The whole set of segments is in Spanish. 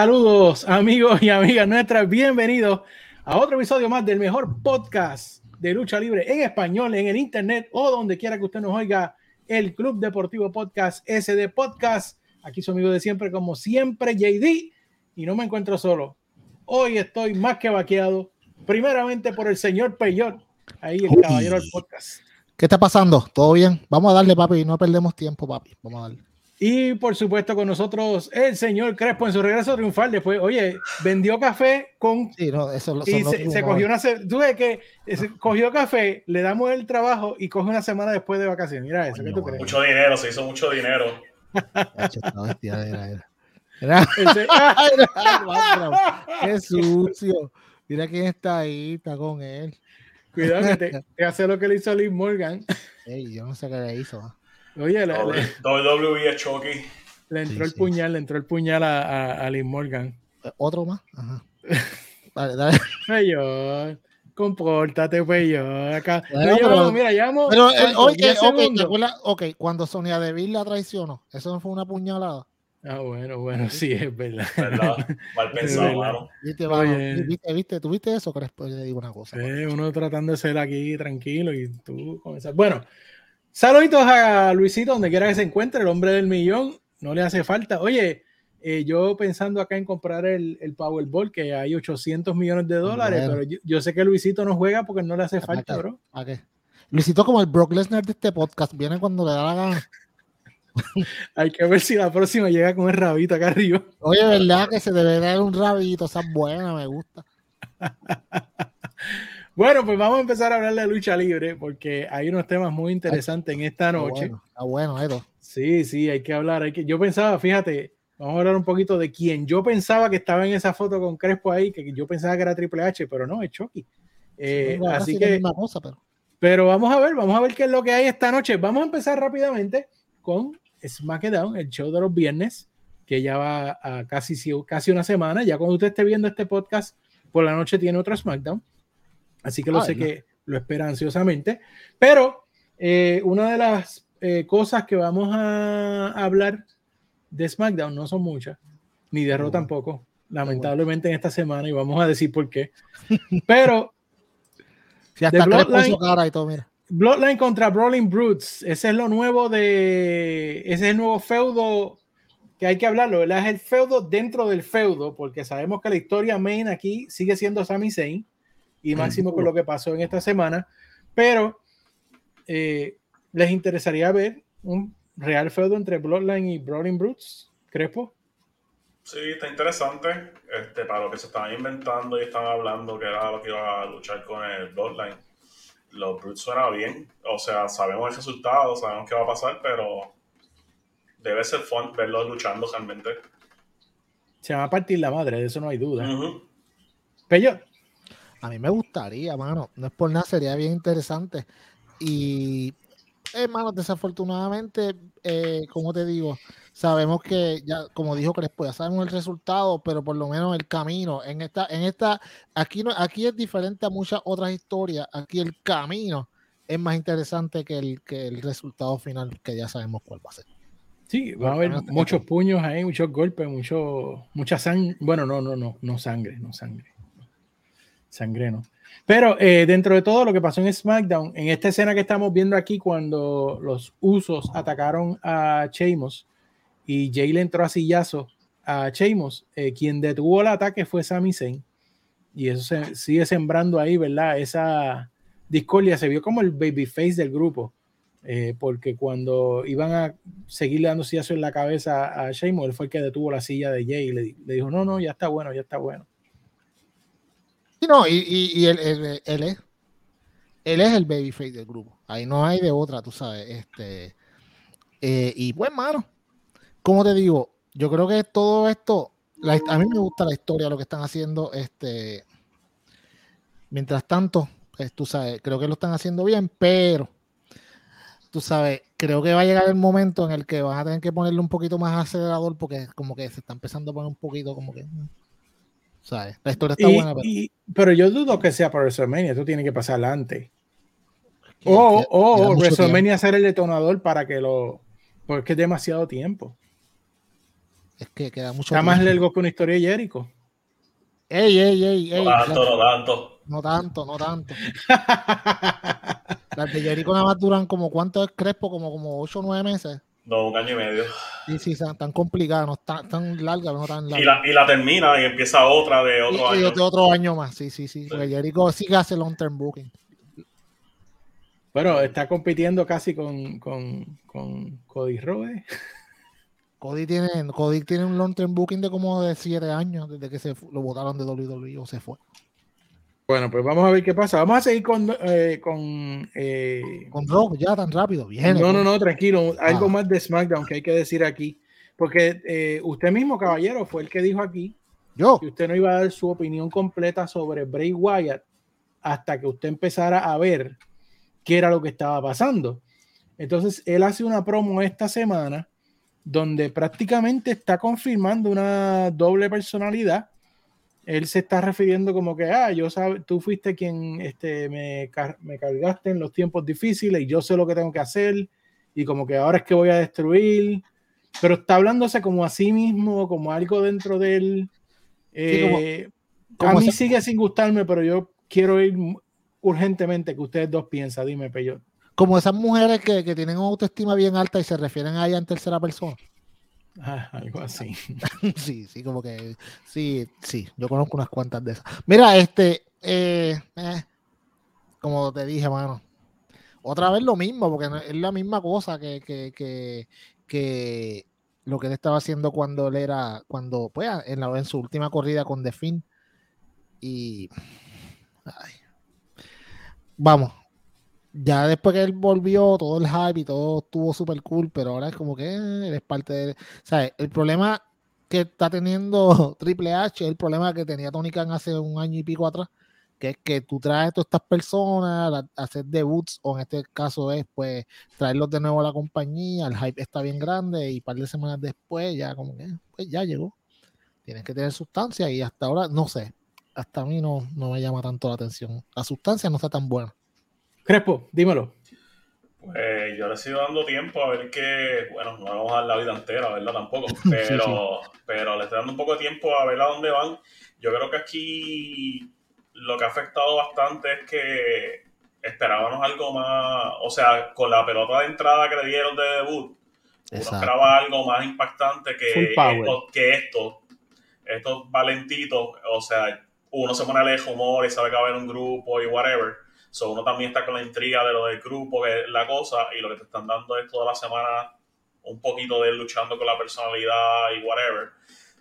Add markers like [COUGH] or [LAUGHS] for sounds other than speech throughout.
Saludos amigos y amigas nuestras, bienvenidos a otro episodio más del mejor podcast de lucha libre en español, en el internet o donde quiera que usted nos oiga, el Club Deportivo Podcast, SD Podcast. Aquí su amigo de siempre, como siempre, JD, y no me encuentro solo. Hoy estoy más que vaqueado, primeramente por el señor Peyot, ahí el caballero del podcast. ¿Qué está pasando? ¿Todo bien? Vamos a darle, papi, no perdemos tiempo, papi. Vamos a darle. Y por supuesto con nosotros el señor Crespo en su regreso triunfal después, oye, vendió café con... Sí, no, eso lo y se, se, cogió una... Tú ves que [LAUGHS] se cogió café, le damos el trabajo y coge una semana después de vacaciones. Mira eso, ¿qué tú crees? Mucho dinero, se hizo mucho dinero. [LAUGHS] [LAUGHS] Qué sucio. Mira quién está ahí, está con él. Cuidado que te, te hace lo que le hizo a Liz Morgan. Ey, yo no sé qué le hizo. Oye, le, WWE Chucky. Le entró sí, el puñal, le entró el puñal a, a, a Liz Morgan. ¿Otro más? Ajá. [LAUGHS] Dale, dale. Peyor, compórtate, Peyor. Acá. Bueno, Peyor, pero, mira, llamo. Pero, el, oye, okay, ok, cuando Sonia Deville la traicionó, eso no fue una puñalada. Ah, bueno, bueno, sí, es verdad. ¿Verdad? [LAUGHS] Mal pensado, mano. ¿Viste, Oye, ¿Viste, viste, ¿Tú viste eso? Crespo? Le digo una cosa. Eh, uno tratando de ser aquí tranquilo y tú comenzar. Bueno, Saluditos a Luisito, donde quiera que se encuentre, el hombre del millón, no le hace falta. Oye, eh, yo pensando acá en comprar el, el, Powerball, que hay 800 millones de dólares, bueno. pero yo, yo, sé que Luisito no juega porque no le hace falta, qué? bro. ¿A qué? Luisito como el Brock Lesnar de este podcast, viene cuando le da la gana. [LAUGHS] hay que ver si la próxima llega con el rabito acá arriba. Oye, ¿verdad que se debe dar un rabito? Esa buena, me gusta. [LAUGHS] Bueno, pues vamos a empezar a hablar de lucha libre porque hay unos temas muy interesantes en esta noche. Está bueno, está bueno Edo. Sí, sí, hay que hablar. Hay que... Yo pensaba, fíjate, vamos a hablar un poquito de quién yo pensaba que estaba en esa foto con Crespo ahí, que yo pensaba que era Triple H, pero no, es Chucky. Eh, sí, así que. Cosa, pero... pero vamos a ver, vamos a ver qué es lo que hay esta noche. Vamos a empezar rápidamente con SmackDown, el show de los viernes, que ya va a casi, casi una semana. Ya cuando usted esté viendo este podcast, por la noche tiene otro SmackDown. Así que lo Ay, sé no. que lo espera ansiosamente. Pero eh, una de las eh, cosas que vamos a hablar de SmackDown no son muchas, ni de Raw tampoco, lamentablemente en esta semana, y vamos a decir por qué. [LAUGHS] Pero. si hasta Bloodline, cara y todo, mira. Bloodline contra Brawling Brutes, ese es lo nuevo de. Ese es el nuevo feudo que hay que hablarlo, ¿verdad? Es el feudo dentro del feudo, porque sabemos que la historia main aquí sigue siendo Sami Zayn y máximo con lo que pasó en esta semana, pero eh, les interesaría ver un real feudo entre Bloodline y Brawling Brutes, Crespo. Sí, está interesante. Este, para lo que se estaban inventando y estaban hablando que era lo que iba a luchar con el Bloodline. Los Brutes suena bien. O sea, sabemos el resultado, sabemos qué va a pasar, pero debe ser fun verlos luchando realmente. Se va a partir la madre, de eso no hay duda. Uh -huh. Pero a mí me gustaría, mano. No es por nada, sería bien interesante. Y, hermano, desafortunadamente, eh, como te digo, sabemos que ya, como dijo Crespo, ya sabemos el resultado, pero por lo menos el camino. En esta, en esta, aquí no, aquí es diferente a muchas otras historias. Aquí el camino es más interesante que el, que el resultado final, que ya sabemos cuál va a ser. Sí, va a haber muchos puños ahí, muchos golpes, mucho, mucha sangre. Bueno, no, no, no, no sangre, no sangre sangreno. Pero eh, dentro de todo lo que pasó en SmackDown, en esta escena que estamos viendo aquí, cuando los usos atacaron a Sheamus y Jay le entró a sillazo a Sheamus, eh, quien detuvo el ataque fue Sami Zayn. Y eso se sigue sembrando ahí, ¿verdad? Esa discordia se vio como el babyface del grupo. Eh, porque cuando iban a seguirle dando sillazo en la cabeza a Sheamus, él fue el que detuvo la silla de Jay y le, le dijo: No, no, ya está bueno, ya está bueno. Y no, y, y, él, él, es él es el babyface del grupo. Ahí no hay de otra, tú sabes. Este, eh, y pues, mano, como te digo, yo creo que todo esto, a mí me gusta la historia, lo que están haciendo. Este, mientras tanto, pues, tú sabes, creo que lo están haciendo bien, pero tú sabes, creo que va a llegar el momento en el que vas a tener que ponerle un poquito más acelerador porque como que se está empezando a poner un poquito como que mm, ¿sabes? La historia está y, buena. Pero... Y, pero... yo dudo que sea para WrestleMania, esto tiene que pasar antes. O, o WrestleMania ser el detonador para que lo. Porque es demasiado tiempo. Es que queda mucho. Está más largo que una historia de Jericho. Ey, ey, ey, ey. No tanto, no tanto. No tanto, no tanto. Las de Jericho nada más duran como cuánto es Crespo, como, como 8 o 9 meses. No, un año y medio. Sí, sí, están tan complicadas, no tan, tan largas, no tan largas. Y la, y la termina y empieza otra de otro y, año. de otro año más, sí, sí, sí. Porque Jericho sí que hace long term booking. Bueno, está compitiendo casi con, con, con Cody Rhodes. Cody tiene, Cody tiene un long term booking de como de 7 años desde que se lo votaron de WWE o se fue. Bueno, pues vamos a ver qué pasa. Vamos a seguir con. eh, con eh, Con Rock ya tan rápido, viene. no, no, no, tranquilo. Algo Ah. más de SmackDown que hay que decir aquí. Porque eh, usted mismo, caballero, fue el que dijo aquí Yo, que usted no iba a dar su opinión completa sobre Bray Wyatt hasta que usted empezara a ver qué era lo que estaba pasando. Entonces, él hace una promo esta semana donde prácticamente está confirmando una doble personalidad. Él se está refiriendo como que, ah, yo sabe, tú fuiste quien este, me, car- me cargaste en los tiempos difíciles y yo sé lo que tengo que hacer y como que ahora es que voy a destruir, pero está hablándose como a sí mismo, como algo dentro de él. Sí, como- Eh, como a mí sigue sin gustarme, pero yo quiero ir urgentemente que ustedes dos piensan. Dime, Peyo. como esas mujeres que, que tienen una autoestima bien alta y se refieren a ella en tercera persona. Ah, algo así. [LAUGHS] sí, sí, como que sí, sí, yo conozco unas cuantas de esas. Mira, este, eh, eh, como te dije, mano, otra vez lo mismo, porque es la misma cosa que, que, que, que lo que él estaba haciendo cuando él era, cuando, pues, en, la, en su última corrida con The. Y, ay. vamos, ya después que él volvió, todo el hype y todo estuvo súper cool, pero ahora es como que eh, él es parte de... ¿sabes? El problema que está teniendo [LAUGHS] Triple H es el problema que tenía Tony Khan hace un año y pico atrás, que es que tú traes a todas estas personas a hacer debuts, o en este caso es pues traerlos de nuevo a la compañía, el hype está bien grande y un par de semanas después ya como que pues ya llegó. Tienen que tener sustancia y hasta ahora no sé, hasta a mí no, no me llama tanto la atención. La sustancia no está tan buena. Crespo, dímelo. Pues yo le sigo dando tiempo a ver qué. Bueno, no vamos a dar la vida entera, ¿verdad? Tampoco. [LAUGHS] Pero, pero le estoy dando un poco de tiempo a ver a dónde van. Yo creo que aquí lo que ha afectado bastante es que esperábamos algo más. O sea, con la pelota de entrada que le dieron de debut, uno esperaba algo más impactante que esto, que esto. Estos valentitos, o sea, uno se pone a leer humor y sabe que va a haber un grupo y whatever. So, uno también está con la intriga de lo del grupo, que es la cosa, y lo que te están dando es toda la semana un poquito de luchando con la personalidad y whatever.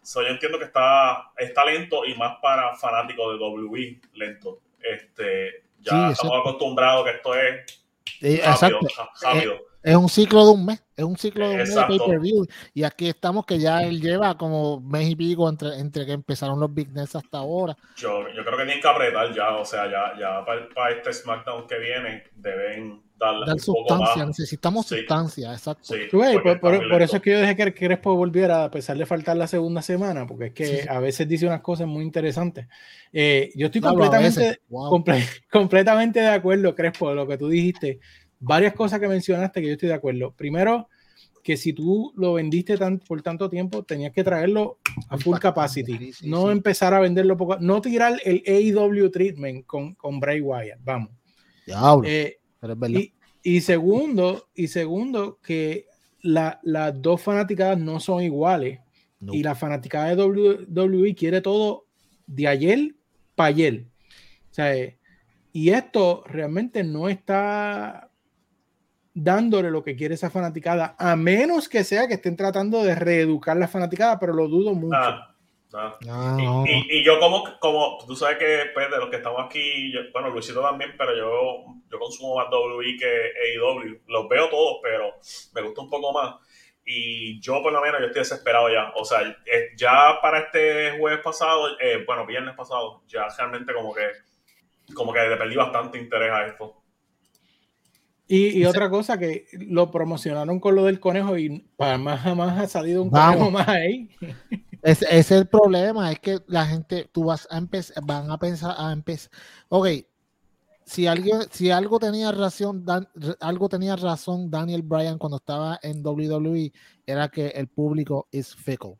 So, yo entiendo que está, está lento y más para fanáticos de WWE, lento. Este, ya Sí, estamos acostumbrados que esto es Eh, rápido, exacto. Es un ciclo de un mes, es un ciclo de un mes de Exacto. pay-per-view. Y aquí estamos que ya él lleva como mes y pico entre, entre que empezaron los Big Nets hasta ahora. Yo, yo creo que tienen que apretar ya, o sea, ya, ya para, para este SmackDown que viene deben darle Dar un poco sustancia, más. necesitamos Sí. sustancia, exacto. Sí, porque por, por- por eso es que yo dejé que Crespo volviera a pesar de faltar la segunda semana, porque es que a veces dice unas cosas muy interesantes. Eh, yo estoy completamente, wow. comple- [LAUGHS] completamente de acuerdo, Crespo, de lo que tú dijiste. Varias cosas que mencionaste que yo estoy de acuerdo. Primero, que si tú lo vendiste tan, por tanto tiempo, tenías que traerlo a full capacity. sí, sí, no sí. empezar a venderlo poco. No tirar el AEW treatment con, con Bray Wyatt. Vamos. Diablo, Eh, pero es verdad. y, y segundo, y segundo, que la- las dos fanaticadas no son iguales. No. Y la fanaticada de WWE quiere todo de ayer para ayer. O sea, eh, y esto realmente no está dándole lo que quiere esa fanaticada, a menos que sea que estén tratando de reeducar la fanaticada, pero lo dudo mucho. Ah, ah. No, Y, no, no. y- y yo como, como tú sabes que pues, de los que estamos aquí, yo- bueno, Luisito también, pero yo, yo consumo más WWE que AEW. Los veo todos, pero me gusta un poco más. Y yo por lo menos yo estoy desesperado ya. O sea, eh, ya para este jueves pasado, eh, bueno, viernes pasado, ya realmente como que como que le perdí bastante interés a esto. Y, y otra cosa que lo promocionaron con lo del conejo y para más jamás ha salido un Vamos. conejo más ahí. Ese, ese es el problema, es que la gente, tú vas a empezar, van a pensar, a empezar, ok, si alguien, si algo tenía razón, Dan- algo tenía razón Daniel Bryan cuando estaba en WWE, era que el público es fickle.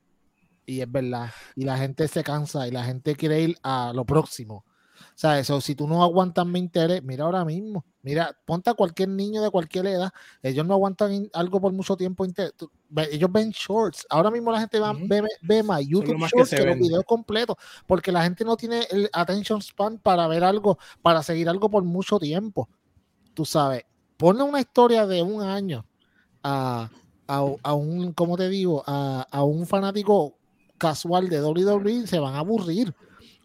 Y es verdad. Y la gente se cansa y la gente quiere ir a lo próximo. O sea, eso, si tú no aguantas mi interés, mira ahora mismo. Mira, ponte a cualquier niño de cualquier edad. Ellos no aguantan algo por mucho tiempo. Ellos ven shorts. Ahora mismo la gente va, ve, más YouTube shorts que, los videos completos. Porque la gente no tiene el attention span para ver algo, para seguir algo por mucho tiempo. Tú sabes, ponle una historia de un año a, a, un, como te digo, a, a un fanático casual de WWE se van a aburrir.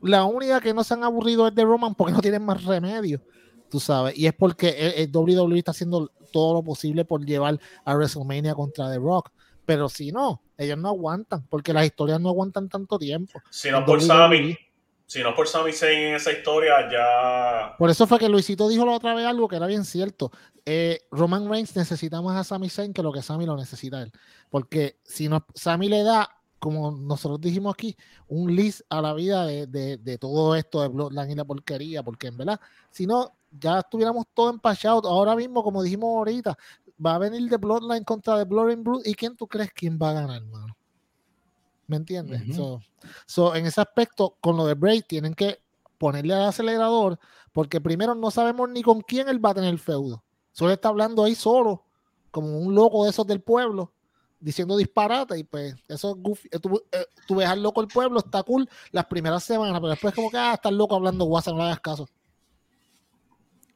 La única que no se han aburrido es de Roman porque no tienen más remedio, tú sabes. Y es porque el, WWE está haciendo todo lo posible por llevar a WrestleMania contra The Rock. Pero si no, ellos no aguantan porque las historias no aguantan tanto tiempo. Si no por Sami, si no por Sami Zayn en esa historia, ya. Por eso fue que Luisito dijo la otra vez algo que era bien cierto. Eh, Roman Reigns necesita más a Sami Zayn que lo que Sami lo necesita él. Porque si no, Sami le da como nosotros dijimos aquí, un list a la vida de, todo esto de Bloodline y la porquería, porque en verdad, si no, ya estuviéramos todos empachados. Ahora mismo, como dijimos ahorita, va a venir de Bloodline contra The Blood Brood. ¿Y quién tú crees quién va a ganar, hermano? ¿Me entiendes? so, en ese aspecto, con lo de Bray, tienen que ponerle al acelerador, porque primero no sabemos ni con quién él va a tener el feudo. Solo está hablando ahí solo, como un loco de esos del pueblo diciendo disparate y pues eso es goofy. Eh, eh, tú, ves al loco el pueblo, está cool las primeras semanas, pero después como que ah, estás loco hablando WhatsApp, no le hagas caso.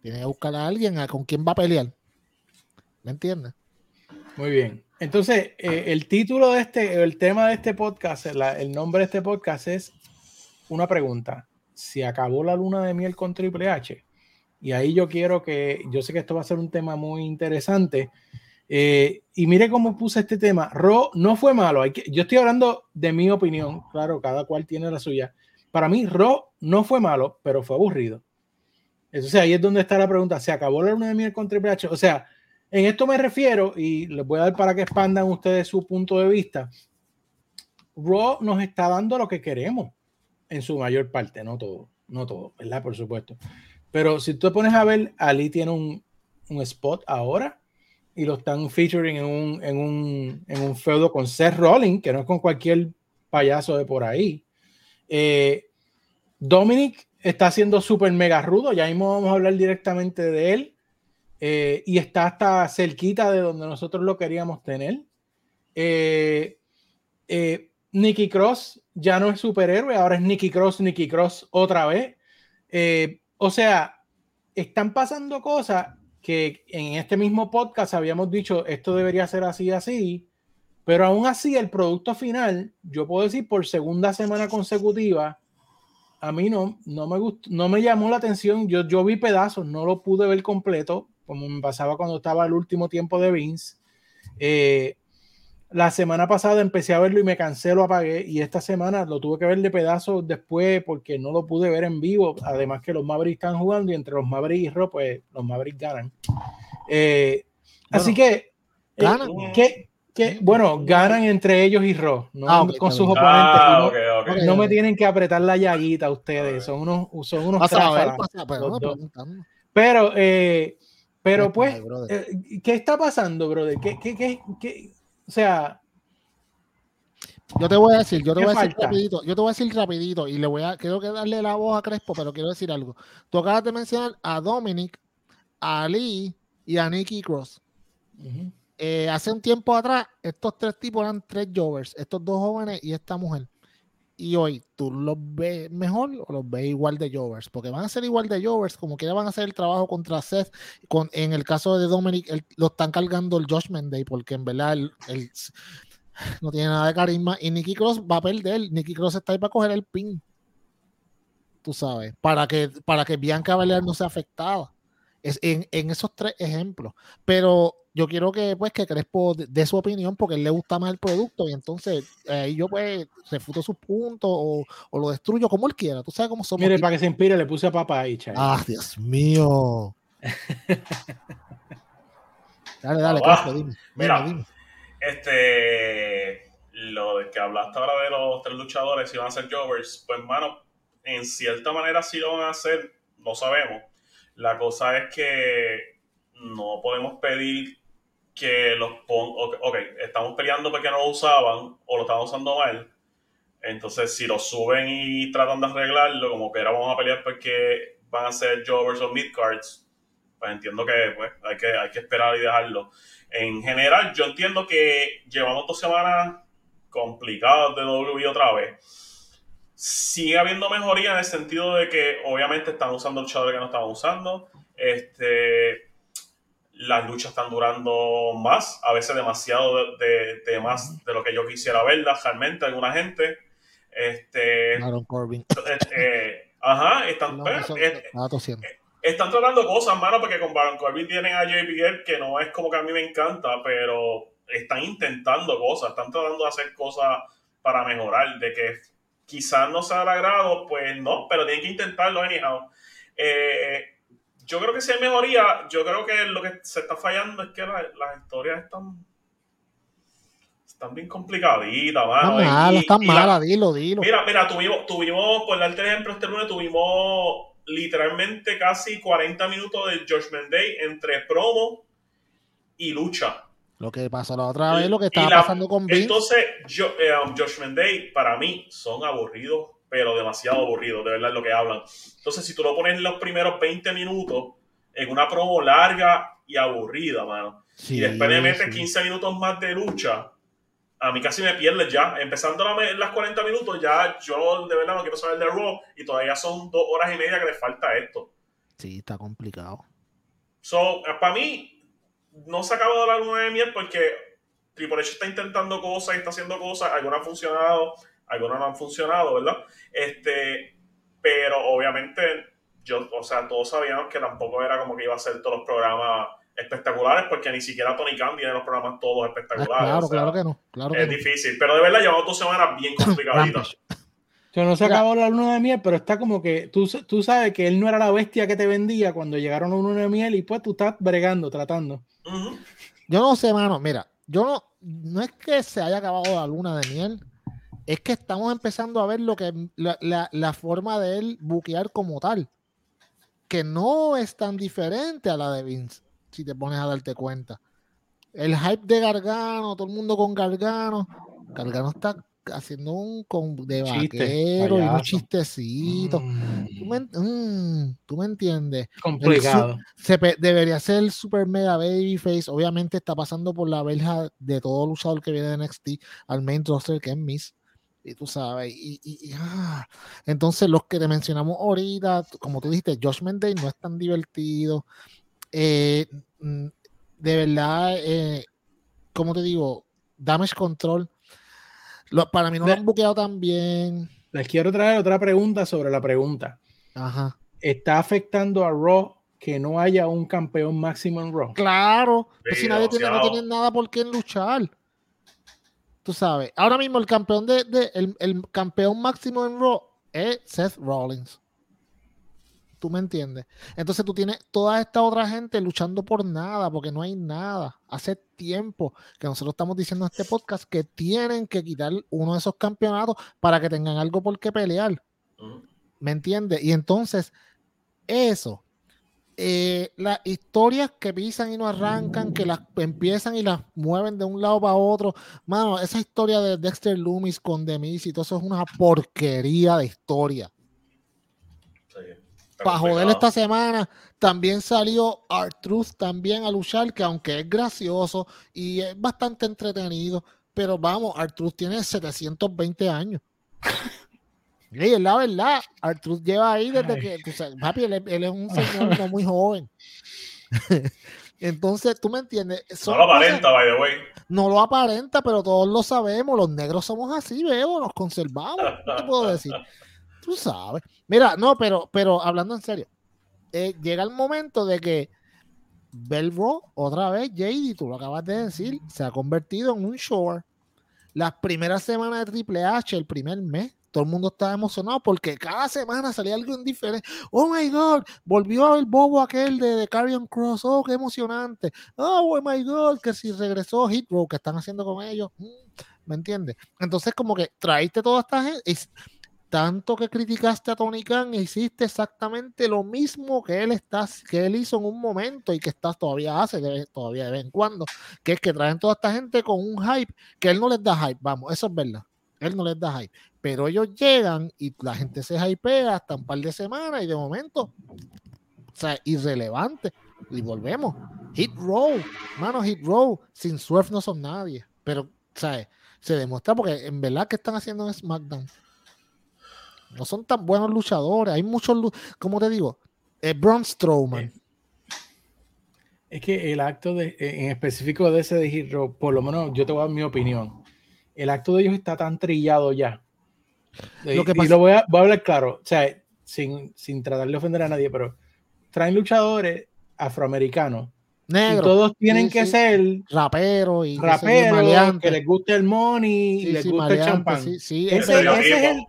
Tienes que buscar a alguien a con quién va a pelear. ¿Me entiendes? Muy bien. Entonces, eh, el título de este, el tema de este podcast, el nombre de este podcast es una pregunta. Si acabó la luna de miel con Triple H. Y ahí yo quiero que, yo sé que esto va a ser un tema muy interesante. Eh, y mire cómo puse este tema. Ro no fue malo. Hay que, yo estoy hablando de mi opinión. Claro, cada cual tiene la suya. Para mí, Ro no fue malo, pero fue aburrido. Eso, ahí es donde está la pregunta. ¿Se acabó la luna de miel con Triple? O sea, en esto me refiero, y les voy a dar para que expandan ustedes su punto de vista. Raw nos está dando lo que queremos en su mayor parte, no todo, no todo, ¿verdad? Por supuesto. Pero si tú te pones a ver, Ali tiene un, un spot ahora y lo están featuring en un, en un, en un feudo con Seth Rollins, que no es con cualquier payaso de por ahí. Eh, Dominic está siendo súper mega rudo, ya mismo vamos a hablar directamente de él. Eh, y está hasta cerquita de donde nosotros lo queríamos tener. Eh, eh Nicky Cross ya no es superhéroe, ahora es Nicky Cross, Nicky Cross otra vez. o sea, están pasando cosas que en este mismo podcast habíamos dicho esto debería ser así, así, pero aún así el producto final, yo puedo decir por segunda semana consecutiva, a mí no, no me gustó, no me llamó la atención, yo, yo vi pedazos, no lo pude ver completo, como me pasaba cuando estaba el último tiempo de Vince. Eh, la semana pasada empecé a verlo y me cansé, lo apagué. Y esta semana lo tuve que ver de pedazos después porque no lo pude ver en vivo. Además que los Mavericks están jugando y entre los Mavericks y Ro, pues los Mavericks ganan. Eh, así que, eh, ¿ganan? que, bueno, ganan entre ellos y Ro, no ah, con sus oponentes. Ah, no, me tienen que apretar la llaguita ustedes, son unos, son unos pero, eh, pero pues, ¿qué está pasando, brother? ¿Qué, qué, qué, qué o sea. Yo te voy a decir, yo te voy a decir rapidito, yo te voy a decir rapidito y le voy a, quiero que darle la voz a Crespo, pero quiero decir algo. Tú acabas de mencionar a Dominic, a Ali y a Nicky Cross. Eh, hace un tiempo atrás, estos tres tipos eran tres Jovers, estos dos jóvenes y esta mujer. Y hoy, ¿tú los ves mejor o los ves igual de Jovers? Porque van a ser igual de Jovers, como que van a hacer el trabajo contra Seth. Con, en el caso de Dominic, lo están cargando el Josh Day, porque en verdad él, [SIGHS] no tiene nada de carisma. Y Nicky Cross va a perder. Nicky Cross está ahí para coger el pin. Tú sabes, para que, para que Bianca Belair no sea afectada. Es en, en esos tres ejemplos. Pero yo quiero que pues que Crespo dé su opinión porque él le gusta más el producto y entonces ahí yo pues refuto sus puntos o, o, lo destruyo como él quiera. Tú sabes cómo somos. Mire, para que se inspire le puse a papá ahí, chay. Ah, Dios mío. [LAUGHS] dale, dale, Crespo, dime. Mira, dime. este lo de que hablaste ahora de los tres luchadores si van a ser Jovers, pues hermano, en cierta manera sí lo van a hacer, no sabemos. La cosa es que no podemos pedir que los pongan, ok, estamos peleando porque no lo usaban o lo estaban usando mal, Entonces, si lo suben y tratan de arreglarlo, como que ahora vamos a pelear porque van a ser Jobbers o Midcards, pues entiendo que pues, hay, que hay que esperar y dejarlo. En general, yo entiendo que llevamos dos semanas complicadas de WWE otra vez. Sigue habiendo mejoría en el sentido de que obviamente están usando luchadores que no estaban usando. Este, las luchas están durando más, a veces demasiado de, más de lo que yo quisiera verlas realmente, alguna gente. Este, Corbin. Eh, ajá, están, pues, eh, están tratando cosas, mano, porque con Baron Corbin tienen a JBL que no es como que a mí me encanta, pero están intentando cosas, están tratando de hacer cosas para mejorar, de que quizás no sea al agrado, pues no, pero tienen que intentarlo anyhow. Eh, yo creo que si hay mejoría, yo creo que lo que se está fallando es que las historias están están bien complicaditas, mano. Están malas, están malas, dilo, dilo. Mira, mira, tuvimos, tuvimos, por darte ejemplo, este lunes tuvimos literalmente casi 40 minutos de Judgment Day entre promo y lucha. Lo que pasó la otra vez, lo que estaba pasando con Vince. Entonces, yo, eh, um, Judgment Day, para mí, son aburridos, pero demasiado aburridos, de verdad, lo que hablan. Entonces, si tú lo pones en los primeros 20 minutos, en una promo larga y aburrida, mano, y después le metes 15 minutos más de lucha, a mí casi me pierde ya. Empezando las 40 minutos, ya yo de verdad no quiero saber de Raw y todavía son dos horas y media que le falta esto. Sí, está complicado. So, para mí, no se acaba de la luna de miel porque Triple H está intentando cosas y está haciendo cosas. Algunas han funcionado, algunas no han funcionado, ¿verdad? Este, pero obviamente, yo, o sea, todos sabíamos que tampoco era como que iba a ser todos los programas espectaculares porque ni siquiera Tony Khan tiene los programas todos ah, espectaculares. claro, claro que no. Claro es difícil, pero de verdad llevamos dos semanas bien [COUGHS] complicaditas. O no se acabó la luna de miel, pero está como que tú, tú sabes que él no era la bestia que te vendía cuando llegaron a una luna de miel y pues tú estás bregando, tratando. Yo no sé, mano, mira, yo no, no es que se haya acabado la luna de miel, es que estamos empezando a ver lo que la, la, la forma de él buquear como tal, que no es tan diferente a la de Vince si te pones a darte cuenta. El hype de Gargano, todo el mundo con Gargano. Gargano está haciendo un con, de vaquero y un chistecito. Mm. ¿Tú, me, entiendes? Complicado. se, debería ser el super mega babyface. Obviamente está pasando por la verja de todo luchador que viene de NXT al main roster que es Miss. Y tú sabes, y, ah. entonces los que te mencionamos ahorita, como tú dijiste, Josh Mendez no es tan divertido. Eh, de verdad, eh, como te digo, Damage Control, para mí no lo han buqueado tan bien. Les quiero traer otra pregunta sobre la pregunta. Ajá. ¿Está afectando a Raw que no haya un campeón máximo en Raw? Claro, pues si nadie tiene, no tiene nada por qué luchar. Tú sabes, ahora mismo el campeón de, el, el campeón máximo en Raw es Seth Rollins. ¿Tú me entiendes? Entonces tú tienes toda esta otra gente luchando por nada, porque no hay nada. Hace tiempo que nosotros estamos diciendo en este podcast que tienen que quitar uno de esos campeonatos para que tengan algo por qué pelear. ¿Me entiendes? Y entonces, eso, eh, las historias que pisan y no arrancan, que las empiezan y las mueven de un lado para otro. Mano, esa historia de Dexter Loomis con Demis y todo eso es una porquería de historia para joder esta semana, también salió Artruth también a luchar, que aunque es gracioso y es bastante entretenido, pero vamos, Artruth tiene 720 años. [LAUGHS] y es la verdad, Artruth lleva ahí desde que, papi, él, es un [LAUGHS] señor no muy joven. [LAUGHS] Entonces, tú me entiendes. no lo aparenta, by the way. No lo aparenta, pero todos lo sabemos. Los negros somos así, veo, nos conservamos. ¿Qué te puedo decir? [LAUGHS] Tú sabes. Mira, no, pero, pero hablando en serio, eh, llega el momento de que Belbro, otra vez, JD, tú lo acabas de decir, se ha convertido en un short. Las primeras semanas de Triple H, el primer mes, todo el mundo estaba emocionado porque cada semana salía algo diferente. Oh my God, volvió el bobo aquel de, de Carrion Cross. Oh, qué emocionante. Oh, my God, que si regresó Hit que están haciendo con ellos. Mm, ¿Me entiendes? Entonces, como que traíste toda esta gente tanto que criticaste a Tony Khan, hiciste exactamente lo mismo que él, está, que él hizo en un momento y que estás todavía hace, todavía de vez en cuando, que es que traen toda esta gente con un hype que él no les da hype, vamos, eso es verdad. Él no les da hype. Pero ellos llegan y la gente se hypea hasta un par de semanas y de momento, o sea, irrelevante. Y volvemos. Hit Row, mano, Hit Row. Sin Swerve no son nadie. Pero, ¿sabes? Se demuestra porque en verdad que están haciendo en SmackDown. No son tan buenos luchadores. Hay muchos, como te digo, eh, Braun Strowman. Es que el acto de, en específico de ese de Hit Row, por lo menos yo te voy a dar mi opinión. El acto de ellos está tan trillado ya. Lo que y lo voy a, voy a, hablar claro, o sea, sin, sin tratar de ofender a nadie, pero traen luchadores afroamericanos. Negro. Y todos tienen que ser raperos y raperos que les guste el money y les guste el champán. ese, ese es el,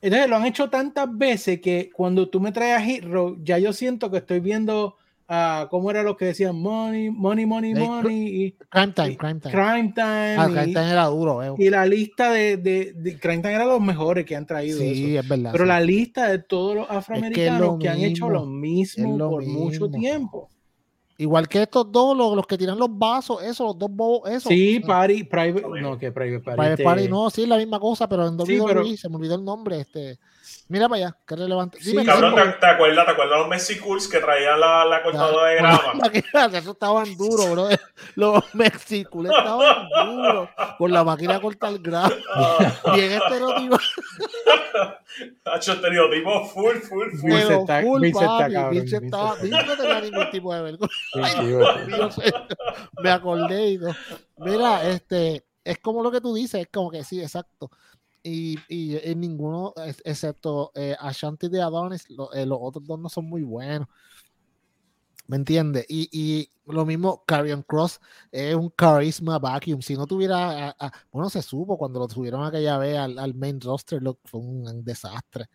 entonces lo han hecho tantas veces que cuando tú me traes a Hero, ya yo siento que estoy viendo uh, cómo era lo que decían money, money, money, money. Y, crime time, crime time. Crime time. Ah, crime time era duro. Eh. Y la lista de, de, de, Crime time era los mejores que han traído. Sí, es verdad. Pero la lista de todos los afroamericanos que, han hecho lo mismo por mucho tiempo. Igual que estos dos, los, que tiran los vasos, eso, los dos bobos, eso. Sí, Party, Private, no, que Private Party. Private Party, este no, sí, es la misma cosa, pero en WWE se me olvidó el nombre, este. Mira para allá, qué relevante. Dime, sí, cabrón, ¿te, acuerdas, ¿te acuerdas los Mexicools que traían la, la cortadora de grama? [LAUGHS] Eso [LAUGHS] estaban duros, bro. Los Mexicools estaban duros con la máquina de cortar grama. [LAUGHS] Bien estereotipo. Hacho estereotipo full, full, full. Pero está, full, cabrón. Vince estaba, Vince no tenía ningún tipo de vergüenza. me acordé y no. Mira, este, es como lo que tú dices, es como que sí, exacto y, y, en ninguno, excepto eh, Ashanti de Adonis, eh, los otros dos no son muy buenos. ¿Me entiendes? Y, y, lo mismo, Carrion Cross es un carisma vacuum. Si no tuviera, bueno, se supo cuando lo tuvieron aquella vez al, al main roster, lo, fue un desastre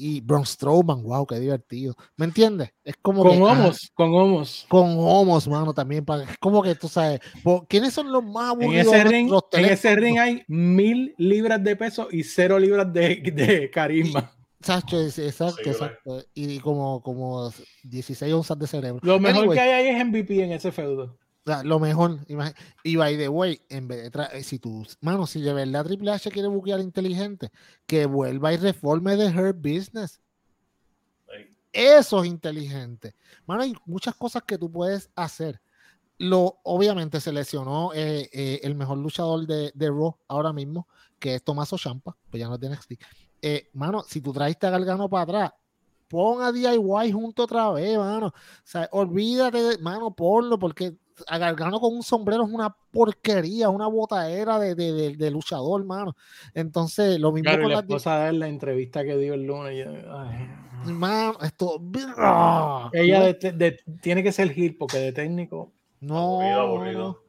y Braun Strowman, wow, qué divertido. ¿Me entiendes? Es como con homos, con homos. Con homos, mano, también. Es como que tú sabes, ¿quiénes son los más aburridos? En ese ring, en ese ring hay mil libras de peso y cero libras de, de carisma. Exacto, exacto, exacto. Y como, como 16 onzas de cerebro. Lo mejor que hay ahí es MVP en ese feudo lo mejor, y by the way, en vez de eh, si tú, mano, si de verdad Triple H quiere buquear inteligente, que vuelva y reforme de her business. Eso es inteligente. Mano, hay muchas cosas que tú puedes hacer. Lo, obviamente seleccionó eh, eh, el mejor luchador de, de, Raw ahora mismo, que es Tomaso Champa, pues ya no tiene NXT. mano, si tú traiste a Galgano para atrás, pon a DIY junto otra vez, mano. O sea, olvídate, mano, ponlo, porque Gargano con un sombrero es una porquería, una botadera de, de, de, luchador, hermano. Entonces, lo mismo con la esposa de la entrevista que dio el lunes. Hermano, esto. Ella tiene que ser Gil porque de técnico. No. Aburrido,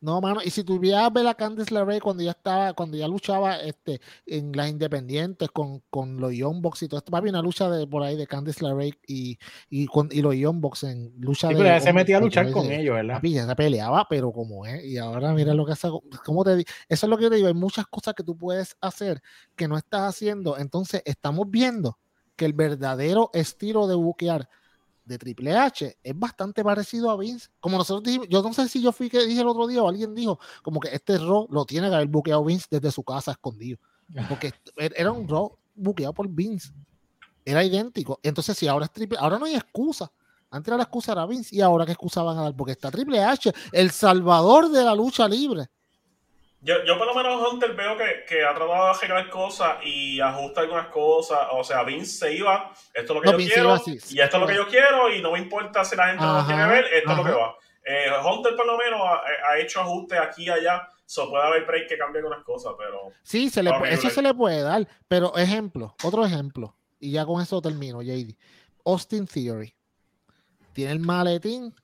no, mano, y si tuvieras ver a Candice LeRae cuando ya estaba, cuando ya luchaba este, en las independientes con, con los Young Bucks y todo esto, va bien una lucha de por ahí de Candice LeRae y, y, con, y los Young Bucks en lucha de. Pero se metía a luchar con ellos, ¿verdad? Ya se peleaba, pero como es, y ahora mira lo que hace, ¿cómo te Eso es lo que yo te digo, hay muchas cosas que tú puedes hacer que no estás haciendo, entonces estamos viendo que el verdadero estilo de buquear de Triple H es bastante parecido a Vince. Como nosotros dijimos, yo no sé si yo fui que dije el otro día o alguien dijo, como que este Raw lo tiene que haber buqueado Vince desde su casa escondido. Porque [LAUGHS] er, era un Raw buqueado por Vince. Era idéntico. Entonces, si ahora es Triple ahora no hay excusa. Antes la excusa era Vince y ahora qué excusa van a dar porque está Triple H, el salvador de la lucha libre. Yo, yo por lo menos Hunter veo que, que ha tratado de arreglar cosas y ajusta algunas cosas. O sea, Vince se iba, esto es lo que yo quiero, y esto es lo que yo quiero, y no me importa si la gente no quiere ver, esto es lo que va. Eh, Hunter por lo menos ha, hecho ajustes aquí y allá, so puede haber break que cambie algunas cosas, pero... Sí, se le eso se le puede dar, pero ejemplo, otro ejemplo, y ya con eso termino, JD. Austin Theory. Tiene el maletín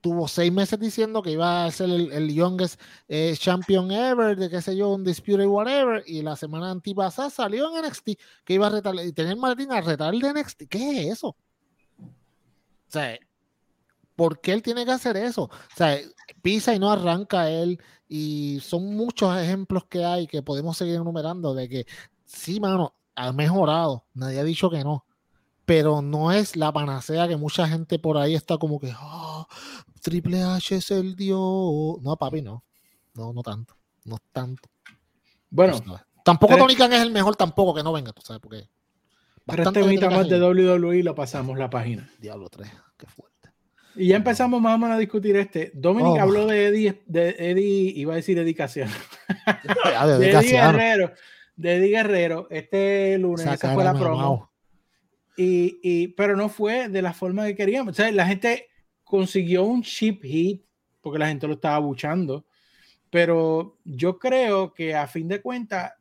tuvo seis meses diciendo que iba a ser el, youngest eh, champion ever, de qué sé yo, un dispute whatever, y la semana antipasada salió en NXT que iba a retar, y tener Martín a retar de NXT. ¿Qué es eso? O sea, ¿por qué él tiene que hacer eso? O sea, pisa y no arranca él, y son muchos ejemplos que hay que podemos seguir enumerando de que sí, mano, ha mejorado, nadie ha dicho que no, pero no es la panacea que mucha gente por ahí está como que, ah, Triple H es el dios. No, papi, no. No, no tanto. No tanto. Bueno. Tampoco Tony Khan es el mejor, tampoco que no venga, tú sabes, porque. Tres temitas más de WWE lo pasamos la página. Diablo 3, qué fuerte. Y ya empezamos más o menos a discutir este. Dominic oh. habló de Eddie, de Eddie, iba a decir dedicación. [LAUGHS] Ah, de, de Eddie Guerrero. De Eddie Guerrero. Este lunes, esa fue la promo. Y, y, pero no fue de la forma que queríamos. O sea, la gente consiguió un chip hit porque la gente lo estaba buchando. Pero yo creo que a fin de cuentas,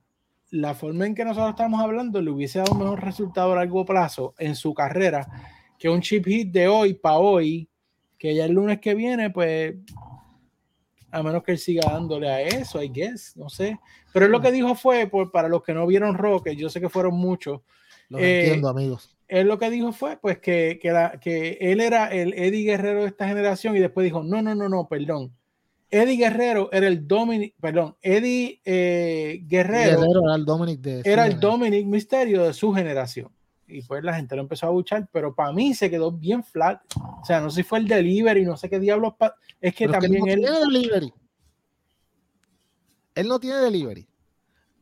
la forma en que nosotros estamos hablando le hubiese dado un mejor resultado a largo plazo en su carrera que un chip hit de hoy para hoy, que ya el lunes que viene, pues, a menos que él siga dándole a eso, I guess, no sé. Pero él lo que dijo fue, por, para los que no vieron Rock, yo sé que fueron muchos. Lo entiendo, eh, amigos. Él lo que dijo fue, pues, que, que, la, que él era el Eddie Guerrero de esta generación y después dijo, no, no, no, no, perdón Eddie Guerrero era el Dominic, perdón, Eddie eh, Guerrero, era el Dominic de era el Dominic Misterio de su generación. Y pues la gente lo empezó a buchar, pero para mí se quedó bien flat. O sea, no sé si fue el delivery, no sé qué diablos. Es que también él. No tiene delivery. Él no tiene delivery.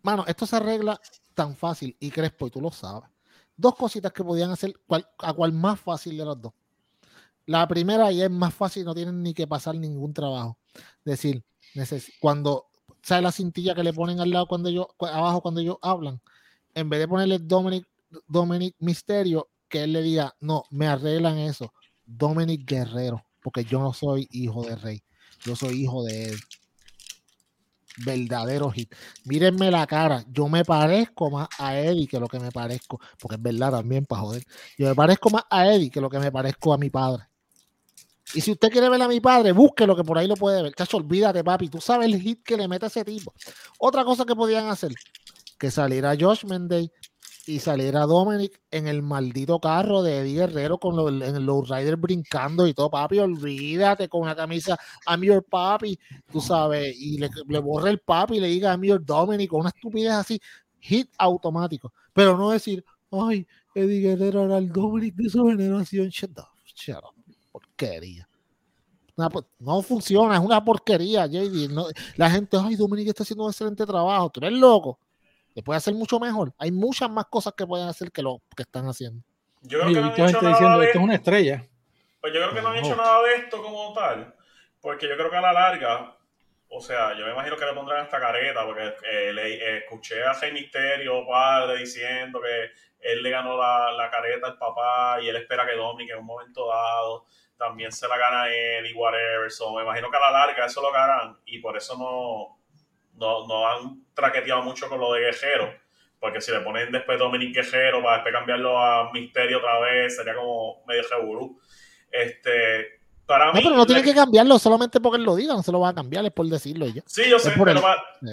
Mano, esto se arregla tan fácil y Crespo, y tú lo sabes. Dos cositas que podían hacer, a cual más fácil de las dos. La primera, y es más fácil, no tienen ni que pasar ningún trabajo decir, cuando sale la cintilla que le ponen al lado cuando yo abajo cuando ellos hablan, en vez de ponerle Dominic, Dominic Misterio, que él le diga, no, me arreglan eso, Dominic Guerrero, porque yo no soy hijo de rey, yo soy hijo de él. Verdadero hit. Mírenme la cara, yo me parezco más a Eddie que lo que me parezco, porque es verdad también, para joder. Yo me parezco más a Eddie que lo que me parezco a mi padre. Y si usted quiere ver a mi padre, búsquelo que por ahí lo puede ver. Chacho, olvídate, papi. Tú sabes el hit que le mete a ese tipo. Otra cosa que podían hacer, que saliera Josh Mendez y saliera Dominic en el maldito carro de Eddie Guerrero con los, en el rider brincando y todo, papi, olvídate con una camisa I'm your papi, tú sabes, y le, le borre el papi y le diga I'm your Dominic con una estupidez así, hit automático, pero no decir, ay, Eddie Guerrero era el Dominic de su generación, shut up, shut up porquería. no funciona, es una porquería, JD. la gente, ay, Dominique está haciendo un excelente trabajo. Tú eres loco. Le puede hacer mucho mejor. Hay muchas más cosas que pueden hacer que lo que están haciendo. Yo creo que no han hecho nada de esto es una estrella. Pues yo creo que no han hecho nada de esto como tal. Porque yo creo que a la larga, o sea, yo me imagino que le pondrán esta careta, porque eh, le, eh, escuché a Rey Misterio, padre, diciendo que él le ganó la, la, careta al papá y él espera que Dominic en un momento dado también se la gana él y whatever. So, me imagino que a la larga eso lo ganan y por eso no, no, no han traqueteado mucho con lo de Guerrero. Porque si le ponen después Dominic Guerrero para después cambiarlo a Misterio otra vez, sería como medio revolú. Este, para no, pero no tiene que cambiarlo solamente porque él lo diga, no se lo va a cambiar, es por decirlo ya. Sí, yo sé, pero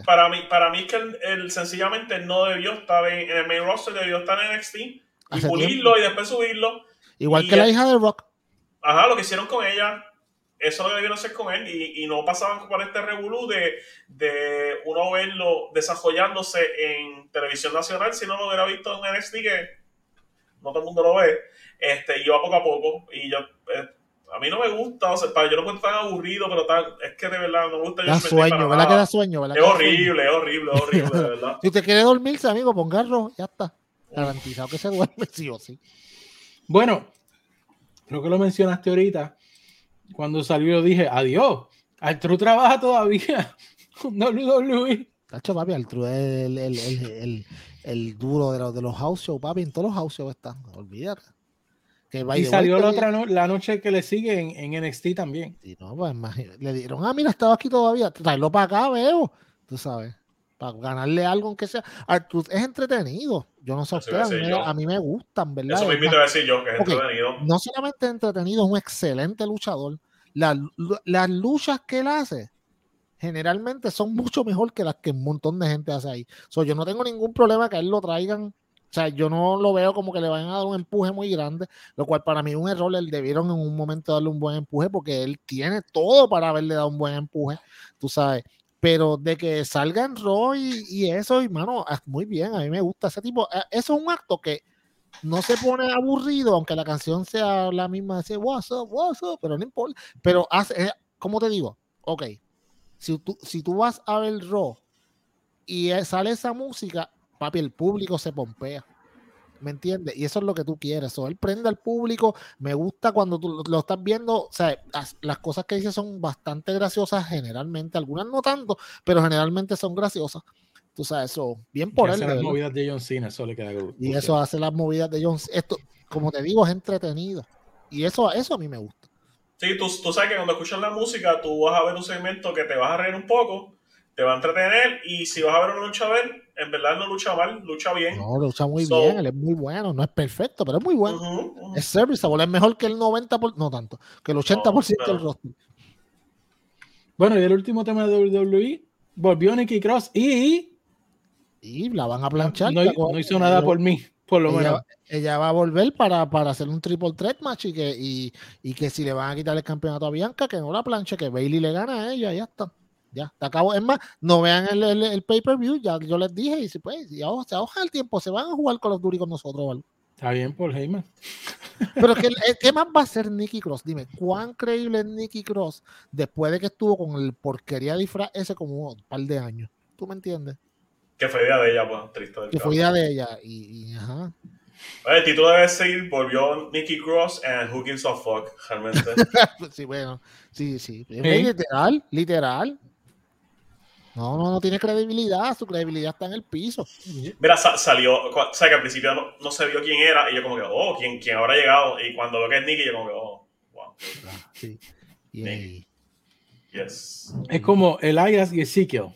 para, mí, para mí es que él, sencillamente no debió estar en, el main roster, debió estar en NXT y pulirlo y después subirlo. Igual que la hija de Rock. Ajá, lo que hicieron con ella, eso lo que debieron hacer con él y, no pasaban por este revolú de, de, uno verlo desarrollándose en televisión nacional si no lo hubiera visto en NXT que no todo el mundo lo ve. Este, iba poco a poco y yo... Eh, a mí no me gusta, o sea, yo no encuentro tan aburrido, pero tan, es que de verdad no me gusta. Da sueño, ¿verdad que da sueño? ¿verdad es horrible, es horrible, es horrible, de verdad. [LAUGHS] si usted quiere dormirse, amigo, pongarlo, ya está. Garantizado que se duerme sí o sí. Bueno, creo que lo mencionaste ahorita. Cuando salió dije, adiós, Altru trabaja todavía [LAUGHS] con WWE. Tacho, papi, Altru es el, el, el, el, duro de los, de los house shows, papi, en todos los house shows están, olvídate y salió la otra la noche que le sigue en, en NXT también. Y no, pues le dieron, ah, mira, estaba aquí todavía, tráelo para acá, veo. Tú sabes, para ganarle algo aunque sea. Artur es entretenido. Yo no sé usted, a mí, me gustan, ¿verdad? Eso me invito a decir yo, que es entretenido. No solamente es entretenido, es un excelente luchador. las luchas que él hace generalmente son mucho mejor que las que un montón de gente hace ahí. So, yo no tengo ningún problema que a él lo traigan o sea, yo no lo veo como que le vayan a dar un empuje muy grande, lo cual para mí es un error. Él debieron en un momento darle un buen empuje porque él tiene todo para haberle dado un buen empuje, tú sabes. Pero de que salga en Roy y, eso, hermano, ah, muy bien, a mí me gusta ese tipo. Eh, eso es un acto que no se pone aburrido, aunque la canción sea la misma, decir what's up, what's up, pero no importa. Pero hace, eh, ¿cómo te digo? Ok, si tú, si tú vas a ver Raw y sale esa música, papi, el público se pompea. ¿Me entiendes? Y eso es lo que tú quieres. So, él prende al público. Me gusta cuando tú lo estás viendo. O sea, las, cosas que dice son bastante graciosas generalmente. Algunas no tanto, pero generalmente son graciosas. Tú sabes, eso, bien por él. las movidas de John Cena, eso le queda Y eso hace las movidas de John Cena. Esto, como te digo, es entretenido. Y eso, eso a mí me gusta. Sí, tú, tú sabes que cuando escuchas la música, tú vas a ver un segmento que te vas a reír un poco te va a entretener y si vas a ver una lucha en verdad no lucha mal, lucha bien. No, lucha muy bien, él es muy bueno, no es perfecto, pero es muy bueno. Es serviceable, es mejor que el 90%, no tanto, que el 80% del roster. Bueno, y el último tema de WWE, volvió Nicky Cross y... Y la van a planchar. No, hizo nada por mí, por lo menos. Ella va a volver para, para, hacer un triple threat match y que, y, y que si le van a quitar el campeonato a Bianca, que no la planche, que Bailey le gana a ella, ya está. Ya, te acabo. Es más, no vean el, el, pay-per-view, ya yo les dije, y si pues, ya se ahoga el tiempo, se van a jugar con los Duty con nosotros, ¿vale? Está bien, Paul Heyman. Pero ¿qué, [LAUGHS] ¿qué más va a hacer Nicky Cross? Dime, ¿cuán creíble es Nicky Cross después de que estuvo con el porquería disfraz ese como un par de años? ¿Tú me entiendes? Que fue idea de ella, pues, triste. Que fue idea de ella, y, y ajá. El título debe ser volvió Nicky Cross and Who Gives a Fuck, realmente. [LAUGHS] sí, bueno, sí, sí. Literal, literal. No, no, no tiene credibilidad, su credibilidad está en el piso. Mira, salió, o sea que al principio no, se vio quién era, y yo como que, oh, ¿quién, quién habrá llegado? Y cuando veo que es Nicky, yo como que, oh, wow. Sí. Yes. Es como Elias y Ezekiel.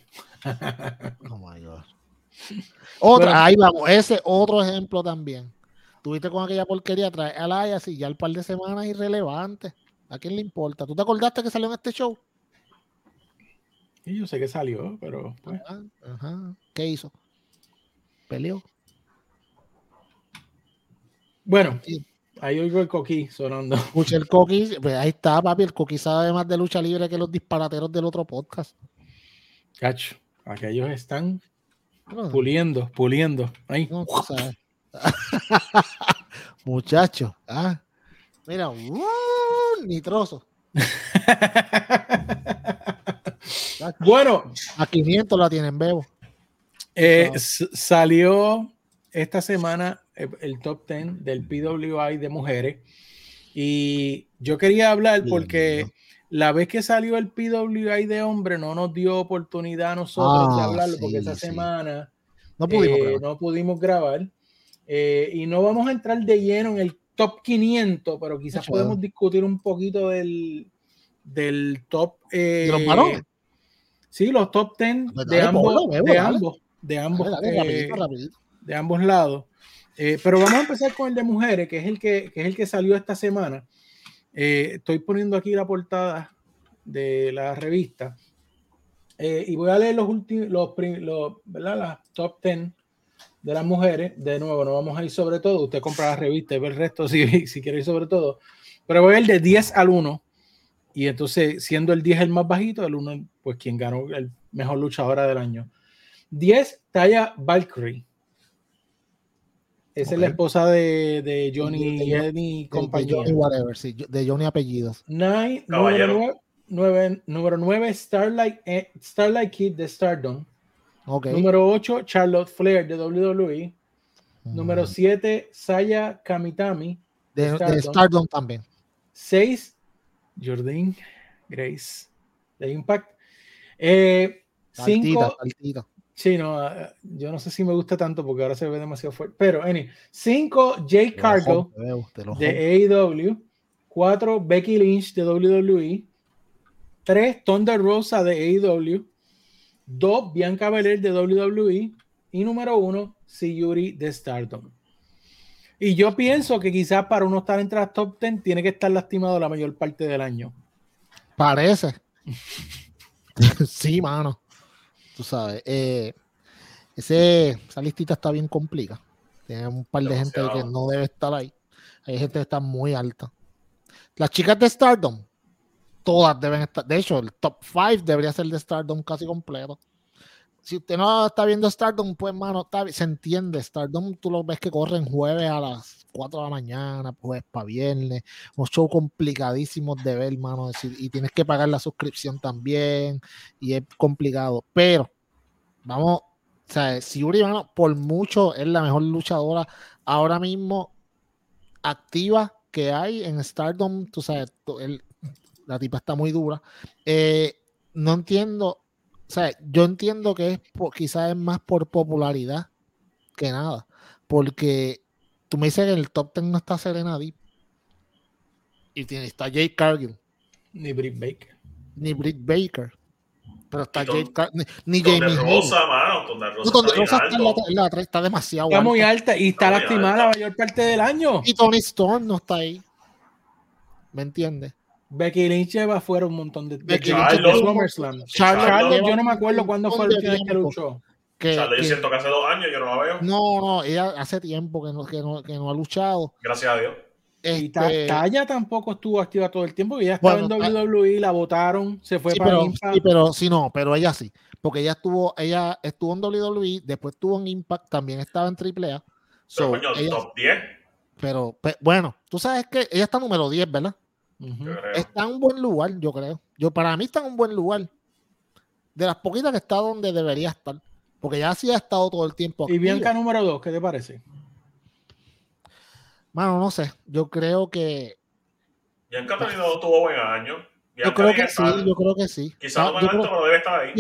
oh my God. Otra, ahí vamos, ese otro ejemplo también. Tuviste con aquella porquería, trae a Elias y ya el par de semanas irrelevante. ¿A quién le importa? ¿Tú te acordaste que salió en este show? Yo sé que salió, pero pues. Ajá, ¿Qué hizo? ¿Peleó? Bueno, ahí oigo el coquí sonando. [LAUGHS] Escucha el coquí, pues ahí está, papi. El coquí sabe más de lucha libre que los disparateros del otro podcast. Cacho, aquellos están puliendo, puliendo. Ahí. [LAUGHS] Muchacho, ah, mira, uh, nitroso. [LAUGHS] Bueno, a 500 la tienen, Bebo. Eh, salió esta semana el top 10 del PWI de mujeres. Y yo quería hablar porque la vez que salió el PWI de hombre no nos dio oportunidad a nosotros de ah, hablarlo porque esa semana no pudimos eh, grabar, no pudimos grabar. Eh, y no vamos a entrar de lleno en el top 500 pero quizás podemos discutir un poquito del, del top ¿De los varones Sí, los top 10 de, ambos, de, ambos, de ambos, eh, de ambos lados. Eh, pero vamos a empezar con el de mujeres, que es el que, que es el que salió esta semana. Eh, estoy poniendo aquí la portada de la revista y voy a leer los últimos, los, los. Las top 10 de las mujeres. De nuevo, no vamos a ir sobre todo. Usted compra la revista y ve el resto [LAUGHS] si, si quiere ir sobre todo. Pero voy a ir de 10 al 1 y entonces, siendo el 10 el más bajito, el 1, pues quien ganó el mejor luchadora del año. 10, Taya Valkyrie. Esa es la esposa de, de Johnny de, Johnny, compañía. De Johnny, whatever, sí, de Johnny apellidos. Nine, número 9, número 9, Starlight, eh, Starlight Kid de Stardom. Okay. Número 8, Charlotte Flair de WWE. Número 7, mm. Saya Kamitami. De, de Stardom también. 6, Jordan Grace de Impact. Eh, cinco, Sí, no, eh, yo no sé si me gusta tanto porque ahora se ve demasiado fuerte. Pero, anyway, 5, Jay Cargo de AEW. 4, Becky Lynch de WWE. 3, Thunder Rosa de AEW. 2, Bianca Belair de WWE. Y número 1, Sayuri de Stardom. Y yo pienso que quizás para uno estar entre las top 10 tiene que estar lastimado la mayor parte del año. Parece. [LAUGHS] sí, mano. Tú sabes. Eh, ese, esa listita está bien complicada. Tiene un par de gente que no debe estar ahí. Hay gente que está muy alta. Las chicas de Stardom, todas deben estar. De hecho, el top 5 debería ser de Stardom casi completo si usted no está viendo Stardom, pues, mano, se entiende. Stardom, tú lo ves que corren jueves a las 4 de la mañana, pues, para viernes. Un show complicadísimo de ver, mano. y tienes que pagar la suscripción también. Y es complicado. Pero, vamos, O sea, si Yuri por mucho es la mejor luchadora ahora mismo activa que hay en Stardom. Tú sabes, la tipa está muy dura. Eh, no entiendo, o sea, yo entiendo que es quizás es más por popularidad que nada. Porque tú me dices que en el top 10 no está Serena Deep. Y tiene, está Jake Cargill. Ni Britt Baker. Ni Britt Baker. Pero está Jake Cargill. Ni, Jamie Rosa, mano. Rosa, Rosa está, la, está demasiado Está muy alta y está, lastimada la mayor parte del año. Y Tony Storm no está ahí. ¿Me entiendes? Becky Lynch lleva fuera un montón de, de Charlotte, Charlotte, yo no me acuerdo cuándo fue el que luchó. Que, Charlotte, siento que hace dos años yo no la veo. No, no, ella hace tiempo que no, que no, que no ha luchado. Gracias a Dios. Este... Y Taya tampoco estuvo activa todo el tiempo, ella estaba en WWE, la votaron, se fue para pero, Impact. Sí, pero sí, no, pero ella sí, porque ella estuvo, ella estuvo en WWE, después estuvo en Impact, también estaba en AAA. So, pero top 10. Pero, bueno, tú sabes que ella está número 10, ¿verdad? Está en un buen lugar, yo creo. Yo, para mí está en un buen lugar. De las poquitas que está donde debería estar. Porque ya sí ha estado todo el tiempo. Y Bianca número 2, ¿qué te parece? Bueno, no sé. Yo creo que. Bianca ha tenido, tuvo buen año. yo creo que sí, yo creo que sí. Quizás no, pero debe estar ahí.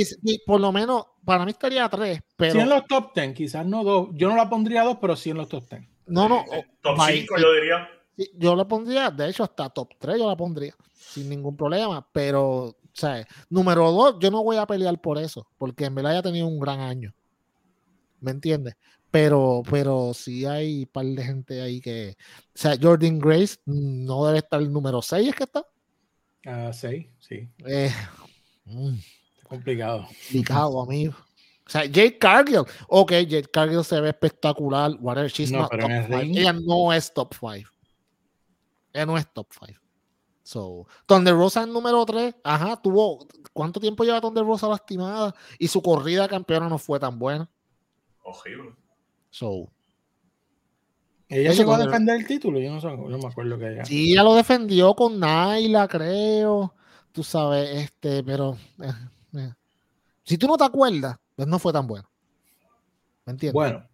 por lo menos, para mí estaría 3, pero. Sí en los top 10, quizás no dos. Yo no la pondría 2, pero sí en los top 10. No, no. top 5 yo diría. Yo la pondría, de hecho, hasta top 3 yo la pondría, sin ningún problema. Pero, o sea, número 2, yo no voy a pelear por eso, porque en verdad ha tenido un gran año. ¿Me entiendes? Pero, pero sí hay un par de gente ahí que. O sea, Jordan Grace no debe estar el número 6, ¿es que está? Ah, 6, sí. Eh, mm. complicado. Complicado, amigo. O sea, Jade Cargill. Ok, Jade Cargill se ve espectacular. Whatever, she's no, not top Ella no es top 5. Ella no es top 5. So, Thunder Rosa en número 3. Ajá, tuvo. ¿Cuánto tiempo lleva Thunder Rosa lastimada? Y su corrida campeona no fue tan buena. Horrible. So. Ella llegó a defender el título, yo no, sé, no me acuerdo que ella. Sí, ella lo defendió con Naila, creo. Tú sabes, este, pero. Eh, eh. Si tú no te acuerdas, pues no fue tan bueno. ¿Me entiendes? Bueno,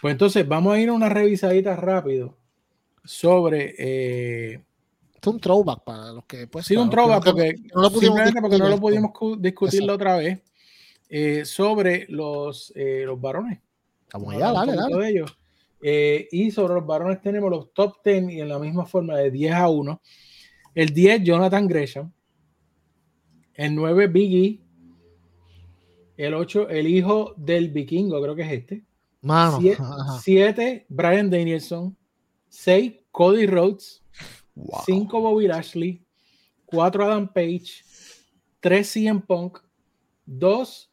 pues entonces vamos a ir a una revisadita rápido sobre. Eh, es un throwback para los que. Pues, sí, un throwback porque, no lo pudimos porque no lo pudimos discutir la otra vez. Eh, sobre los, eh, los varones. Vamos allá, dale, dale. ellos. Eh, y sobre los varones tenemos los top 10 y en la misma forma de 10 a 1. El 10, Jonathan Gresham. El 9, Biggie. El 8, el hijo del vikingo, creo que es este. 7, [LAUGHS] Brian Danielson. 6, Cody Rhodes. 5, Bobby Lashley. 4, Adam Page. 3, CM Punk. 2,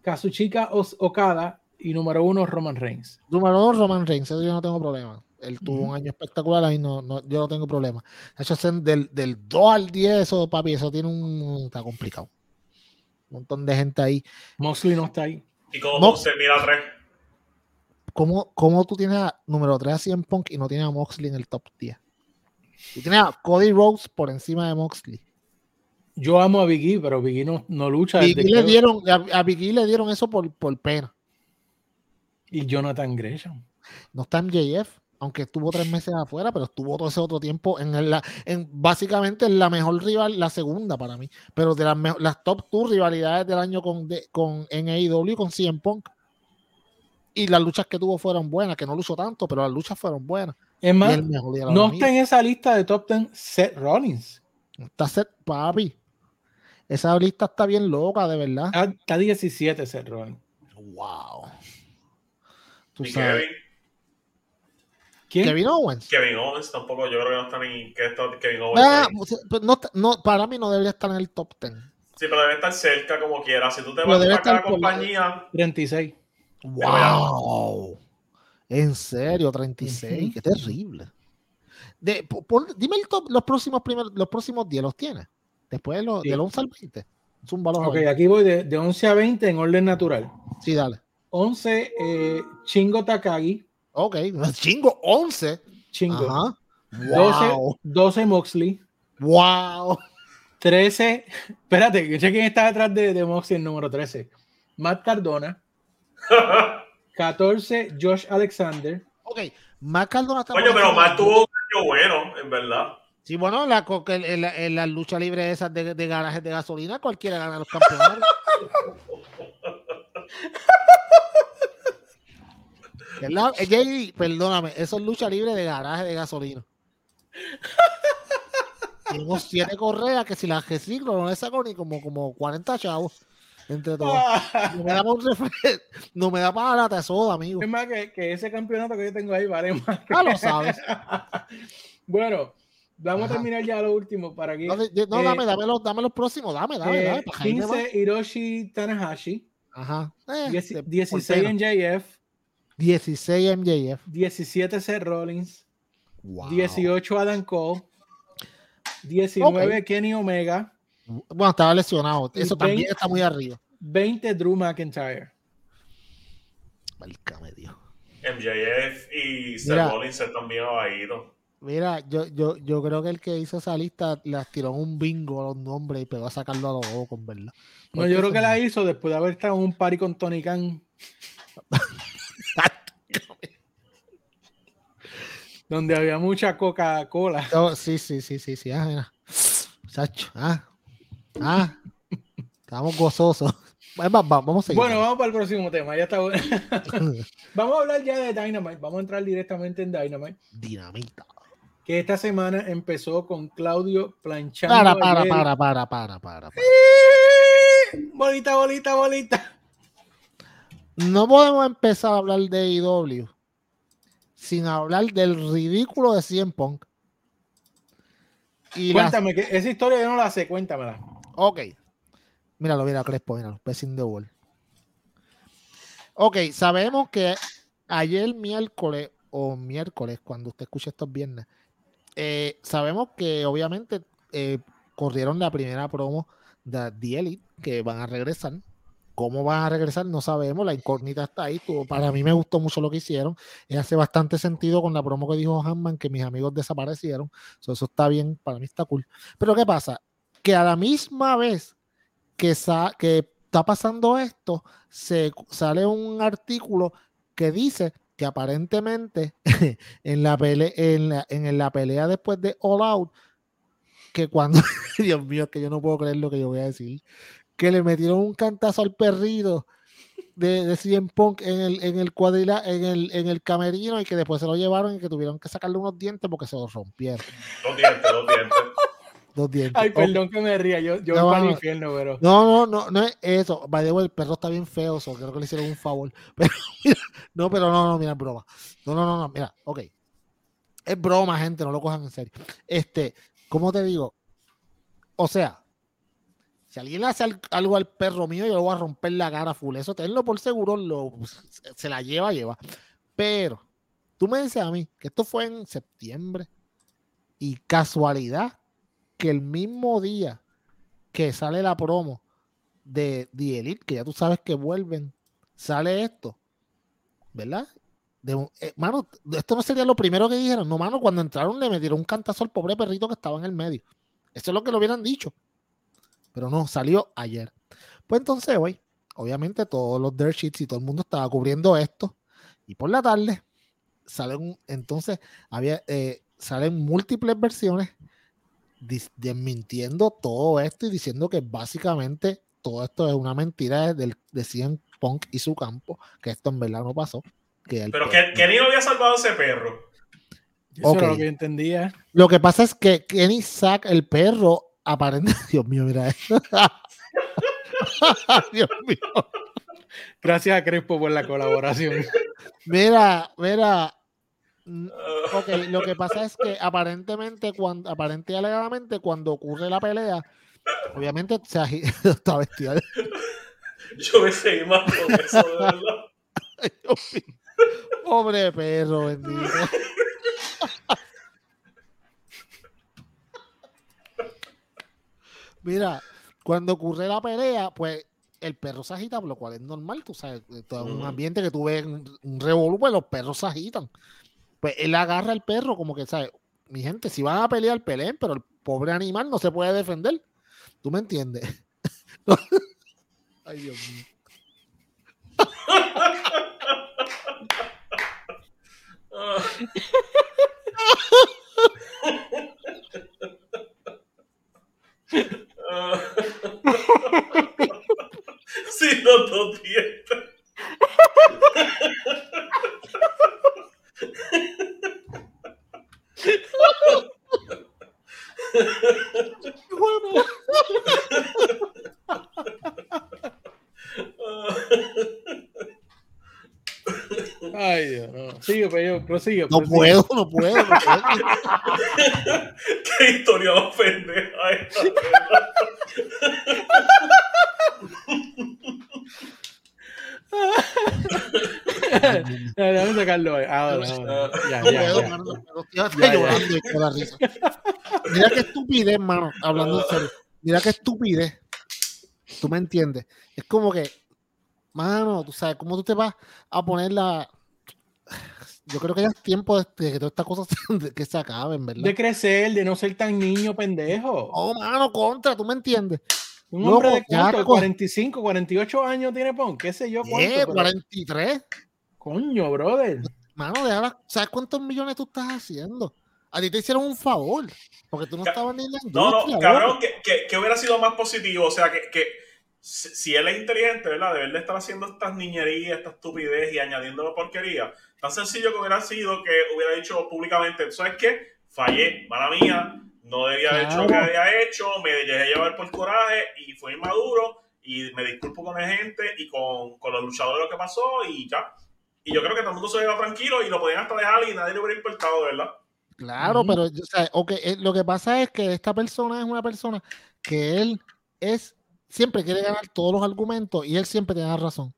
Kazuchika Okada y número uno Roman Reigns. Número dos Roman Reigns, eso yo no tengo problema. Él tuvo un año espectacular, ahí no, no, yo no tengo problema. Eso del, del 2 al 10, eso, papi, eso tiene un. Está complicado. Un montón de gente ahí. Moxley no está ahí. ¿Y cómo se mira 3? ¿Cómo, ¿Cómo, tú tienes a número 3 a 100 Punk y no tienes a Moxley en el top 10? Tú tienes a Cody Rhodes por encima de Moxley. Yo amo a Biggie, pero Biggie no, no lucha. le dieron, a, Biggie le dieron eso por, por pena. Y Jonathan Gresham. No está MJF, aunque estuvo tres meses afuera, pero estuvo todo ese otro tiempo en, la, en básicamente la mejor rival, la segunda para mí. Pero de las, las top two rivalidades del año con, de, con en AEW con CM Punk. Y las luchas que tuvo fueron buenas, que no luchó tanto, pero las luchas fueron buenas. Es más, no está en esa lista de top ten Seth Rollins. Está Seth, papi. Esa lista está bien loca, de verdad. Está, 17 Seth Rollins. Wow. ¿Y Kevin? ¿Quién? Kevin Owens. Kevin Owens tampoco, yo creo que no está ni que está Kevin Owens. Ah, pues, no, no, para mí no debería estar en el top 10. Sí, pero debe estar cerca como quiera. Si tú te vas a cada compañía. 36. Wow. En serio, 36. Qué terrible. De, dime el top, los próximos primeros, los próximos 10 los tienes. Después de los, del 11 al 20. Es un valor. Ok, aquí voy de, de, 11 a 20 en orden natural. Sí, dale. 11, eh, Chingo Takagi. Ok, [LAUGHS] Chingo, 11. Chingo. Ajá. 12, 12 Moxley. Wow. 13, [LAUGHS] espérate, yo sé quién está detrás de, de Moxley el número 13. Matt Cardona. 14, Josh Alexander. Ok, Mark Cardona está Coño, pero de- tuvo un año bueno, en verdad. Sí, bueno, la, en, la, en luchas libres esas de, de garajes de gasolina, cualquiera gana los campeonatos. [LAUGHS] ¿Verdad? Eh, JD, perdóname, eso es lucha libre de garaje de gasolina. Tengo siete correas que si las reciclo no le saco ni como, como 40 chavos entre todos. No me da no me da para la soda, amigo. Es más que, que ese campeonato que yo tengo ahí vale más. que- Ah, lo sabes. [LAUGHS] bueno, vamos Ajá. a terminar ya lo último para aquí. No, no, Eh, dame, dame los, dame los próximos, dame, dame, Eh, dame. para Jaime, va. 15, Hiroshi Tanahashi. Ajá. Eh, Dieci- de- por 16 pena. MJF. 16 MJF. 17 Seth Rollins. Wow. 18 Adam Cole. 19 Kenny Omega. Bueno, estaba lesionado. Eso también 20. está muy arriba. 20 Drew McIntyre. Válgame Dios. MJF y Seth Mira. Rollins están bien abajito. Mira, yo, yo, yo creo que el que hizo esa lista las tiró en un bingo a los nombres y pegó a sacarlo a los ojos, ¿verdad? No, yo creo que la hizo después de haber estado en un party con Tony Khan. [LAUGHS] donde había mucha Coca-Cola. Sí, sí, sí, sí, sí. Ah, mira. Chacho, ah. Ah. Estamos gozosos. Vamos a seguir. Bueno, vamos para el próximo tema. Ya está bueno. [LAUGHS] vamos a hablar ya de Dynamite. Vamos a entrar directamente en Dynamite. Dinamita. Que esta semana empezó con Claudio planchando. Para, para, para, para, para, para. para. Bolita, bolita, bolita. No podemos empezar a hablar de IW sin hablar del ridículo de CM Punk. Y Cuéntame, que esa historia yo no la sé. Cuéntamela. Ok. Míralo, mira, Crespo, míralo. Pacing the wall. Ok, sabemos que ayer miércoles o miércoles, cuando usted escuche estos viernes, eh, sabemos que obviamente eh, corrieron la primera promo de The Elite, que van a regresar. ¿Cómo van a regresar? No sabemos, la incógnita está ahí. Para mí me gustó mucho lo que hicieron. Y hace bastante sentido con la promo que dijo Hanman, que mis amigos desaparecieron. So, eso está bien, para mí está cool. Pero ¿qué pasa? Que a la misma vez que, sa- que está pasando esto, se sale un artículo que dice que aparentemente [LAUGHS] en la, pele- en la, en la pelea después de All Out, que cuando, [LAUGHS] Dios mío, que yo no puedo creer lo que yo voy a decir, que le metieron un cantazo al perrito de, de CM Punk en el, en el cuadrila, en el, en el camerino y que después se lo llevaron y que tuvieron que sacarle unos dientes porque se los rompieron. Dos dientes, dos dientes. Dos dientes. Ay, perdón que me ría. Yo, yo No, voy para el no. infierno, pero. No, no, no, no es eso. By the way, el perro está bien feo, so creo que le hicieron un favor. [LAUGHS] Pero, mira, no, pero no, no, mira, es broma. No, no, no, no, mira, ok. Es broma, gente, no lo cojan en serio. Este, ¿cómo te digo? O sea, si alguien le hace al- algo al perro mío, yo le voy a romper la cara full. Eso tenlo por seguro, lo, se la lleva, lleva. Pero, tú me dices a mí que esto fue en septiembre y casualidad que el mismo día que sale la promo de The Elite, que ya tú sabes que vuelven, sale esto, ¿verdad? Eh, mano, esto no sería lo primero que dijeron. No, mano, cuando entraron le metieron un cantazo al pobre perrito que estaba en el medio. Eso es lo que lo hubieran dicho. Pero no, salió ayer. Pues entonces hoy, obviamente todos los dirt sheets y todo el mundo estaba cubriendo esto. Y por la tarde salen, entonces había, eh, salen múltiples versiones desmintiendo todo esto y diciendo que básicamente todo esto es una mentira de, del- de CM Punk y su campo, que esto en verdad no pasó. Que Pero perro- que Kenny no había salvado a ese perro. Eso Ok. era lo que yo entendía. Lo que pasa es que Kenny saca el perro, aparente. [LAUGHS] Dios mío, mira esto. [LAUGHS] Dios mío. Gracias a Crespo por la colaboración. Mira, mira. Mm, Uh, Ok, lo que pasa es que aparentemente, cuando, aparente y alegadamente, cuando ocurre la pelea, obviamente se agi- [LAUGHS] está bestial. yo me seguí más con eso, de verdad. [LAUGHS] Pobre perro, bendito. [LAUGHS] Mira, cuando ocurre la pelea, pues el perro se agita, por lo cual es normal, tú sabes, esto es un ambiente que tú ves un, un revolú, pues los perros se agitan. Pues él agarra al perro, como que, sabe Mi gente, si van a pelear, peleen, pero el pobre animal no se puede defender. ¿Tú me entiendes? [LAUGHS] Ay, Dios mío. [LAUGHS] Si no, no Ay, Dios, no. Sigue, pero prosigue. No prosigue. puedo, no puedo. no puedo. Qué historia más pendeja esta. [LAUGHS] [LAUGHS] Déjame sacarlo ahí. Ahora, ahora. Ya, No ya, puedo, ya. mano, no puedo. Estoy hasta Ya, ya. llorando y con la risa. Mira qué estupidez, mano. Hablando en serio. Mira qué estupidez. Tú me entiendes. Es como que, mano, tú sabes, ¿cómo tú te vas a poner la. Yo creo que ya es tiempo de de que todas estas cosas [LAUGHS] se- que se acaben, ¿verdad? De crecer, de no ser tan niño pendejo. Oh, mano, contra, tú me entiendes. Un loco, hombre de ya, cuánto, de co- 45, 48 años tiene Pon, qué sé yo cuánto. Eh, pero- 43. Coño, brother. Mano, déjala- ¿sabes cuántos millones tú estás haciendo? A ti te hicieron un favor, porque tú no estabas ni en la No, industria. no, cabrón, que, que, que hubiera sido más positivo. O sea, que, que si él es inteligente, ¿verdad? Deber de estar haciendo estas niñerías, esta estupidez y añadiendo porquería. Tan sencillo que hubiera sido que hubiera dicho públicamente, ¿sabes qué? Fallé, mala mía, no debía haber hecho lo que Claro. había hecho, me dejé llevar por coraje y fue inmaduro y me disculpo con la gente y con, con los luchadores de lo que pasó y ya. Y yo creo que todo el mundo se quedó tranquilo y lo podían hasta dejar y nadie le hubiera importado, ¿verdad? Claro, pero o sea, eh, lo que pasa es que esta persona es una persona que él es siempre quiere ganar todos los argumentos y él siempre tiene la razón.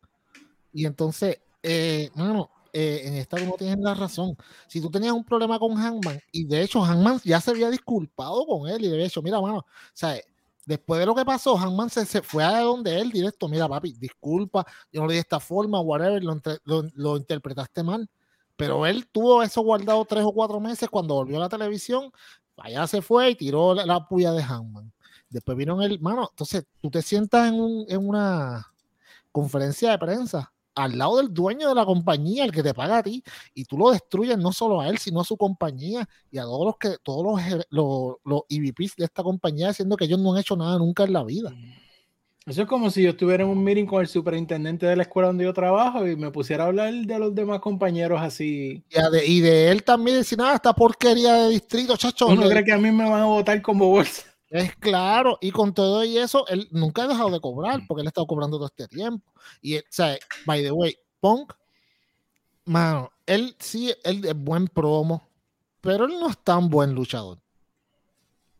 Y entonces, eh, mano, eh, en esta tú no tienes la razón. Si tú tenías un problema con Hangman, y de hecho Hangman ya se había disculpado con él y le había dicho, mira, mano, o sea, después de lo que pasó, Hangman se, se fue a donde él directo, mira, papi, disculpa, yo no lo di esta forma, whatever, lo, lo- interpretaste mal. Pero él tuvo eso guardado tres o cuatro meses cuando volvió a la televisión. Allá se fue y tiró la, puya de Hangman. Después vino el mano. Entonces tú te sientas en, un- en una conferencia de prensa al lado del dueño de la compañía, el que te paga a ti, y tú lo destruyes no solo a él, sino a su compañía y a todos los que todos los, los, los EVPs de esta compañía, diciendo que ellos no han hecho nada nunca en la vida. Eso es como si yo estuviera en un meeting con el superintendente de la escuela donde yo trabajo y me pusiera a hablar de los demás compañeros así. Y, de, y de él también decir, nada, esta porquería de distrito, chacho. ¿Uno cree que a mí me van a votar como bolsa? Es claro, y con todo y eso, él nunca ha dejado de cobrar, porque él ha estado cobrando todo este tiempo. Y, o sea, by the way, Punk, mano, él sí, él es buen promo, pero él no es tan buen luchador.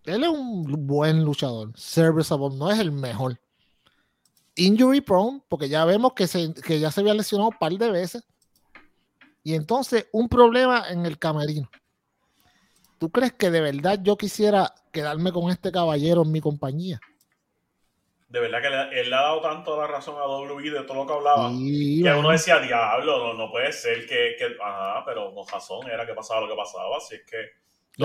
Él es un buen luchador, serviceable, no es el mejor. Injury prone, porque ya vemos que, se, que ya se había lesionado un par de veces. Y entonces, un problema en el camerino. ¿Tú crees que de verdad yo quisiera quedarme con este caballero en mi compañía? De verdad que le- él le ha dado tanto la razón a WWE de todo lo que hablaba. Sí, que uno decía, diablo, no, no puede ser que, que- Ajá, pero con razón era que pasaba lo que pasaba. Así es que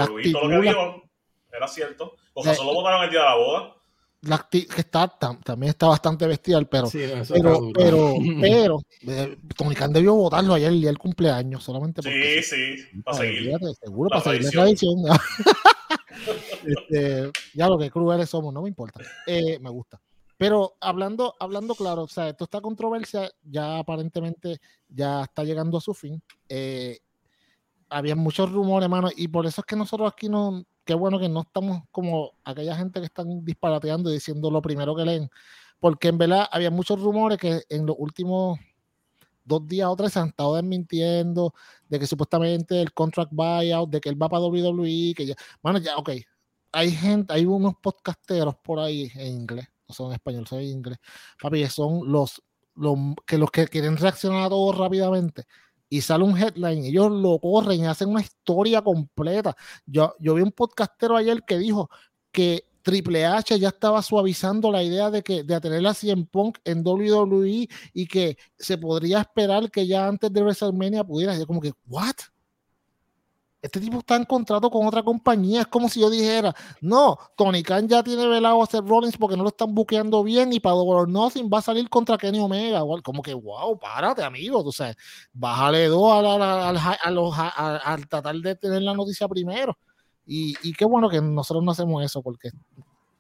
WWE todo lo que dijo era cierto. Con razón lo votaron el día de la boda. La que está, tam- también está bastante bestial, pero, Sí, pero, duro. pero, [LAUGHS] pero, eh, Tony Khan debió votarlo ayer el día del cumpleaños, solamente porque Sí, sí, para Ay, seguir. olvídate, seguro, la para seguir la tradición. [LAUGHS] Este, ya lo que crueles somos, no me importa. Eh, me gusta. Pero hablando, hablando claro, o sea, toda esta controversia ya aparentemente ya está llegando a su fin. Eh, había muchos rumores, hermano, y por eso es que nosotros aquí no, qué bueno que no estamos como aquella gente que están disparateando y diciendo lo primero que leen, porque en verdad había muchos rumores que en los últimos dos días o tres se han estado desmintiendo de que supuestamente el contract buyout, de que él va para WWE, que ya, bueno, ya, ok, hay gente, hay unos podcasteros por ahí en inglés, no son en español, son en inglés, papi, son los, los que los que quieren reaccionar a todo rápidamente y sale un headline, ellos lo corren y hacen una historia completa. Yo, yo vi un podcastero ayer que dijo que Triple H ya estaba suavizando la idea de que de tener a CM Punk en WWE y que se podría esperar que ya antes de WrestleMania pudiera ser como que, ¿what? Este tipo está en contrato con otra compañía. Es como si yo dijera, no, Tony Khan ya tiene velado a Seth Rollins porque no lo están buqueando bien y para Double or Nothing va a salir contra Kenny Omega. Como que, wow, párate, amigo. Tú sabes, bájale dos al, a los- a- a- al tratar de tener la noticia primero. Y, y qué bueno que nosotros no hacemos eso porque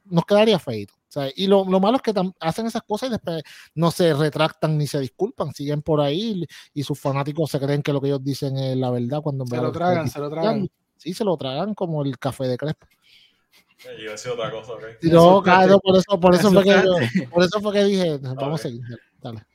nos quedaría feito. Y lo, malo es que hacen esas cosas y después no se retractan ni se disculpan, siguen por ahí y, sus fanáticos se creen que lo que ellos dicen es la verdad cuando se lo tragan, se lo tragan. Sí, se lo tragan como el café de Crespo. Yo decía otra cosa, No, claro, por eso, por eso, fue que, por eso fue que dije, vamos a seguir. Dale.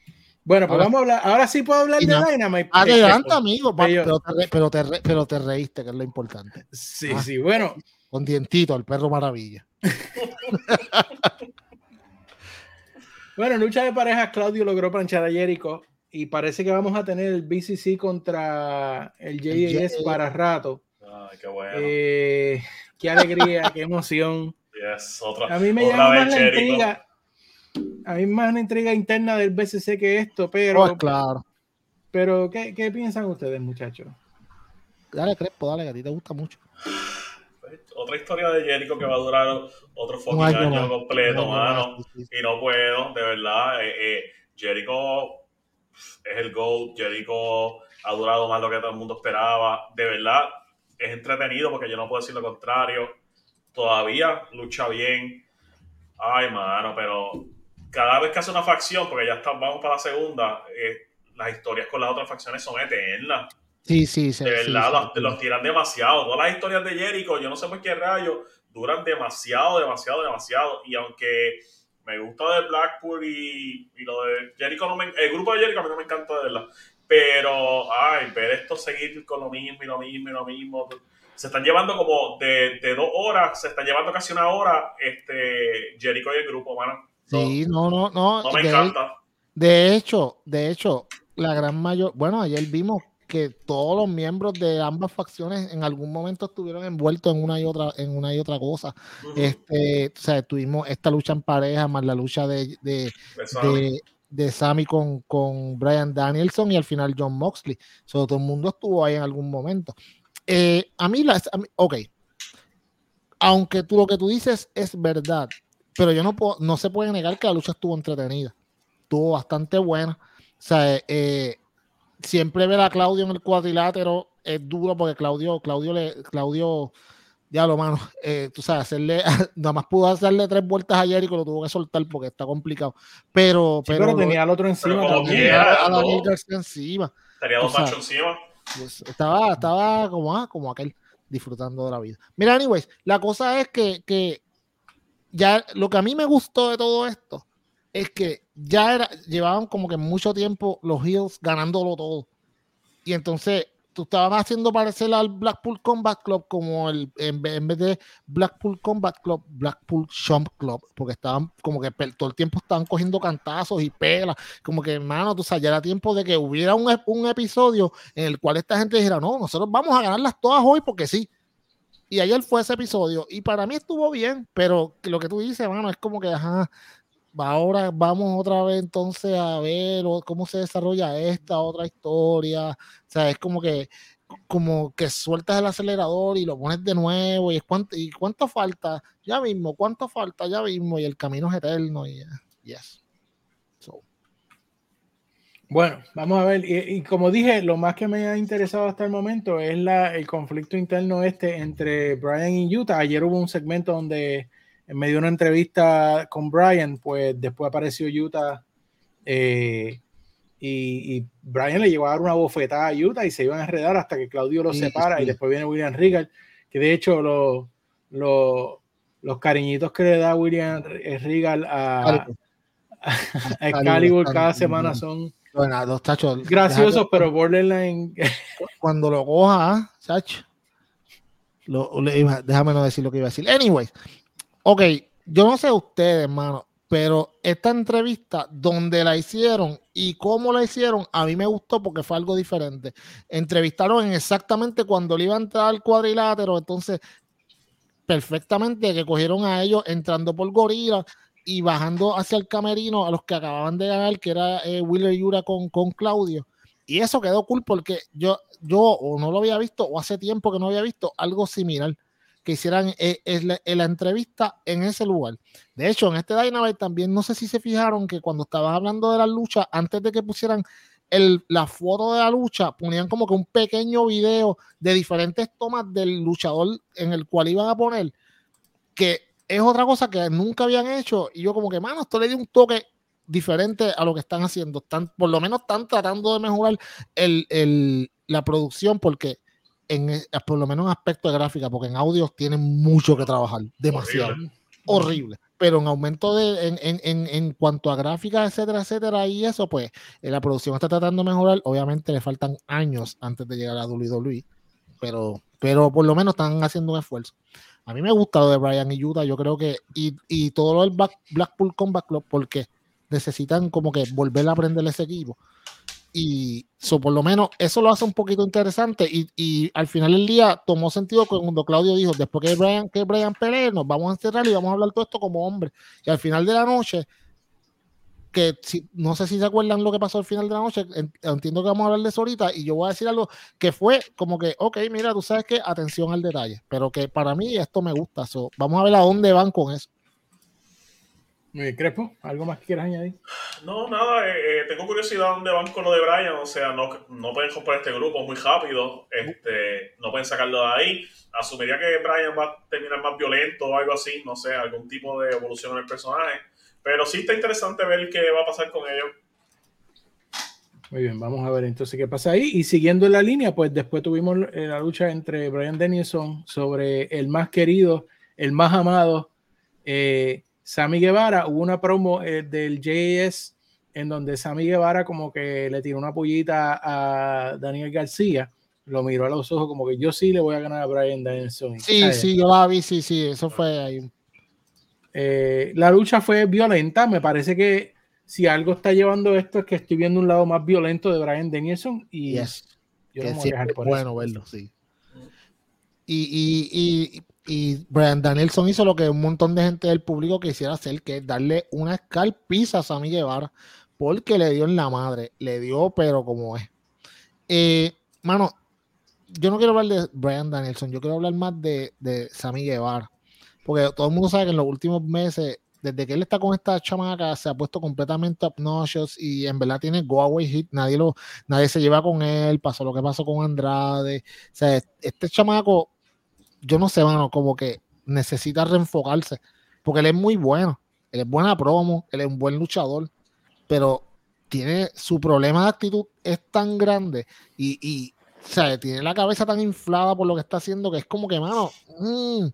Bueno, pues vamos a hablar. Ahora sí puedo hablar de Dynamite. Adelante, amigo, pero, te, pero, te, pero te reíste, que es lo importante. Sí, ah, sí, bueno. Con dientito, el perro maravilla. [LAUGHS] bueno, lucha de parejas, Claudio logró planchar a Jericho y parece que vamos a tener el BCC contra el JS para rato. Ay, qué bueno. Eh, qué alegría, qué emoción. a mí me llama más la intriga a mí más una intriga interna del BCC que esto, pero. Oh, claro. Pero, ¿qué, ¿qué, piensan ustedes, muchachos? Dale, Crespo, dale, que a ti te gusta mucho. Otra historia de Jericho que va a durar otro fucking año, completo, mano. Y no puedo, de verdad. Eh, eh, Jericho es el GOAT. Jericho ha durado más lo que todo el mundo esperaba. De verdad, es entretenido porque yo no puedo decir lo contrario. Todavía lucha bien. Ay, mano, pero cada vez que hace una facción, porque ya vamos para la segunda, eh, las historias con las otras facciones son eternas. Sí, sí, sí. De verdad, los, tiran demasiado. Todas las historias de Jericho, yo no sé por qué rayos, duran demasiado, demasiado, demasiado. Y aunque me gusta de Blackpool y, lo de Jericho, no el grupo de Jericho a mí no me encanta de verdad. Pero, ay, ver esto seguir con lo mismo y lo mismo y lo mismo. Se están llevando como de, de dos horas, se están llevando casi una hora este Jericho y el grupo, mano. Sí, no, no, no. No me encanta. De hecho, de hecho, la gran mayor, bueno, ayer vimos que todos los miembros de ambas facciones en algún momento estuvieron envueltos en una y otra, en una y otra cosa. Este, o sea, tuvimos esta lucha en pareja, más la lucha de, de, de, Sammy con, con Brian Danielson y al final John Moxley. todo el mundo estuvo ahí en algún momento. Eh, a mí, las, ok, aunque tú lo que tú dices es verdad, pero yo no puedo, no se puede negar que la lucha estuvo entretenida, estuvo bastante buena. O sea, eh, siempre ver a Claudio en el cuadrilátero es duro porque Claudio, Claudio le, Claudio, ya lo mano, eh, tú sabes, hacerle, [LAUGHS] nada más pudo hacerle tres vueltas ayer y lo tuvo que soltar porque está complicado. Pero, pero, tenía al otro encima, a, Daniel García encima. Tenía dos machos encima. Pues, estaba, estaba como, ah, como aquel disfrutando de la vida. Mira, anyways, la cosa es que, que ya lo que a mí me gustó de todo esto es que ya era, llevaban como que mucho tiempo los Hills ganándolo todo. Y entonces tú estabas haciendo parecer al Blackpool Combat Club como el en, vez de Blackpool Combat Club, Blackpool Shump Club, porque estaban como que todo el tiempo estaban cogiendo cantazos y pelas, como que hermano, tú sabes, ya era tiempo de que hubiera un, un episodio en el cual esta gente dijera, no, nosotros vamos a ganarlas todas hoy porque sí. Y ayer fue ese episodio. Y para mí estuvo bien, pero lo que tú dices, mano, es como que, ajá, ahora vamos otra vez entonces a ver cómo se desarrolla esta otra historia. O sea, es como que como que sueltas el acelerador y lo pones de nuevo y es cuánto y cuánto falta ya mismo cuánto falta ya mismo y el camino es eterno y yes bueno, vamos a ver. Y, como dije, lo más que me ha interesado hasta el momento es la, el conflicto interno este entre Brian y Utah. Ayer hubo un segmento donde en medio de una entrevista con Brian, pues después apareció Utah eh, y, Brian le llevó a dar una bofetada a Utah y se iban a enredar hasta que Claudio los separa y después viene William Regal, que de hecho los cariñitos que le da William Regal a, a [LAUGHS] Excalibur cada semana son bueno, los tachos. Graciosos, pero borderline. [LAUGHS] Cuando lo coja, chacho. déjame no decir lo que iba a decir. Anyways, ok, yo no sé ustedes, hermano, pero esta entrevista, donde la hicieron y cómo la hicieron, a mí me gustó porque fue algo diferente. Entrevistaron exactamente cuando le iba a entrar al cuadrilátero, entonces perfectamente que cogieron a ellos entrando por gorila y bajando hacia el camerino a los que acababan de ganar, que era eh, Willer Yura con, con Claudio. Y eso quedó cool porque yo, yo o no lo había visto o hace tiempo que no había visto algo similar que hicieran eh, la, entrevista en ese lugar. De hecho, en este Dynamite también no sé si se fijaron que cuando estaban hablando de la lucha, antes de que pusieran el, la foto de la lucha, ponían como que un pequeño video de diferentes tomas del luchador en el cual iban a poner que es otra cosa que nunca habían hecho. Y yo como que, mano, esto le dio un toque diferente a lo que están haciendo. Están, por lo menos están tratando de mejorar el, la producción porque en, eh, por lo menos en aspecto de gráfica, porque en audio tienen mucho que trabajar, demasiado. Horrible. Pero en aumento de, en, en, en, cuanto a gráfica, etcétera, etcétera, y eso, pues eh, la producción está tratando de mejorar. Obviamente le faltan años antes de llegar a WWE, pero, pero por lo menos están haciendo un esfuerzo. A mí me gusta lo de Brian y Utah, yo creo que, y, y todo lo del Blackpool Combat Club, porque necesitan como que volver a aprender ese equipo. Y so, por lo menos eso lo hace un poquito interesante. Y, y, al final del día tomó sentido cuando Claudio dijo: después que Brian, que Brian pelee, nos vamos a encerrar y vamos a hablar todo esto como hombre. Y al final de la noche, que si, no sé si se acuerdan lo que pasó al final de la noche, entiendo que vamos a hablar de eso ahorita, y yo voy a decir algo que fue como que, ok, mira, tú sabes que atención al detalle, pero que para mí esto me gusta. So, vamos a ver a dónde van con eso. Crespo, ¿algo más que quieras añadir? No, nada, eh, eh, tengo curiosidad dónde van con lo de Brian, o sea, no, no pueden comprar este grupo muy rápido, este, no pueden sacarlo de ahí. Asumiría que Brian va a terminar más violento o algo así, no sé, algún tipo de evolución en el personaje, pero sí está interesante ver qué va a pasar con ellos. Muy bien, vamos a ver entonces qué pasa ahí. Y siguiendo la línea, pues después tuvimos eh, la lucha entre Brian Dennison sobre el más querido, el más amado, eh, Sammy Guevara, hubo una promo eh, del JS en donde Sammy Guevara como que le tiró una pollita a Daniel García, lo miró a los ojos como que yo sí le voy a ganar a Brian Danielson. Sí, sí, yo la vi, sí, sí, eso fue ahí. Eh, la lucha fue violenta, me parece que si algo está llevando esto es que estoy viendo un lado más violento de Brian Danielson y yo no voy a dejar por bueno verlo, sí. y, y y Brian Danielson hizo lo que un montón de gente del público quisiera hacer, que es darle una escalpiza a Sammy Guevara, porque le dio en la madre, le dio, pero como es. Eh, mano, yo no quiero hablar de Brian Danielson, yo quiero hablar más de, de Sammy Guevara, porque todo el mundo sabe que en los últimos meses, desde que él está con esta chamaca, se ha puesto completamente obnoxious y en verdad tiene go away hit, nadie, lo, nadie se lleva con él, pasó lo que pasó con Andrade, o sea, este chamaco yo no sé, mano, como que necesita reenfocarse, porque él es muy bueno, él es buena promo, él es un buen luchador, pero tiene su problema de actitud es tan grande y, y o sea, tiene la cabeza tan inflada por lo que está haciendo que es como que, mano, mmm,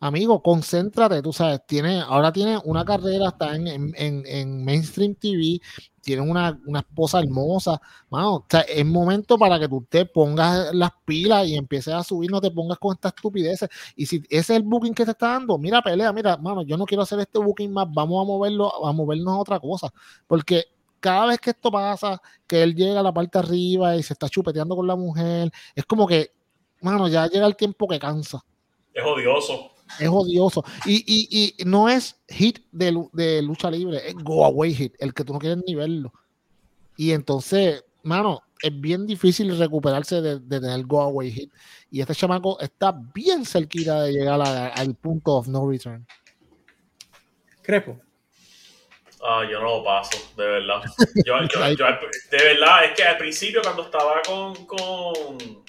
amigo, concéntrate, tú sabes, tiene, ahora tiene una carrera, está en, en, en mainstream TV, tiene una, una, esposa hermosa, mano, o sea, es momento para que tú te pongas las pilas y empieces a subir, no te pongas con estas estupideces, y si ese es el booking que te está dando, mira, pelea, mira, mano, yo no quiero hacer este booking más, vamos a moverlo, a movernos a otra cosa, porque cada vez que esto pasa, que él llega a la parte arriba y se está chupeteando con la mujer, es como que, mano, ya llega el tiempo que cansa. Es odioso. Es odioso. Y, y, y no es hit de, de, lucha libre, es go away hit, el que tú no quieres ni verlo. Y entonces, mano, es bien difícil recuperarse de, de tener go away hit. Y este chamaco está bien cerquita de llegar al punto of no return. Crepo. Ah, yo no lo paso, de verdad. [LAUGHS] Yo, yo, yo, de verdad, es que al principio cuando estaba con, con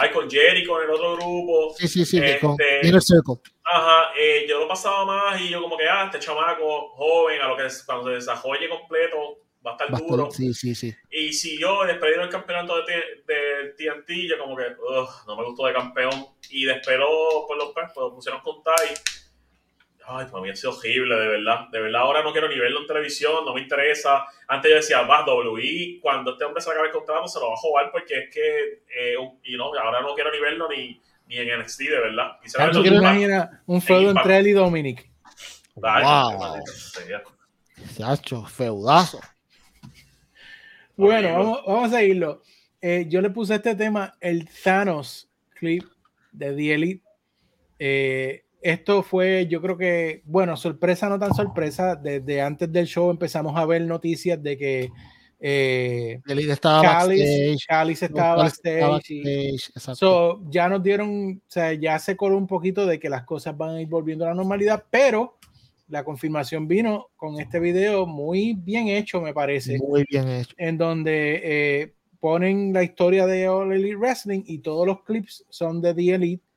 Ay, con Jerry, con el otro grupo. Sí, sí, sí, este, con Inner Circle. Ajá, eh, yo lo pasaba más y yo como que, ah, este chamaco joven, a lo que cuando se desarrolle completo, va a estar Bastante, duro. Sí, sí, sí. Y si yo despedieron el campeonato de, de TNT, yo como que, no me gustó de campeón. Y despedó por los pues, lo pusieron con Tai Ay, para mí ha sido horrible, de verdad. De verdad, ahora no quiero ni verlo en televisión, no me interesa. Antes yo decía, vas, WI, cuando este hombre se acabe el contrato, se lo va a jugar porque es que, eh, y no, ahora no quiero ni verlo ni, ni en NXT, de verdad. Quisiera ¿Tú quieres imaginar un feudo entre él y Dominic? Ay, wow. Chacho, feudazo. Bueno, vamos, vamos a seguirlo. Eh, yo le puse este tema, el Thanos clip de The Elite. Eh, esto fue, yo creo que, bueno, sorpresa, no tan sorpresa. Desde antes del show empezamos a ver noticias de que eh, estaba Cáliz, estaba backstage. so, ya nos dieron, o sea, ya se coló un poquito de que las cosas van a ir volviendo a la normalidad, pero la confirmación vino con este video muy bien hecho, me parece. Muy bien hecho. En donde eh, ponen la historia de All Elite Wrestling y todos los clips son de The Elite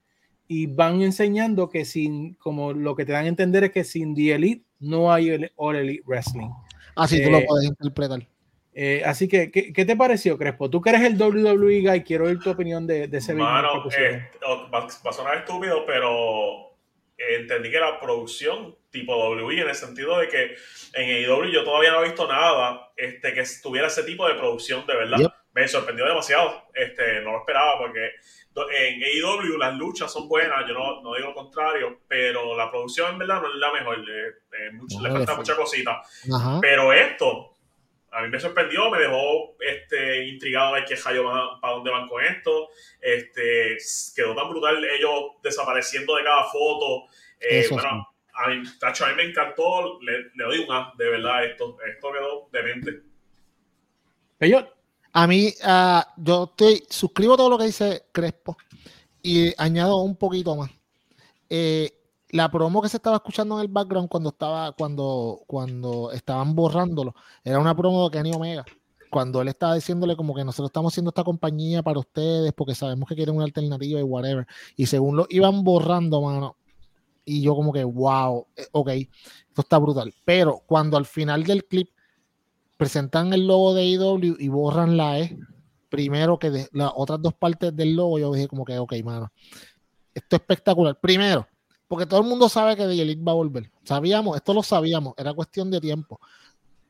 y van enseñando que sin, como lo que te dan a entender es que sin The Elite no hay el All Elite Wrestling. Así tú lo puedes interpretar. Eh, así que, ¿qué, te pareció, Crespo? Tú que eres el WWE guy, quiero oír tu opinión de, ese video. Mano, eh, va, a sonar estúpido, pero entendí que la producción tipo WWE en el sentido de que en AEW yo todavía no he visto nada este, que tuviera ese tipo de producción de verdad. Me sorprendió demasiado. Este, no lo esperaba porque en AEW las luchas son buenas, yo no, no digo lo contrario, pero la producción en verdad no es la mejor. le falta mucha cosita. Pero esto, a mí me sorprendió, me dejó este, intrigado de qué rayo para dónde van con esto. Este, quedó tan brutal ellos desapareciendo de cada foto. Eh, bueno, a mí, tacho, a mí me encantó, le, doy un A, de verdad, esto, esto quedó demente. Ellos. A mí, uh, yo estoy, suscribo todo lo que dice Crespo y añado un poquito más. Eh, la promo que se estaba escuchando en el background cuando estaba cuando cuando estaban borrándolo era una promo de Kenny Omega. Cuando él estaba diciéndole como que nosotros estamos haciendo esta compañía para ustedes porque sabemos que quieren una alternativa y whatever. Y según lo iban borrando mano y yo como que wow eh, ok esto está brutal pero cuando al final del clip presentan el logo de IW y borran la E primero que las otras dos partes del logo yo dije como que ok mano esto es espectacular primero porque todo el mundo sabe que The Elite va a volver. Sabíamos, esto lo sabíamos, era cuestión de tiempo.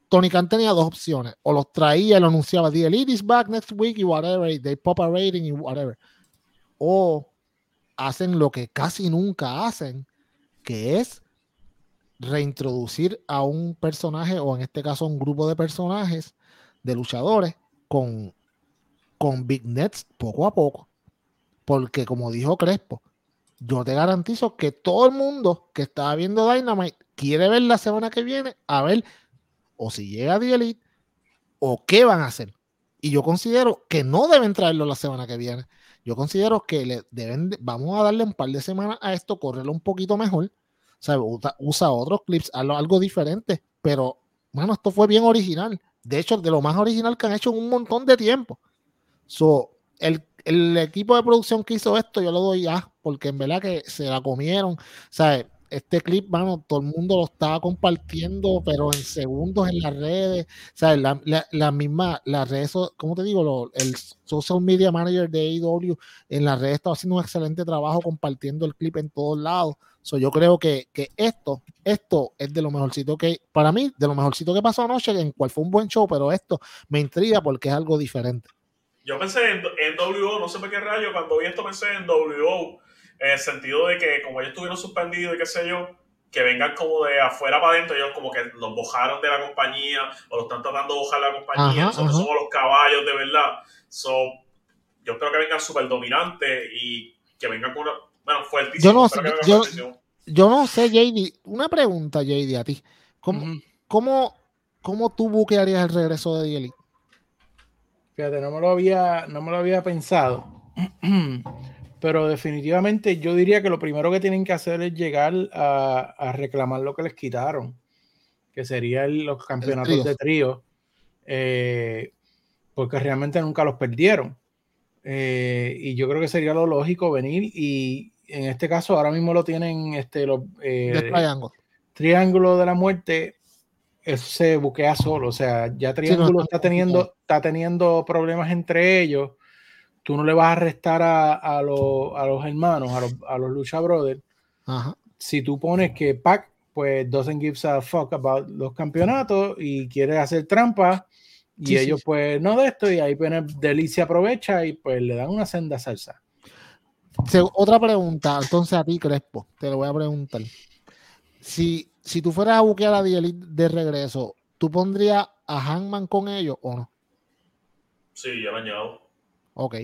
Tony Khan tenía dos opciones, o los traía lo anunciaba, The Elite is back next week y whatever, they pop a rating y whatever. O hacen lo que casi nunca hacen, que es reintroducir a un personaje, o en este caso un grupo de personajes, de luchadores, con, con Big Nets poco a poco. Porque como dijo Crespo, yo te garantizo que todo el mundo que estaba viendo Dynamite quiere ver la semana que viene a ver o si llega The Elite o qué van a hacer. Y yo considero que no deben traerlo la semana que viene. Yo considero que le deben, vamos a darle un par de semanas a esto, correrlo un poquito mejor. O sea, usa, otros clips, algo, algo diferente. Pero, bueno, esto fue bien original. De hecho, de lo más original que han hecho en un montón de tiempo. So, el el equipo de producción que hizo esto, yo lo doy ya, porque en verdad que se la comieron. ¿Sabes? Este clip, mano, todo el mundo lo estaba compartiendo, pero en segundos en las redes. ¿Sabes? La, la, misma, las redes, ¿cómo te digo? el social media manager de AEW en las redes estaba haciendo un excelente trabajo compartiendo el clip en todos lados. So, yo creo que, que, esto, esto es de lo mejorcito que, para mí, de lo mejorcito que pasó anoche, en cual fue un buen show, pero esto me intriga porque es algo diferente. Yo pensé en, en WO, no sé por qué rayo, cuando vi esto pensé en WO, en el sentido de que como ellos estuvieron suspendidos y qué sé yo, que vengan como de afuera para adentro, ellos como que los bojaron de la compañía o los están tratando de bojar la compañía, son los caballos de verdad. So, yo espero que vengan súper dominantes y que vengan con una, bueno, fuertísimo. Yo no, sé, yo, yo, no sé, JD, una pregunta, JD, a ti. ¿Cómo, cómo, cómo tú buquearías el regreso de Dieli? Fíjate, no me lo había, no me lo había pensado. [CLEARS THROAT] Pero definitivamente yo diría que lo primero que tienen que hacer es llegar a, reclamar lo que les quitaron, que serían los campeonatos de trío, eh, porque realmente nunca los perdieron. Eh, y yo creo que sería lo lógico venir y en este caso ahora mismo lo tienen este, los, eh, triángulo de la muerte eso se buquea solo. O sea, ya Triángulo está, teniendo, está teniendo problemas entre ellos. Tú no le vas a restar a, a, los hermanos, a los, a los Lucha Brothers. Si tú pones que Pac, pues, doesn't give a fuck about los campeonatos y quiere hacer trampa, y ellos, pues, no de esto, y ahí viene Delicia aprovecha y pues le dan una senda salsa. Otra pregunta, entonces a ti, Crespo, te lo voy a preguntar. Si si tú fueras a buquear a The de regreso, ¿tú pondrías a Hangman con ellos o no? Sí, yo lo añado. Ok.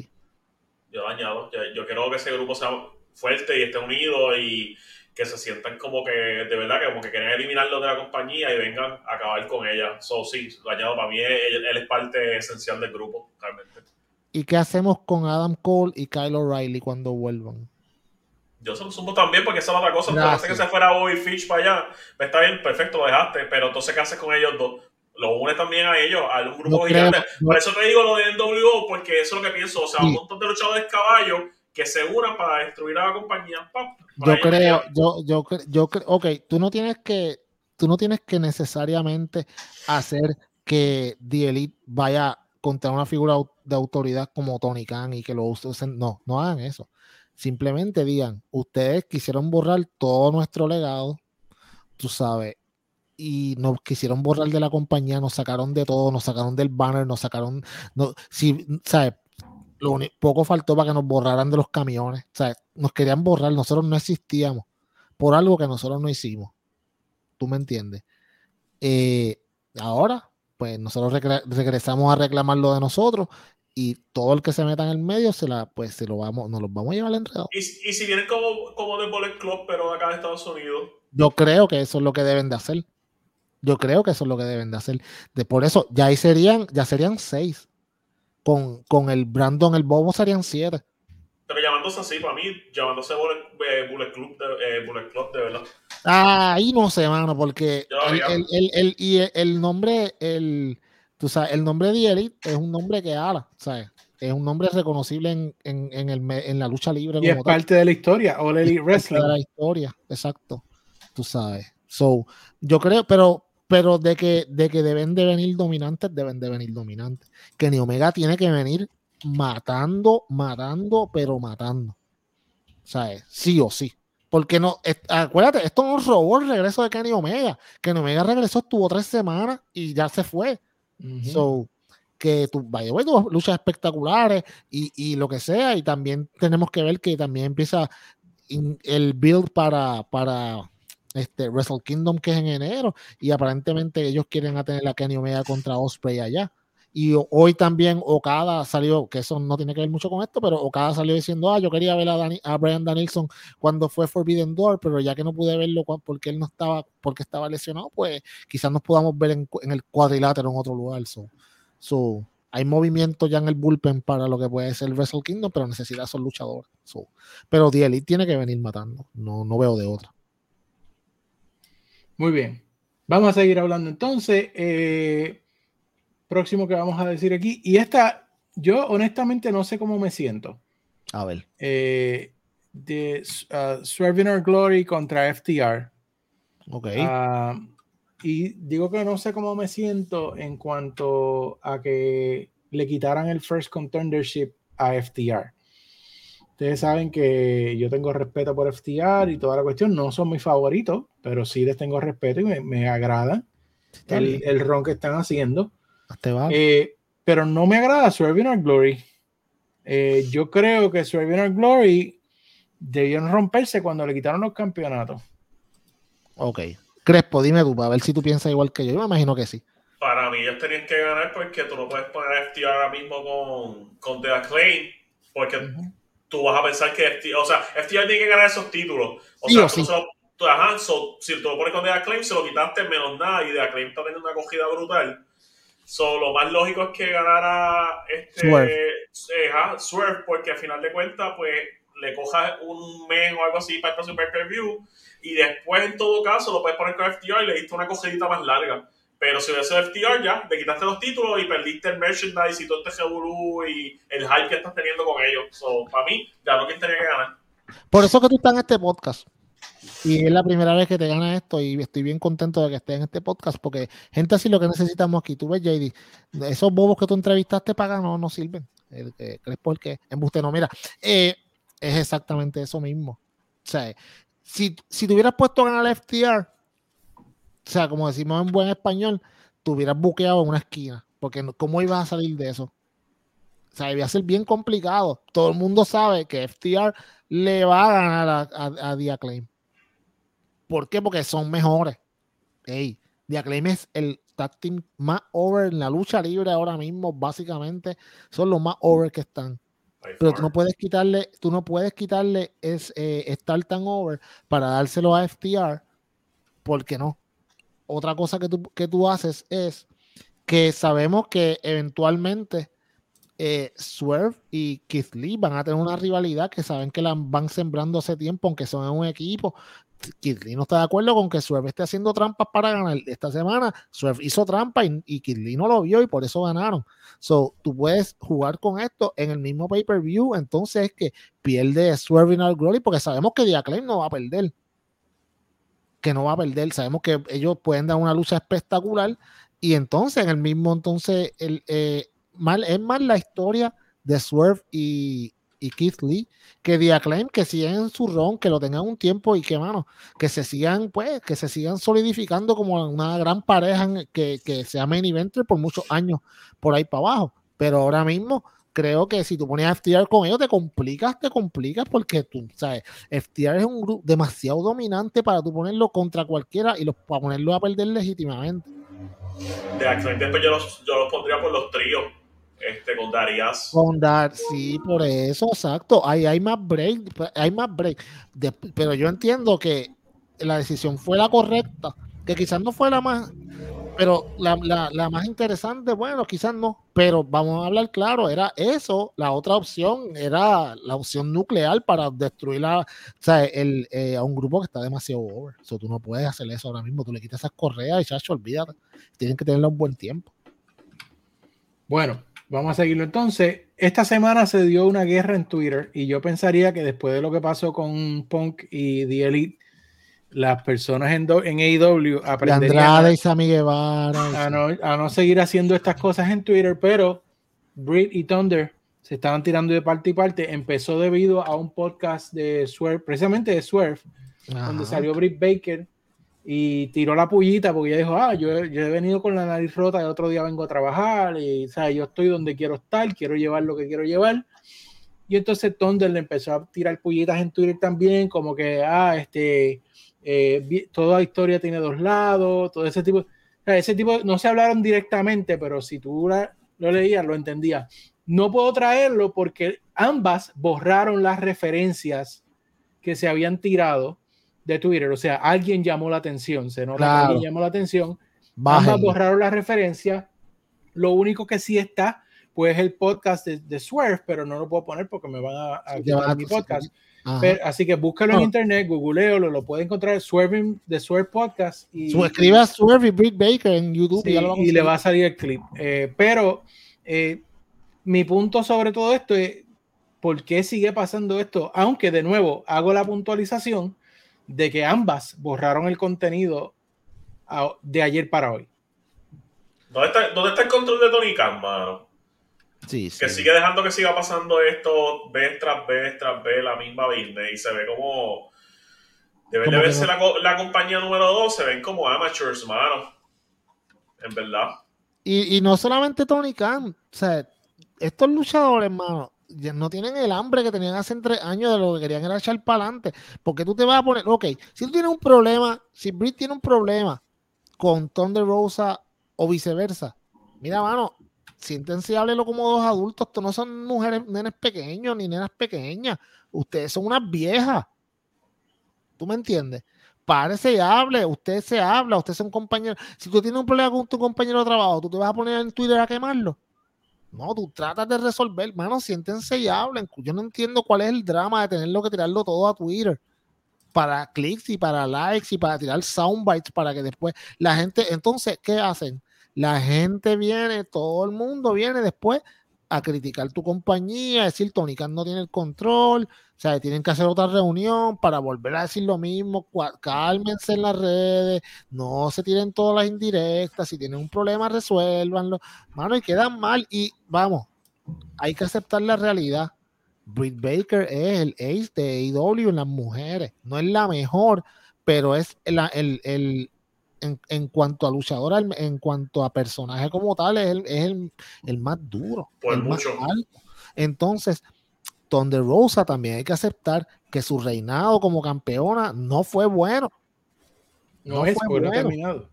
Yo lo añado. Yo, quiero que ese grupo sea fuerte y esté unido y que se sientan como que, de verdad, que como que quieren eliminarlo de la compañía y vengan a acabar con ella. So, sí, lo añado. Para mí, él, él es parte esencial del grupo, realmente. ¿Y qué hacemos con Adam Cole y Kyle O'Reilly cuando vuelvan? yo se lo sumo también porque esa es otra cosa. Entonces que se fuera Bobby Fish para allá. Pues está bien, perfecto, lo dejaste. Pero entonces, ¿qué haces con ellos dos? Lo une también a ellos, a un grupo gigante. Por eso te digo lo de NWO, porque eso es lo que pienso. O sea, un montón de luchadores caballos que se unan para destruir a la compañía. yo creo, yo, yo, yo, creo, ok, tú no tienes que, tú no tienes que necesariamente hacer que The Elite vaya contra una figura de autoridad como Tony Khan y que lo usen. No, no hagan eso. Simplemente digan, ustedes quisieron borrar todo nuestro legado, tú sabes, y nos quisieron borrar de la compañía, nos sacaron de todo, nos sacaron del banner, nos sacaron, no, si, ¿sabes? Lo poco faltó para que nos borraran de los camiones, ¿sabes? Nos querían borrar, nosotros no existíamos por algo que nosotros no hicimos. ¿Tú me entiendes? Eh, ahora, pues nosotros regresamos a reclamar lo de nosotros y todo el que se meta en el medio se la pues se lo vamos nos los vamos a llevar al enredado. ¿Y, y si vienen como, como de Bullet Club pero acá en Estados Unidos yo creo que eso es lo que deben de hacer yo creo que eso es lo que deben de hacer de por eso ya ahí serían ya serían seis con, con el Brandon el Bobo serían siete pero llamándose así para mí llamándose Bullet, eh, Bullet Club de, eh, Bullet Club de verdad ah ahí no sé mano porque el, el, el, el, y el nombre el tú sabes, el nombre de Elite es un nombre que habla, ¿sabes? Es un nombre reconocible en, en, en, el, en la lucha libre. Y es parte de la historia, o Elite Wrestling. de la historia, exacto. Tú sabes. So, yo creo, pero, pero de que, de que deben de venir dominantes, deben de venir dominantes. Que ni Omega tiene que venir matando, matando, pero matando. ¿Sabes? Sí o sí. Porque no, acuérdate, esto no robó el regreso de Kenny Omega. Kenny Omega regresó, estuvo tres semanas y ya se fue. So, que tú, vaya, bueno, luchas espectaculares y, y, lo que sea, y también tenemos que ver que también empieza el build para, para este Wrestle Kingdom que es en enero, y aparentemente ellos quieren a la Kenny Omega contra Osprey allá. Y hoy también Okada salió, que eso no tiene que ver mucho con esto, pero Okada salió diciendo, ah, yo quería ver a, a Brian Danielson cuando fue Forbidden Door, pero ya que no pude verlo porque él no estaba, porque estaba lesionado, pues quizás nos podamos ver en, el cuadrilátero en otro lugar. So, hay movimiento ya en el bullpen para lo que puede ser Wrestle Kingdom, pero necesita esos luchadores. pero The Elite tiene que venir matando, no, no veo de otra. Muy bien. Vamos a seguir hablando entonces. Eh, próximo que vamos a decir aquí. Y esta, yo honestamente no sé cómo me siento. A ver. Eh, de uh, Swerving Our Glory contra FTR. Ok. Uh, y digo que no sé cómo me siento en cuanto a que le quitaran el first contendership a FTR. Ustedes saben que yo tengo respeto por FTR y toda la cuestión. No son mis favoritos, pero sí les tengo respeto y me, me agrada el, el, ron que están haciendo. Eh, pero no me agrada Swerving Our Glory. Eh, yo creo que Swerving Our Glory debieron romperse cuando le quitaron los campeonatos. Ok. Crespo, dime tú, para ver si tú piensas igual que yo. Yo me imagino que sí. Para mí ellos tenían que ganar porque tú no puedes poner a FTR ahora mismo con, con The Acclaim porque tú vas a pensar que FTR, o sea, FTR tiene que ganar esos títulos. O sea, sí. tú, ajá, si tú lo pones con The Acclaim, se lo quitaste menos nada y The Acclaim está teniendo una acogida brutal. So, lo más lógico es que ganara este Swerve. porque al final de cuentas, pues le coja un mes o algo así para el próximo pay-per-view y después, en todo caso, lo puedes poner con FTR y le diste una cogidita más larga. Pero si hubiese FTR ya, le quitaste los títulos y perdiste el merchandise y todo este seguro y el hype que estás teniendo con ellos. So, para mí, ya no quien tenía que ganar. Por eso que tú estás en este podcast. Y es la primera vez que te gana esto y estoy bien contento de que estés en este podcast porque gente así lo que necesitamos aquí. Tú ves, JD, esos bobos que tú entrevistaste para no, no sirven. El, eh, ¿Crees por qué? Embuste no. Mira, eh, es exactamente eso mismo. O sea, si, si te hubieras puesto a ganar el FTR, o sea, como decimos en buen español, te hubieras buqueado en una esquina. Porque ¿cómo ibas a salir de eso? O sea, iba a ser bien complicado. Todo el mundo sabe que FTR le va a ganar a, a, a The Acclaim. ¿Por qué? Porque son mejores. Hey, The Acclaim es el tag team más over en la lucha libre ahora mismo, básicamente. Son los más over que están. Pero tú no puedes quitarle, tú no puedes quitarle es, eh, estar tan over para dárselo a FTR, porque no. Otra cosa que tú, que tú haces es que sabemos que eventualmente eh, Swerve y Keith Lee van a tener una rivalidad que saben que la van sembrando hace tiempo, aunque son en un equipo, Kidley no está de acuerdo con que Swerve esté haciendo trampas para ganar. Esta semana Swerve hizo trampa y, y no lo vio y por eso ganaron. So, tú puedes jugar con esto en el mismo pay-per-view, entonces es que pierde Swerve in Glory porque sabemos que Diaclaim no va a perder. Que no va a perder. Sabemos que ellos pueden dar una lucha espectacular y entonces en el mismo, entonces, el, eh, mal, es más la historia de Swerve y, y Keith Lee, que The Acclaim, que sigan su ron, que lo tengan un tiempo y que, mano, que se sigan, pues, que se sigan solidificando como una gran pareja que, que sea main eventer por muchos años por ahí para abajo. Pero ahora mismo creo que si tú pones a FTR con ellos, te complicas, te complicas porque tú, sabes, FTR es un grupo demasiado dominante para tú ponerlo contra cualquiera y los, para ponerlo a perder legítimamente. De Acclaim después yo los, yo los pondría por los tríos este, con Darias. Con Dar, sí, por eso, exacto. Hay, hay más break, hay más break. pero yo entiendo que la decisión fue la correcta, que quizás no fue la más, pero la, más interesante, bueno, quizás no, pero vamos a hablar claro, era eso, la otra opción era la opción nuclear para destruir a, el, eh, a un grupo que está demasiado over. So, tú no puedes hacer eso ahora mismo, tú le quitas esas correas y chacho, olvídate, tienen que tenerla un buen tiempo. Bueno, Vamos a seguirlo entonces. Esta semana se dio una guerra en Twitter y yo pensaría que después de lo que pasó con Punk y The Elite, las personas en, en AEW aprenderían a, a, no, a no seguir haciendo estas cosas en Twitter, pero Britt y Thunder se estaban tirando de parte y parte. Empezó debido a un podcast de Swerve, precisamente de Swerve, donde salió Britt Baker y tiró la pullita porque ella dijo, ah, yo, yo, he venido con la nariz rota y otro día vengo a trabajar y, o sea, yo estoy donde quiero estar, quiero llevar lo que quiero llevar. Y entonces Thunder le empezó a tirar pullitas en Twitter también, como que, ah, este, eh, toda historia tiene dos lados, todo ese tipo. O sea, ese tipo, no se hablaron directamente, pero si tú lo leías, lo entendías. No puedo traerlo porque ambas borraron las referencias que se habían tirado de Twitter. O sea, alguien llamó la atención, se nota alguien llamó la atención. Ambas borraron la referencia. Lo único que sí está, pues el podcast de, de Swerve, pero no lo puedo poner porque me van a, a mi podcast. Así que búscalo en internet, googlealo, lo puede encontrar Swerve de Swerve Podcast. Y, escriba Swerve y Britt Baker en YouTube y, le va a salir el clip. Eh, pero eh, mi punto sobre todo esto es por qué sigue pasando esto, aunque de nuevo hago la puntualización de que ambas borraron el contenido de ayer para hoy. ¿Dónde está, el control de Tony Khan, mano? Sí, Que sigue dejando que siga pasando esto vez tras vez tras vez, la misma business, y se ve como. Deben de verse la, compañía número 2, se ven como amateurs, mano. En verdad. Y, y no solamente Tony Khan, o sea, estos luchadores, mano, no tienen el hambre que tenían hace tres años de lo que querían era echar para adelante. Porque tú te vas a poner, ok, si tú tienes un problema, si Britt tiene un problema con Thunder Rosa o viceversa, mira, mano, siéntense y háblelo como dos adultos. Estos no son mujeres, nenes pequeños ni nenas pequeñas. Ustedes son unas viejas. ¿Tú me entiendes? Párese y hable. Usted se habla. Usted es un compañero. Si tú tienes un problema con tu compañero de trabajo, ¿tú te vas a poner en Twitter a quemarlo? No, tú tratas de resolver, hermano, siéntense y hablen. Yo no entiendo cuál es el drama de tenerlo que tirarlo todo a Twitter para clics y para likes y para tirar soundbites para que después la gente, entonces, ¿qué hacen? La gente viene, todo el mundo viene después a criticar tu compañía, a decir Tony Khan no tiene el control, o sea, tienen que hacer otra reunión para volver a decir lo mismo, cálmense en las redes, no se tiren todas las indirectas, si tienen un problema resuélvanlo, mano, y quedan mal y vamos, hay que aceptar la realidad. Britt Baker es el ace de AEW en las mujeres, no es la mejor, pero es el, el en, cuanto a luchador, en cuanto a personaje como tal, es el, es el, más duro. el mucho. Más alto. Entonces, Thunder Rosa también hay que aceptar que su reinado como campeona no fue bueno. No, es porque no ha terminado.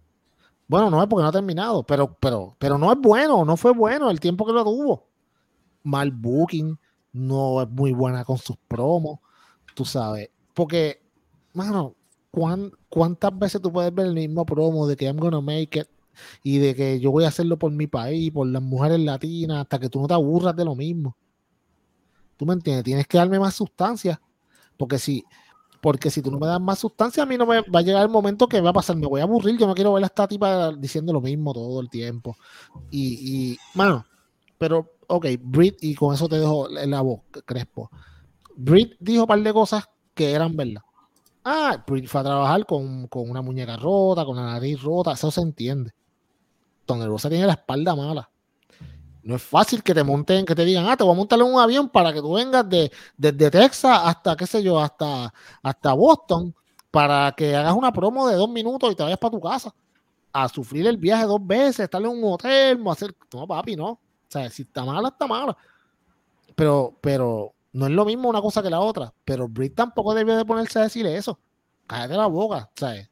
Bueno, no es porque no ha terminado, pero, pero, pero no es bueno, no fue bueno el tiempo que lo tuvo. Mal booking, no es muy buena con sus promos, tú sabes. Porque, mano, ¿cuántas veces tú puedes ver el mismo promo de que I'm gonna make it y de que yo voy a hacerlo por mi país, por las mujeres latinas, hasta que tú no te aburras de lo mismo? ¿Tú me entiendes? Tienes que darme más sustancia. Porque si, porque si tú no me das más sustancia, a mí no me va a llegar el momento que va a pasar, me voy a aburrir, yo no quiero ver a esta tipa diciendo lo mismo todo el tiempo. Y, y mano, pero, ok, Brit, y con eso te dejo la voz, Crespo. Brit dijo un par de cosas que eran verdad. Ah, Brit fue a trabajar con, con una muñeca rota, con la nariz rota, eso se entiende. Rosa tiene la espalda mala. No es fácil que te monten, que te digan, ah, te voy a montar en un avión para que tú vengas de, desde Texas hasta, qué sé yo, hasta, hasta Boston, para que hagas una promo de dos minutos y te vayas para tu casa. A sufrir el viaje dos veces, estar en un hotel, hacer. No, papi, no. O sea, si está mala, está mala. Pero, pero no es lo mismo una cosa que la otra. Pero Britt tampoco debió de ponerse a decir eso. Cállate la boca. Sea,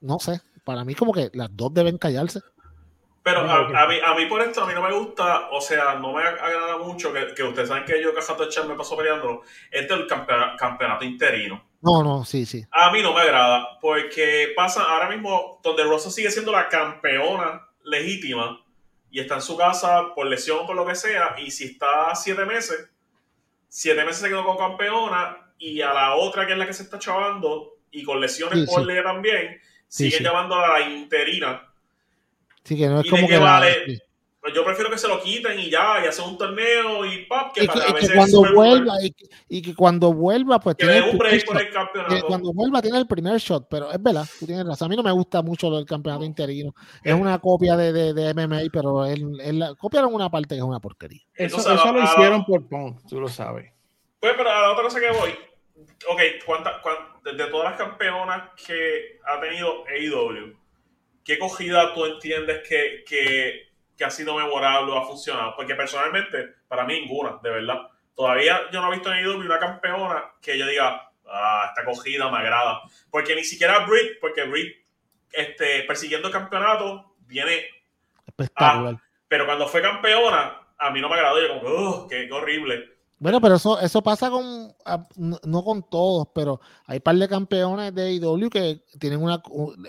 no sé. Para mí, como que las dos deben callarse. Pero a, mí, a mí por esto, a mí no me gusta, o sea, no me agrada mucho que, que ustedes saben que yo Cajato Chan me pasó peleando, este es el campeonato, interino. No, no, sí, sí. A mí no me agrada, porque pasa ahora mismo donde Rosa sigue siendo la campeona legítima y está en su casa por lesión o por lo que sea, y si está siete meses, siete meses se quedó con campeona, y a la otra que es la que se está chavando, y con lesiones por ley también, sigue llamando a la interina Sí, que no es como que. Vale, yo prefiero que se lo quiten y ya, y hacer un torneo y pop, que, para que, cuando vuelva, y que, cuando vuelva, pues tiene el, por el campeonato. cuando vuelva tiene el primer shot, pero es verdad, tú tienes razón. A mí no me gusta mucho el campeonato interino. Es una copia de, de, de MMA, pero él, él, copiaron una parte que es una porquería. Eso, eso lo hicieron por Pong, tú lo sabes. Pues, pero a la otra cosa que voy, ok, ¿cuántas, de todas las campeonas que ha tenido AEW, ¿qué cogida tú entiendes que, que, ha sido memorable o ha funcionado? Porque personalmente, para mí ninguna, de verdad. Todavía yo no he visto en IW una campeona que yo diga, ah, esta cogida me agrada. Porque ni siquiera Britt, porque Britt, este, persiguiendo el campeonato, viene... Espectacular. pero cuando fue campeona, a mí no me agradó. Yo como, qué horrible. Bueno, pero eso, eso pasa con, no con todos, pero hay par de campeones de IW que tienen una,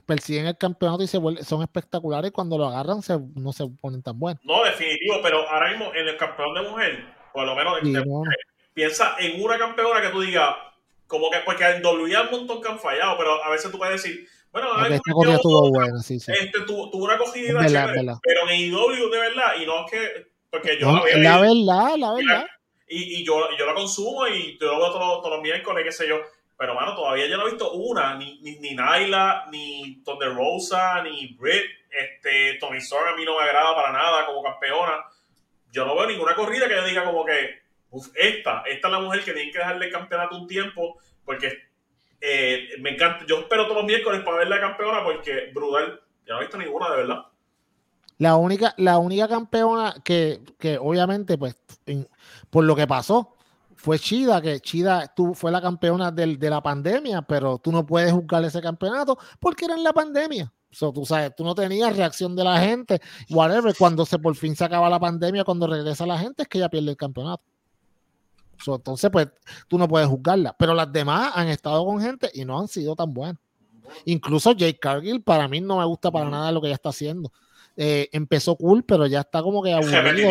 persiguen el campeonato y se son espectaculares y cuando lo agarran se, no se ponen tan buenos. No, definitivo, pero ahora mismo en el campeón de mujer, por lo menos de, piensa en una campeona que tú digas, como que, porque en W hay un montón que han fallado, pero a veces tú puedes decir, bueno, esta cogida estuvo buena, sí, sí. Este, tuvo, una cogida pero en IW de verdad, y no es que, porque yo no, la, la verdad, la verdad y, yo, yo la consumo y yo lo veo todos, todos los miércoles, qué sé yo. Pero, mano, todavía yo no he visto una, ni, ni, ni Naila, ni Thunder Rosa, ni Britt. Este, Tony Storm a mí no me agrada para nada como campeona. Yo no veo ninguna corrida que yo diga como que, uf, esta, esta es la mujer que tiene que dejarle el campeonato un tiempo, porque eh, me encanta. Yo espero todos los miércoles para ver la campeona, porque brutal. Yo no he visto ninguna, de verdad. La única, la única campeona que, que obviamente, pues, por lo que pasó, fue Chida, que Chida tú, fue la campeona del, de la pandemia, pero tú no puedes juzgar ese campeonato porque era en la pandemia. So, tú sabes, tú no tenías reacción de la gente, whatever. Cuando se por fin se acaba la pandemia, cuando regresa la gente, es que ella pierde el campeonato. So, entonces, pues, tú no puedes juzgarla. Pero las demás han estado con gente y no han sido tan buenas. Incluso Jake Cargill, para mí no me gusta para nada lo que ella está haciendo. Eh, empezó cool, pero ya está como que aburrido.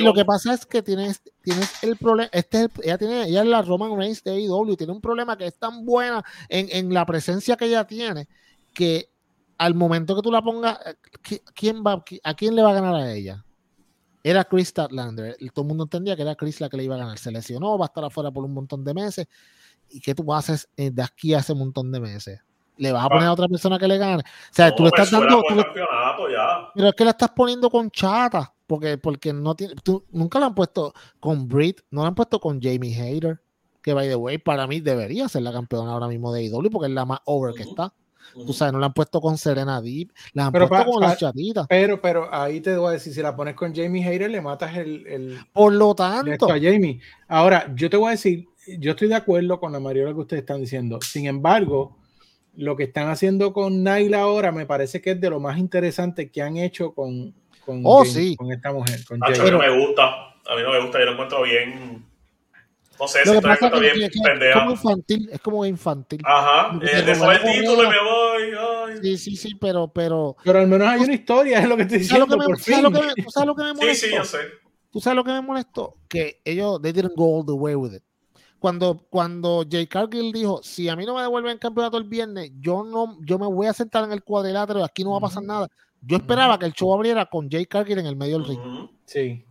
Lo que pasa es que tienes, tienes el problema, este ella tiene, ella es la Roman Reigns de AEW, tiene un problema que es tan buena en, en, la presencia que ella tiene, que al momento que tú la pongas, eh, ¿quién va, ¿a quién le va a ganar a ella? Era Chris Statlander, todo el mundo entendía que era Chris la que le iba a ganar, se lesionó, va a estar afuera por un montón de meses, ¿y qué tú haces eh, de aquí a ese montón de meses? Le vas a poner a otra persona que le gane. O sea, tú le estás dando. Pero es que la estás poniendo con chata. Porque, porque no tiene. Tú, nunca la han puesto con Britt, no la han puesto con Jamie Hayter. Que by the way, para mí debería ser la campeona ahora mismo de IW porque es la más over que está. Tú sabes, no la han puesto con Serena Deep, la han puesto con las chatitas. Pero, pero ahí te voy a decir, si la pones con Jamie Hayter, le matas el, el Por lo tanto. A Jamie. Ahora, yo te voy a decir, yo estoy de acuerdo con la mayoría que ustedes están diciendo. Sin embargo, lo que están haciendo con Naila ahora me parece que es de lo más interesante que han hecho con, con, oh, con esta mujer. Con a mí no me gusta, a mí no me gusta, yo lo encuentro bien. No sé, lo si que pasa es bien es como infantil, es como infantil. Ajá, eh, después el título y me voy. Ay. Sí, sí, sí, pero, pero. Pero al menos hay una historia, es lo que estoy diciendo. ¿Sabes lo que me, por fin? ¿sabes lo que me molestó? Sí, sí, yo sé. ¿Tú sabes lo que me molestó? Que ellos, they didn't go all the way with it. Cuando, cuando Jay Cargill dijo, si a mí no me devuelven el campeonato el viernes, yo no, yo me voy a sentar en el cuadrilátero, aquí no va a pasar nada. Yo esperaba que el show abriera con Jay Cargill en el medio del ring. Sí.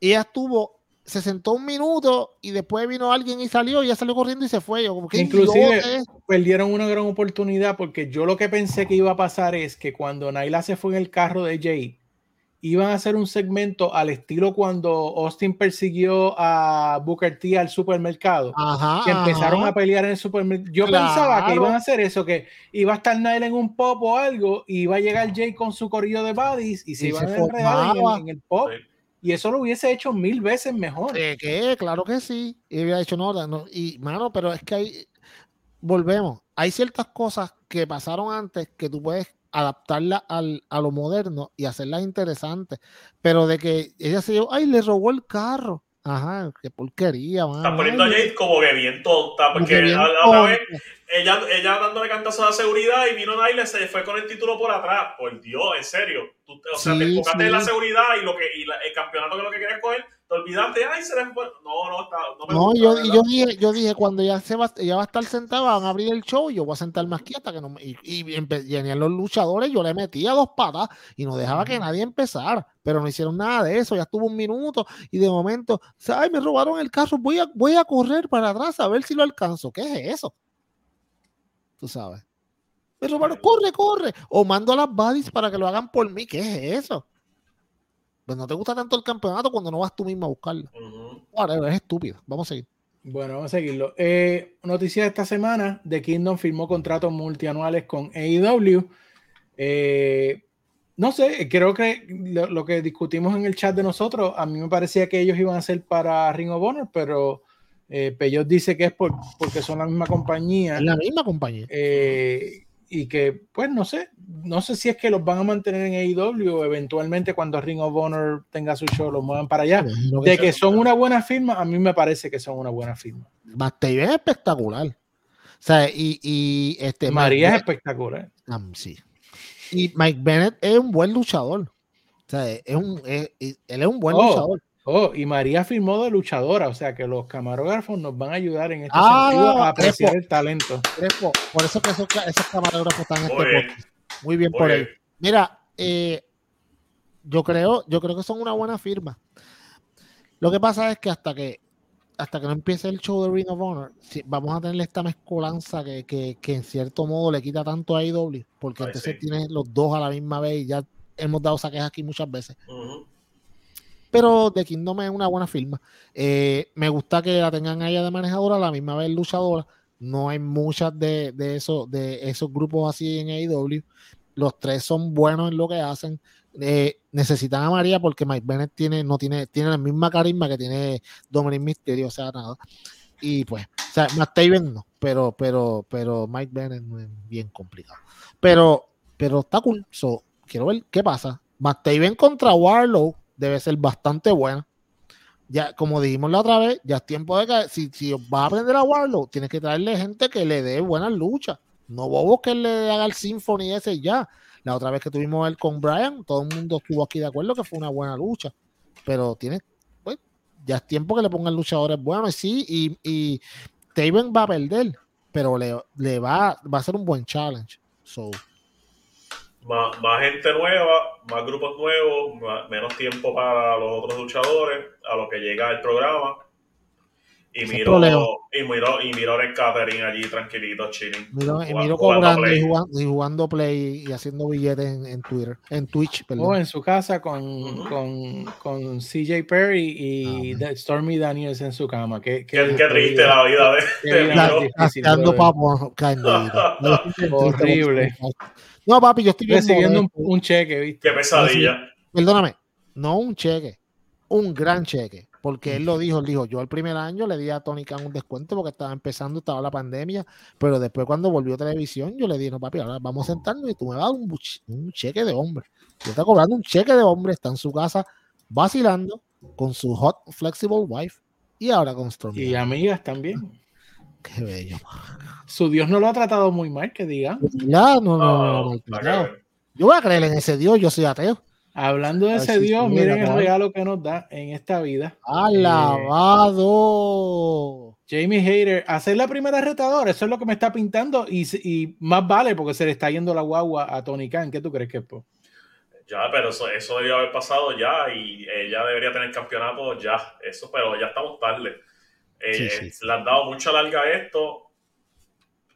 Y ella estuvo, se sentó un minuto y después vino alguien y salió, y ya salió corriendo y se fue. Yo, como, Inclusive perdieron una gran oportunidad porque yo lo que pensé que iba a pasar es que cuando Naila se fue en el carro de Jay, iban a hacer un segmento al estilo cuando Austin persiguió a Booker T al supermercado. que empezaron a pelear en el supermercado. Yo pensaba que iban a hacer eso, que iba a estar Nile en un pop o algo, y iba a llegar Jay con su corrido de buddies y se iban a enredar en, el, pop. Y eso lo hubiese hecho mil veces mejor. ¿Qué? Claro que sí. Y hubiera hecho no, no. Y, mano, pero es que hay. Volvemos. Hay ciertas cosas que pasaron antes que tú puedes adaptarla al, a lo moderno y hacerlas interesantes. Pero de que ella se dio, ay, le robó el carro. Ajá, qué porquería, man. Está poniendo a Jade como que bien tonta, porque bien a, vez ella, ella dándole cantazo de seguridad y vino Naile se fue con el título por atrás. Por Dios, en serio. Tú, o sea, te enfocaste en la seguridad y, lo que, y el campeonato que lo que querías coger te olvidaste, ay, se le fue. No, no, está, no me No, yo, yo, dije, yo dije, cuando ya se va, ya va a estar sentada, van a abrir el show, yo voy a sentar más quieta, que no y, y, y, los luchadores, yo le metía dos patas y no dejaba que nadie empezara, pero no hicieron nada de eso, ya estuvo un minuto y de momento, ay, me robaron el carro, voy a, voy a correr para atrás a ver si lo alcanzo. ¿Qué es eso? Tú sabes. Me robaron, corre, corre. O mando a las buddies para que lo hagan por mí. ¿Qué es eso? Pues no te gusta tanto el campeonato cuando no vas tú mismo a buscarlo. es estúpido. Vamos a seguir. Bueno, vamos a seguirlo. Eh, noticia de esta semana: The Kingdom firmó contratos multianuales con AEW. Eh, no sé, creo que lo, que discutimos en el chat de nosotros, a mí me parecía que ellos iban a ser para Ring of Honor, pero eh, dice que es por, porque son la misma compañía. La misma compañía. Eh, y que, pues no sé, no sé si es que los van a mantener en AEW o eventualmente cuando Ring of Honor tenga su show los muevan para allá. de que son una buena firma, a mí me parece que son una buena firma. Bastaven es espectacular. O sea, y, y este. María es espectacular. Ah, sí. Y Mike Bennett es un buen luchador. O sea, es un, él es un buen oh, luchador. Oh, y María firmó de luchadora, o sea que los camarógrafos nos van a ayudar en este ah, sentido a apreciar el talento. por eso que esos, camarógrafos están en este podcast. Muy bien por él. Mira, eh, yo creo, yo creo que son una buena firma. Lo que pasa es que hasta que hasta que no empiece el show de Ring of Honor, vamos a tener esta mezcolanza que, que, que, en cierto modo le quita tanto a IW, porque entonces tiene los dos a la misma vez y ya hemos dado saques aquí muchas veces pero The Kingdom es una buena firma. Eh, me gusta que la tengan ella de manejadora, la misma vez luchadora. No hay muchas de, de, eso, de esos grupos así en AEW. Los tres son buenos en lo que hacen. Eh, necesitan a María porque Mike Bennett tiene, no tiene, tiene la misma carisma que tiene Dominic Mysterio, o sea, nada. Y pues, o sea, Matt Taven no, pero, pero, pero Mike Bennett es bien complicado. Pero, pero está cool. quiero ver qué pasa. Matt Taven contra Warlow debe ser bastante buena. Ya, como dijimos la otra vez, ya es tiempo de que si, si vas a aprender a Warlock, tienes que traerle gente que le dé buenas luchas. No bobos que le haga el Symphony ese ya. La otra vez que tuvimos él con Brian, todo el mundo estuvo aquí de acuerdo que fue una buena lucha. Pero tiene, pues, ya es tiempo que le pongan luchadores buenos. Sí, y, y Taven va a perder, pero le, le va, va a ser un buen challenge. So, más, más, gente nueva, más grupos nuevos, menos tiempo para los otros luchadores, a lo que llega el programa. Y miro, y miro, y miro el catering allí tranquilito, chilling. Miro, y miro cobrando y jugando, y jugando, play y haciendo billetes en, en Twitter, en Twitch, perdón. Oh, en su casa con, con, con, CJ Perry y ah, Stormy Daniels en su cama. Qué, qué, qué triste la vida de, Haciendo papo, [LAUGHS] Horrible. No, papi, yo estoy recibiendo un, cheque, ¿viste? Qué pesadilla. Perdóname, no un cheque, un gran cheque. Porque él lo dijo, él dijo, yo el primer año le di a Tony Khan un descuento porque estaba empezando, estaba la pandemia, pero después cuando volvió a televisión, yo le dije, no papi, ahora vamos a sentarnos y tú me vas a dar un, cheque de hombre. Yo está cobrando un cheque de hombre, está en su casa vacilando con su hot, flexible wife y ahora con Storm. Y amigas también. Qué bello. Su Dios no lo ha tratado muy mal, que diga. Ya, no, no, no, Yo voy a creer en ese Dios, yo soy ateo. Hablando de ese Dios, miren el regalo que nos da en esta vida. Alabado. Jamie Hater, hacer la primera retadora, eso es lo que me está pintando y, y, más vale porque se le está yendo la guagua a Tony Khan. ¿Qué tú crees que es? Ya, pero eso, eso debería haber pasado ya y ella debería tener campeonato ya. Eso, pero ya estamos tarde. Eh, le han dado mucha larga a esto.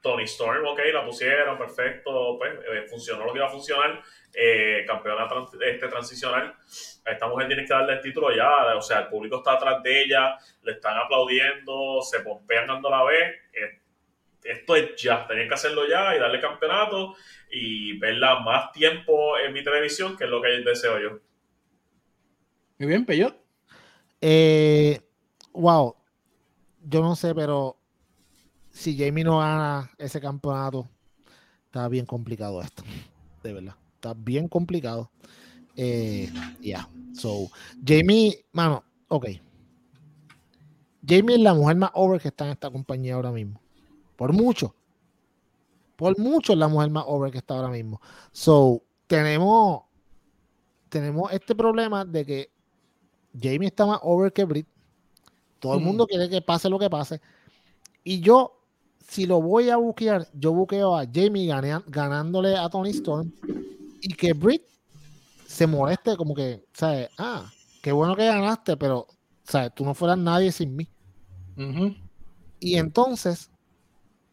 Tony Storm, ok, la pusieron, perfecto, pues eh, funcionó lo que iba a funcionar. Eh, campeona este, transicional. A esta mujer tiene que darle el título ya, o sea, el público está atrás de ella, le están aplaudiendo, se pompean dando la vez. esto es ya, tenían que hacerlo ya y darle campeonato y verla más tiempo en mi televisión, que es lo que deseo yo. Muy bien, Peyot. Eh, wow, yo no sé, pero si Jamie no gana ese campeonato, está bien complicado esto, [LAUGHS] de verdad. Está bien complicado. Eh, ya, so, Jamie, mano, ok. Jamie es la mujer más over que está en esta compañía ahora mismo. Por mucho. Por mucho es la mujer más over que está ahora mismo. So, tenemos, tenemos este problema de que Jamie está más over que Brit. Todo el mundo quiere que pase lo que pase. Y yo, si lo voy a buquear, yo buqueo a Jamie ganándole a Tony Storm y que Brit se moleste como que, ¿sabes? Ah, qué bueno que ganaste, pero, ¿sabes? Tú no fueras nadie sin mí. Y entonces,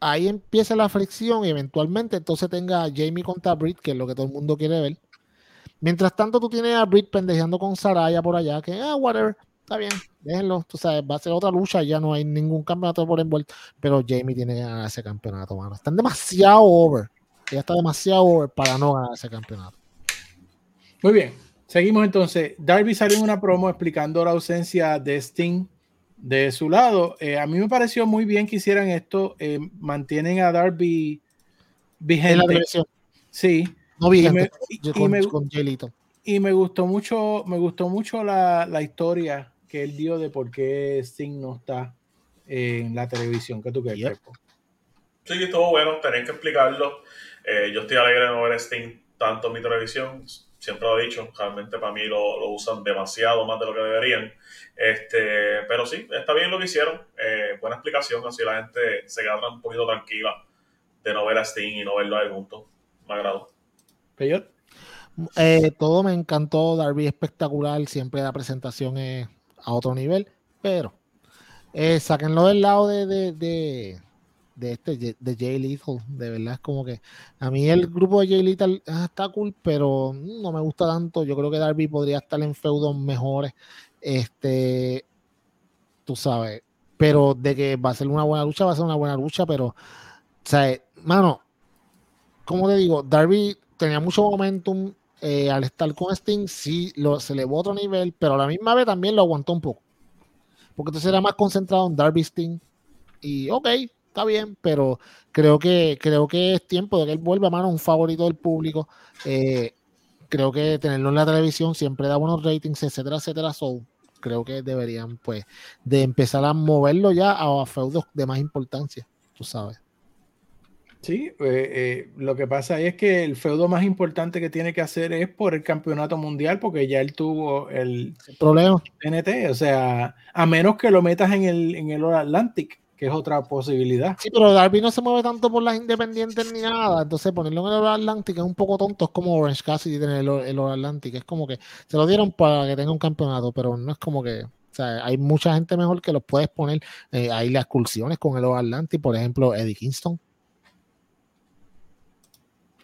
ahí empieza la fricción y eventualmente entonces tenga a Jamie contra Brit, que es lo que todo el mundo quiere ver. Mientras tanto, tú tienes a Brit pendejeando con Saraya por allá, que, ah, whatever, está bien, déjenlo, tú sabes, va a ser otra lucha, ya no hay ningún campeonato por envuelto, pero Jamie tiene que ganar ese campeonato, mano. Están demasiado over, ya está demasiado over para no ganar ese campeonato. Muy bien, seguimos entonces. Darby salió en una promo explicando la ausencia de Sting de su lado. Eh, a mí me pareció muy bien que hicieran esto, eh, mantienen a Darby vigente. Sí. No vigente, y me, y me gustó mucho, me gustó mucho la, la historia que él dio de por qué Sting no está en la televisión. ¿Qué tú crees, Sí, estuvo bueno, tenían que explicarlo. Eh, yo estoy alegre de no ver Sting tanto en mi televisión. Siempre lo he dicho, realmente para mí lo, lo, usan demasiado más de lo que deberían. Este, pero sí, está bien lo que hicieron. Eh, buena explicación, así la gente se queda un poquito tranquila de no ver a Sting y no verlo ahí juntos. Me agradó. Eh, todo me encantó, Darby espectacular, siempre la presentación es a otro nivel, pero eh, sáquenlo del lado de, de, de, este de Jay Lethal, de verdad es como que a mí el grupo de Jay Lethal ah, está cool, pero no me gusta tanto, yo creo que Darby podría estar en feudos mejores, este, tú sabes, pero de que va a ser una buena lucha, va a ser una buena lucha, pero, o mano, como te digo, Darby tenía mucho momentum, eh, al estar con Sting, sí lo, se elevó a otro nivel, pero a la misma vez también lo aguantó un poco. Porque entonces era más concentrado en Darby Sting. Y ok, está bien, pero creo que, creo que es tiempo de que él vuelva a mano un favorito del público. Eh, creo que tenerlo en la televisión siempre da buenos ratings, etcétera, etcétera. So, creo que deberían, pues, de empezar a moverlo ya a feudos de más importancia, tú sabes. Sí, eh, eh, lo que pasa es que el feudo más importante que tiene que hacer es por el campeonato mundial, porque ya él tuvo el, problema NT, o sea, a menos que lo metas en el, en el Atlantic, que es otra posibilidad. Sí, pero Darby no se mueve tanto por las independientes ni nada, entonces ponerlo en el Atlantic es un poco tonto, es como Orange Cassidy tener el, el Atlantic, es como que se lo dieron para que tenga un campeonato, pero no es como que, o sea, hay mucha gente mejor que los puedes poner, eh, hay las excursiones con el Atlantic, por ejemplo, Eddie Kingston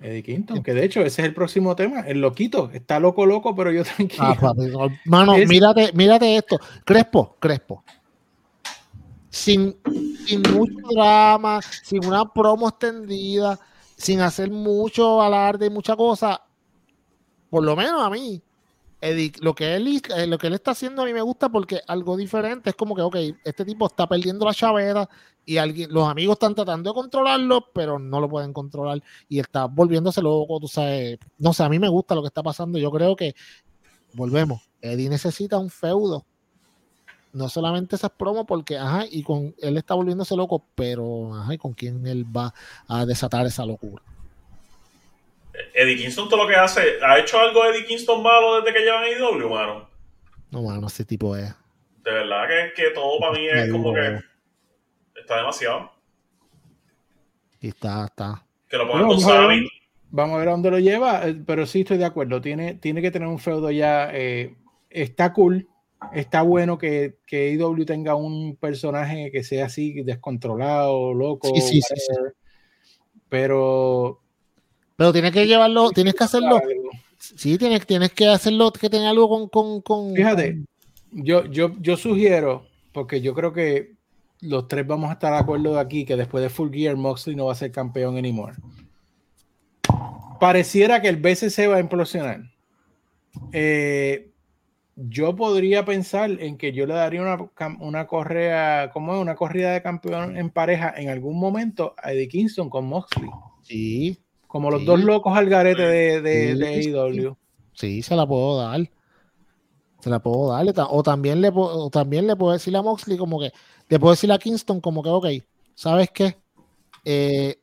Eddie Quinton, que de hecho ese es el próximo tema, el loquito, está loco, loco, pero yo tranquilo. Ah, mano, mírate, mírate esto, Crespo, Crespo. Sin, sin mucho drama, sin una promo extendida, sin hacer mucho alarde y mucha cosa, por lo menos a mí, lo que él eh, lo que él está haciendo a mí me gusta porque algo diferente es como que ok, este tipo está perdiendo la chavera y alguien, los amigos están tratando de controlarlo, pero no lo pueden controlar y está volviéndose loco, tú sabes, no sé, a mí me gusta lo que está pasando, yo creo que volvemos, Eddie necesita un feudo. No solamente esas promos porque, ajá, y con él está volviéndose loco, pero, ajá, ¿y con quién él va a desatar esa locura? Eddie Kingston todo lo que hace, ¿ha hecho algo Eddie Kingston malo desde que llevan IW, mano? No, mano, ese tipo es. De verdad que, que todo para mí es como que. Está demasiado. Y está, está. Que lo pongan vamos, a ver, vamos a ver a dónde lo lleva, eh, pero sí estoy de acuerdo. Tiene, tiene que tener un feudo ya. Eh, está cool, está bueno que, que IW tenga un personaje que sea así descontrolado, loco. Sí, sí, sí, pero. Pero tienes que llevarlo, tienes que hacerlo. Sí, tienes, tienes que hacerlo que tenga algo con. con, con Fíjate, Yo, yo, yo sugiero, porque yo creo que los tres vamos a estar de acuerdo de aquí que después de Full Gear, Moxley no va a ser campeón anymore. Pareciera que el BCC va a implosionar. Eh, yo podría pensar en que yo le daría una, una correa, como una corrida de campeón en pareja en algún momento a Eddie Kingston con Moxley. Sí. Como los dos locos al garete de, de, de AEW. Sí, se la puedo dar. Se la puedo dar. O también le, o también le puedo decir a Moxley como que, le puedo decir a Kingston como que, ok, ¿sabes qué? Eh,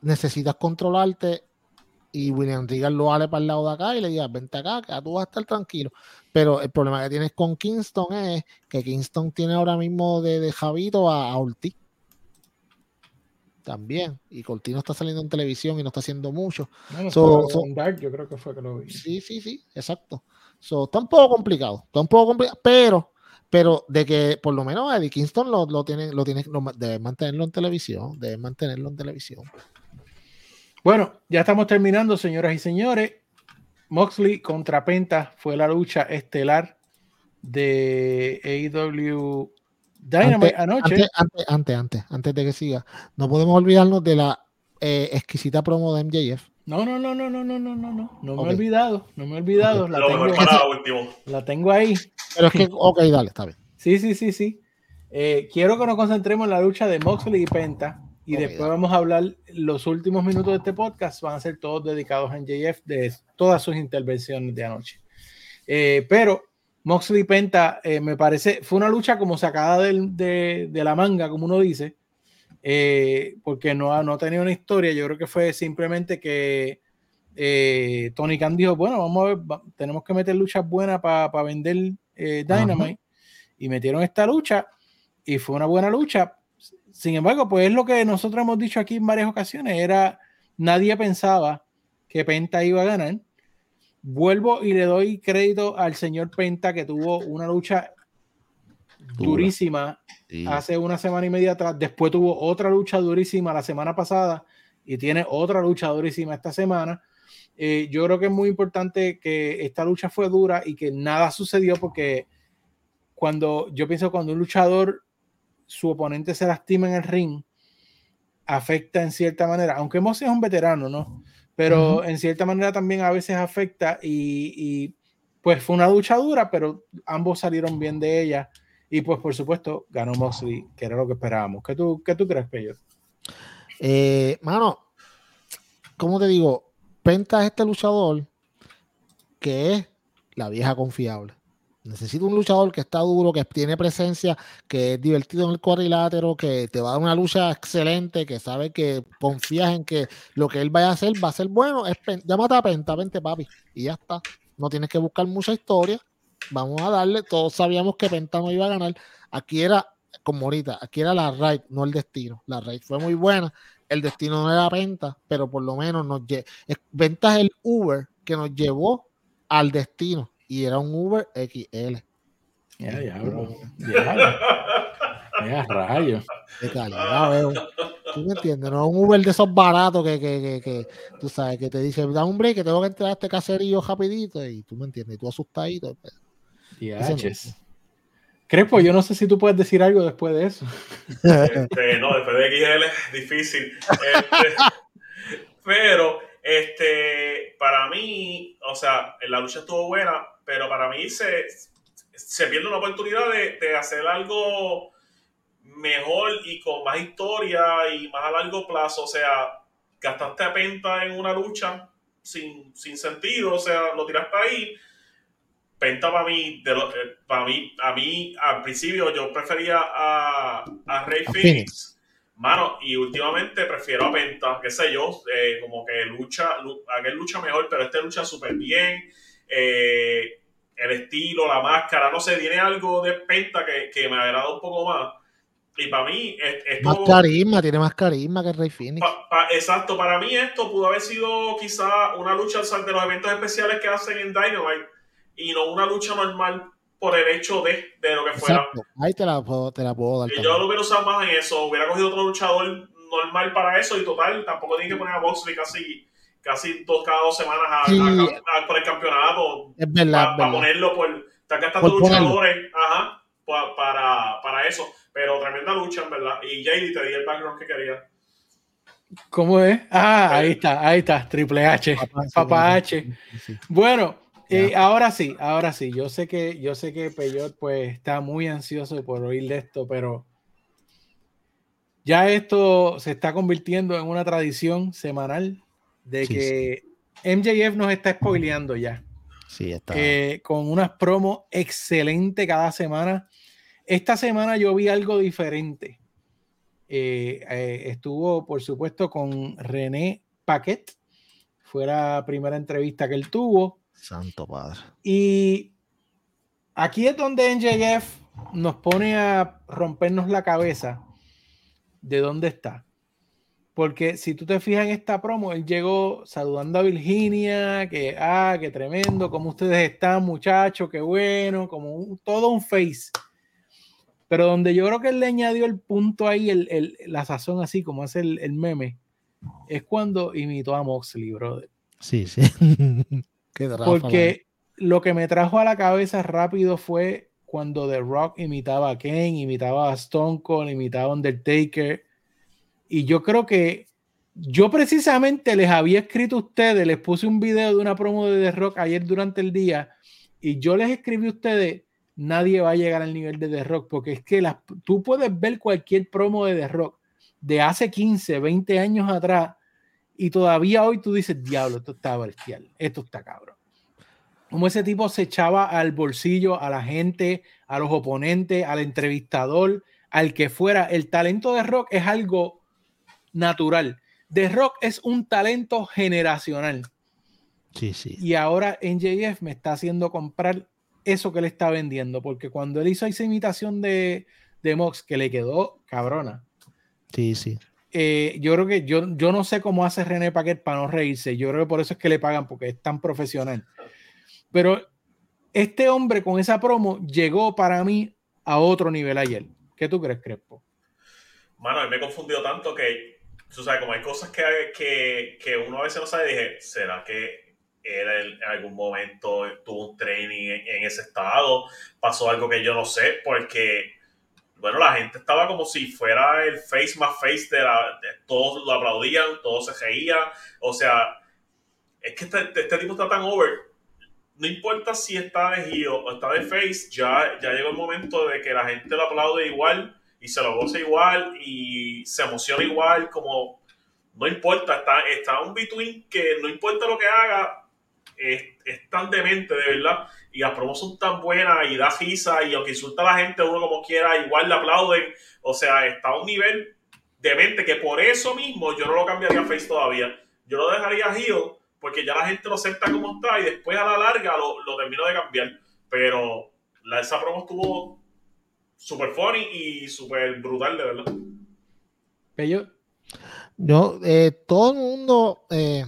necesitas controlarte y William Regal lo vale para el lado de acá y le diga, vente acá, que tú vas a estar tranquilo. Pero el problema que tienes con Kingston es que Kingston tiene ahora mismo de, de Javito a, a Ortiz. También. Y Cortino está saliendo en televisión y no está haciendo mucho. yo creo que fue que lo vi. Sí, sí, sí, exacto. está un poco complicado. Está un poco complicado, pero pero de que por lo menos Eddie Kingston lo, lo tiene, lo tiene, debe mantenerlo en televisión, debe mantenerlo en televisión. Bueno, ya estamos terminando, señoras y señores. Moxley contra Penta fue la lucha estelar de AEW Dynamite anoche. Antes, antes, antes, antes, de que siga, no podemos olvidarnos de la eh, exquisita promo de MJF. No, no, no, no, no, no, no, no, no. No me he olvidado, no me he olvidado. La, tengo, la tengo ahí. Pero es que, [LAUGHS] ok, dale, está bien. Sí, sí, sí, sí. Eh, quiero que nos concentremos en la lucha de Moxley y Penta. Y después vamos a hablar, los últimos minutos de este podcast van a ser todos dedicados a NJF de todas sus intervenciones de anoche. Eh, pero Moxley Penta, eh, me parece, fue una lucha como sacada de, de, la manga, como uno dice, porque no, no tenía una historia. Yo creo que fue simplemente que Tony Khan dijo, bueno, vamos a ver, tenemos que meter luchas buenas para vender Dynamite. Y metieron esta lucha y fue una buena lucha sin embargo, pues es lo que nosotros hemos dicho aquí en varias ocasiones, era nadie pensaba que Penta iba a ganar. Vuelvo y le doy crédito al señor Penta que tuvo una lucha durísima hace una semana y media atrás. Después tuvo otra lucha durísima la semana pasada y tiene otra lucha durísima esta semana. Eh, yo creo que es muy importante que esta lucha fue dura y que nada sucedió porque cuando yo pienso cuando un luchador su oponente se lastima en el ring, afecta en cierta manera, aunque Moss es un veterano, ¿no? Pero en cierta manera también a veces afecta y, pues fue una lucha dura, pero ambos salieron bien de ella y pues por supuesto ganó Mosley, que era lo que esperábamos. ¿Qué tú, qué tú crees, Peyo? Eh, mano, ¿cómo te digo? Penta es este luchador que es la vieja confiable. Necesito un luchador que está duro, que tiene presencia, que es divertido en el cuadrilátero, que te va a dar una lucha excelente, que sabe que confías en que lo que él vaya a hacer va a ser bueno. Es, llámate a Penta, vente papi, y ya está. No tienes que buscar mucha historia. Vamos a darle. Todos sabíamos que Penta no iba a ganar. Aquí era, como ahorita, aquí era la raid, no el destino. La raid fue muy buena. El destino no era Penta, pero por lo menos nos Venta es el Uber que nos llevó al destino y era un Uber XL. Ya, ya, bro. Ya, rayos. De calidad, veo. ¿Tú me entiendes? No un Uber de esos baratos que, que, que, que tú sabes, que te dice, da un break, que tengo que entrar a este caserío rapidito y tú me entiendes, y tú asustadito. Pues. Crepo, yo no sé si tú puedes decir algo después de eso. Este, no, después de XL es difícil. Este, [LAUGHS] pero, este, para mí, o sea, la lucha estuvo buena, pero para mí se, se pierde una oportunidad de, hacer algo mejor y con más historia y más a largo plazo. O sea, gastaste a Penta en una lucha sin, sentido, o sea, lo tiraste ahí. Penta para mí, de eh, para mí, a mí al principio yo prefería a, a Rey Phoenix. Mano, y últimamente prefiero a Penta, qué sé yo, eh, como que lucha, aquel lucha mejor, pero este lucha súper bien. Eh, el estilo, la máscara, no sé, tiene algo de Penta que, me agrada un poco más. Y para mí, esto. Más carisma, tiene más carisma que Rey Phoenix. exacto, para mí esto pudo haber sido quizá una lucha de los eventos especiales que hacen en Dynamite y no una lucha normal por el hecho de, de lo que fuera. Ahí te la puedo, te la puedo dar. Y yo lo hubiera usado más en eso, hubiera cogido otro luchador normal para eso y total, tampoco tiene que poner a Boxley casi casi dos cada dos semanas a, por el campeonato. Es verdad. Para ponerlo por. Están gastando luchadores ajá, para, para eso. Pero tremenda lucha, en verdad. Y JD te di el background que quería. ¿Cómo es? Ah, ahí está, ahí está, Triple H, Papá, H. Bueno, eh, ahora sí, ahora sí. Yo sé que, yo sé que Peyot pues está muy ansioso por oír de esto, pero ya esto se está convirtiendo en una tradición semanal de que MJF nos está spoileando ya. Sí, está. Eh, con unas promos excelentes cada semana. Esta semana yo vi algo diferente. Eh, eh, estuvo, por supuesto, con René Paquet. Fue la primera entrevista que él tuvo. Santo Padre. Y aquí es donde NJF nos pone a rompernos la cabeza de dónde está. Porque si tú te fijas en esta promo, él llegó saludando a Virginia, que, ah, qué tremendo, cómo ustedes están, muchachos, qué bueno, como todo un face. Pero donde yo creo que él le añadió el punto ahí, el, el, la sazón así, como hace el, el, meme, es cuando imitó a Moxley, brother. Sí, sí. [LAUGHS] Porque lo que me trajo a la cabeza rápido fue cuando The Rock imitaba a Ken, imitaba a Stone Cold, imitaba a Undertaker. Y yo creo que yo precisamente les había escrito a ustedes, les puse un video de una promo de The Rock ayer durante el día y yo les escribí a ustedes nadie va a llegar al nivel de The Rock, porque es que las, tú puedes ver cualquier promo de The Rock de hace 15, 20 años atrás y todavía hoy tú dices, diablo, esto está bestial, esto está cabrón. Como ese tipo se echaba al bolsillo a la gente, a los oponentes, al entrevistador, al que fuera. El talento de Rock es algo natural. The Rock es un talento generacional. Sí, sí. Y ahora NJF me está haciendo comprar eso que le está vendiendo, porque cuando él hizo esa imitación de, de Mox, que le quedó cabrona. Sí, sí. Eh, yo creo que yo, yo no sé cómo hace René Paquet para no reírse. Yo creo que por eso es que le pagan, porque es tan profesional. Pero este hombre con esa promo llegó para mí a otro nivel ayer. ¿Qué tú crees, Crespo? Mano, me he confundido tanto que, tú sabes, como hay cosas que, que, que uno a veces no sabe, dije, ¿será que él en algún momento tuvo un training en, ese estado, pasó algo que yo no sé, porque, bueno, la gente estaba como si fuera el face más face de la... todos lo aplaudían, todos se reían, o sea, es que este, este, tipo está tan over, no importa si está de heel o está de face, ya, ya llegó el momento de que la gente lo aplaude igual y se lo goza igual y se emociona igual, como no importa, está, está un between que no importa lo que haga, es, tan demente, de verdad, y las promos son tan buenas y da risa, y aunque insulta a la gente uno como quiera, igual le aplauden. O sea, está a un nivel demente que por eso mismo yo no lo cambiaría a Face todavía. Yo lo dejaría a Heel porque ya la gente lo acepta como está y después a la larga lo, lo termino de cambiar. Pero la, esa promo estuvo súper funny y súper brutal, de verdad. Pello. Yo, eh, todo el mundo eh,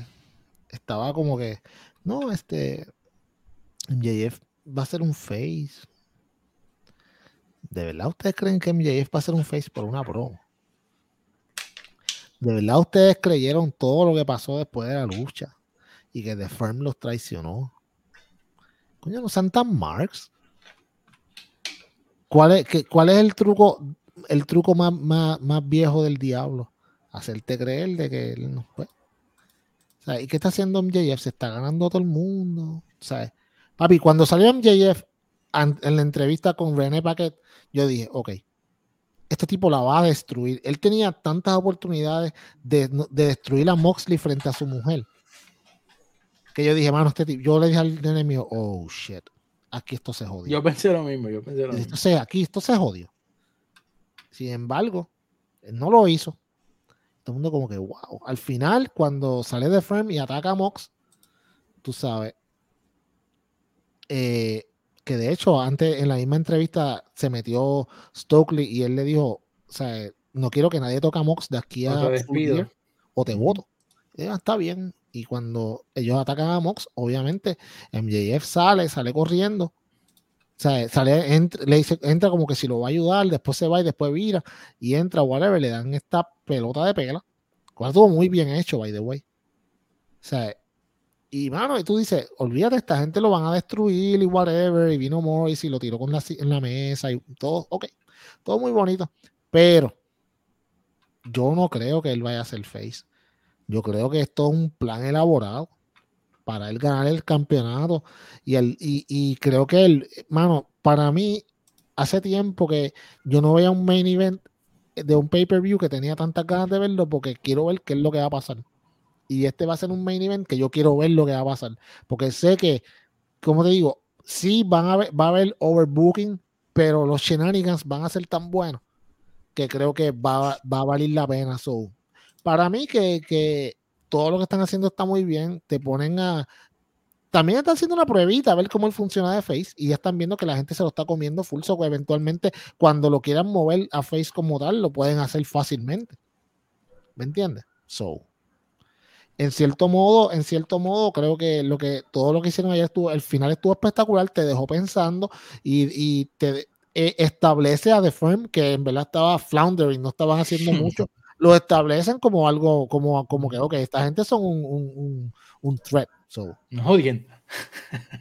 estaba como que no, este. MJF va a ser un face. ¿De verdad ustedes creen que MJF va a ser un face por una promo? ¿De verdad ustedes creyeron todo lo que pasó después de la lucha? Y que The Firm los traicionó. Coño, no sean tan marks. ¿Cuál es, cuál es el truco, el truco más, más, viejo del diablo? Hacerte creer de que él no puede. ¿Y qué está haciendo MJF? Se está ganando a todo el mundo. ¿sabes? Papi, cuando salió MJF en la entrevista con René Paquet, yo dije, ok, este tipo la va a destruir. Él tenía tantas oportunidades de, destruir a Moxley frente a su mujer. Que yo dije, mano, este tipo, yo le dije al enemigo, oh shit, aquí esto se jodió. Yo pensé lo mismo, yo pensé lo mismo. Entonces, aquí esto se jodió. Sin embargo, no lo hizo. Todo el mundo como que, wow. Al final, cuando sale de frame y ataca a Mox, tú sabes, eh, que de hecho antes en la misma entrevista se metió Stokely y él le dijo, o sea, no quiero que nadie toque a Mox de aquí a despido. o te voto. está bien. Y cuando ellos atacan a Mox, obviamente MJF sale, sale corriendo. O sea, sale, entra, le dice, entra como que si lo va a ayudar, después se va y después vira y entra, whatever, le dan esta pelota de pela. Cual estuvo muy bien hecho, by the way. O sea, y mano, y tú dices, olvídate, esta gente lo van a destruir y whatever, y vino Morris y lo tiró con la, en la mesa y todo, ok, todo muy bonito. Pero yo no creo que él vaya a ser face. Yo creo que esto es un plan elaborado para él ganar el campeonato. Y, el, y, creo que él, mano, para mí, hace tiempo que yo no veía un main event de un pay-per-view que tenía tantas ganas de verlo porque quiero ver qué es lo que va a pasar. Y este va a ser un main event que yo quiero ver lo que va a pasar. Porque sé que, como te digo, sí van a va a haber overbooking, pero los shenanigans van a ser tan buenos que creo que va, va a valer la pena. So, para mí que, que, todo lo que están haciendo está muy bien. Te ponen a... También están haciendo una pruebita a ver cómo él funciona de Face y ya están viendo que la gente se lo está comiendo full, so que eventualmente cuando lo quieran mover a Face como tal, lo pueden hacer fácilmente. ¿Me entiendes? So, en cierto modo, en cierto modo, creo que lo que todo lo que hicieron ayer estuvo, el final estuvo espectacular, te dejó pensando y, y te, eh, establece a The Firm, que en verdad estaba floundering, no estaban haciendo [LAUGHS] mucho, lo establecen como algo, como, como que, ok, esta gente son un, un, un, threat. So. Una jodienda.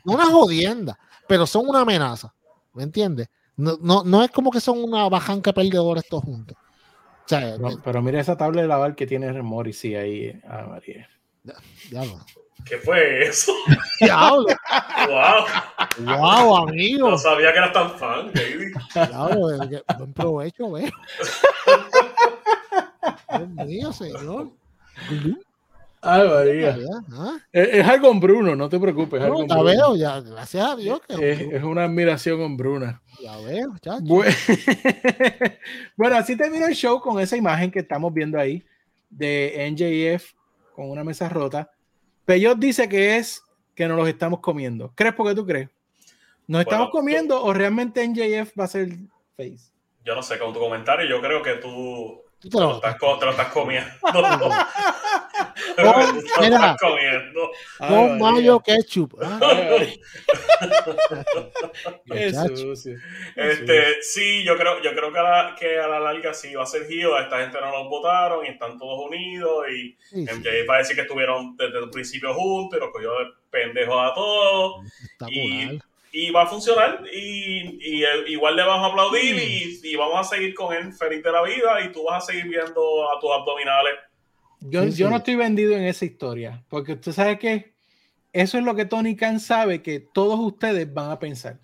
No [LAUGHS] una jodienda, pero son una amenaza. ¿Me entiendes? No, no, no, es como que son una bajanca perdedora estos juntos. pero, mira esa tabla de lavar que tiene Morrissey ahí, a María. Ya, ya ¿Qué fue eso? [LAUGHS] Diablo. wow. Wow, amigo. No sabía que eras tan fan, baby. Diablo, buen provecho, ve. [LAUGHS] Dios mío, señor. Ay, María. ¿Ah? Es, algo con Bruno, no te preocupes. No, ya veo, ya, gracias a Dios. Que es, es, una admiración con Bruna. Ya veo, chacho. Bueno, [LAUGHS] bueno, así termina el show con esa imagen que estamos viendo ahí de NJF con una mesa rota. Peyot dice que es que nos los estamos comiendo. ¿Crees porque tú crees? ¿Nos estamos comiendo o realmente NJF va a ser face? Yo no sé, con tu comentario, yo creo que tú te lo, estás, te lo estás comiendo. [LAUGHS] Con, mira, con mayo ketchup. [LAUGHS] este, sí, yo creo, yo creo que, a la, que a la larga sí va a ser Gio. Esta gente no los votaron y están todos unidos. Y MJ va a decir que estuvieron desde el principio juntos y los cogió de pendejos a todos. Y, y, va a funcionar. Y, y, igual le vamos a aplaudir y, y vamos a seguir con él feliz de la vida. Y tú vas a seguir viendo a tus abdominales yo, no estoy vendido en esa historia, porque usted sabe que eso es lo que Tony Khan sabe que todos ustedes van a pensar.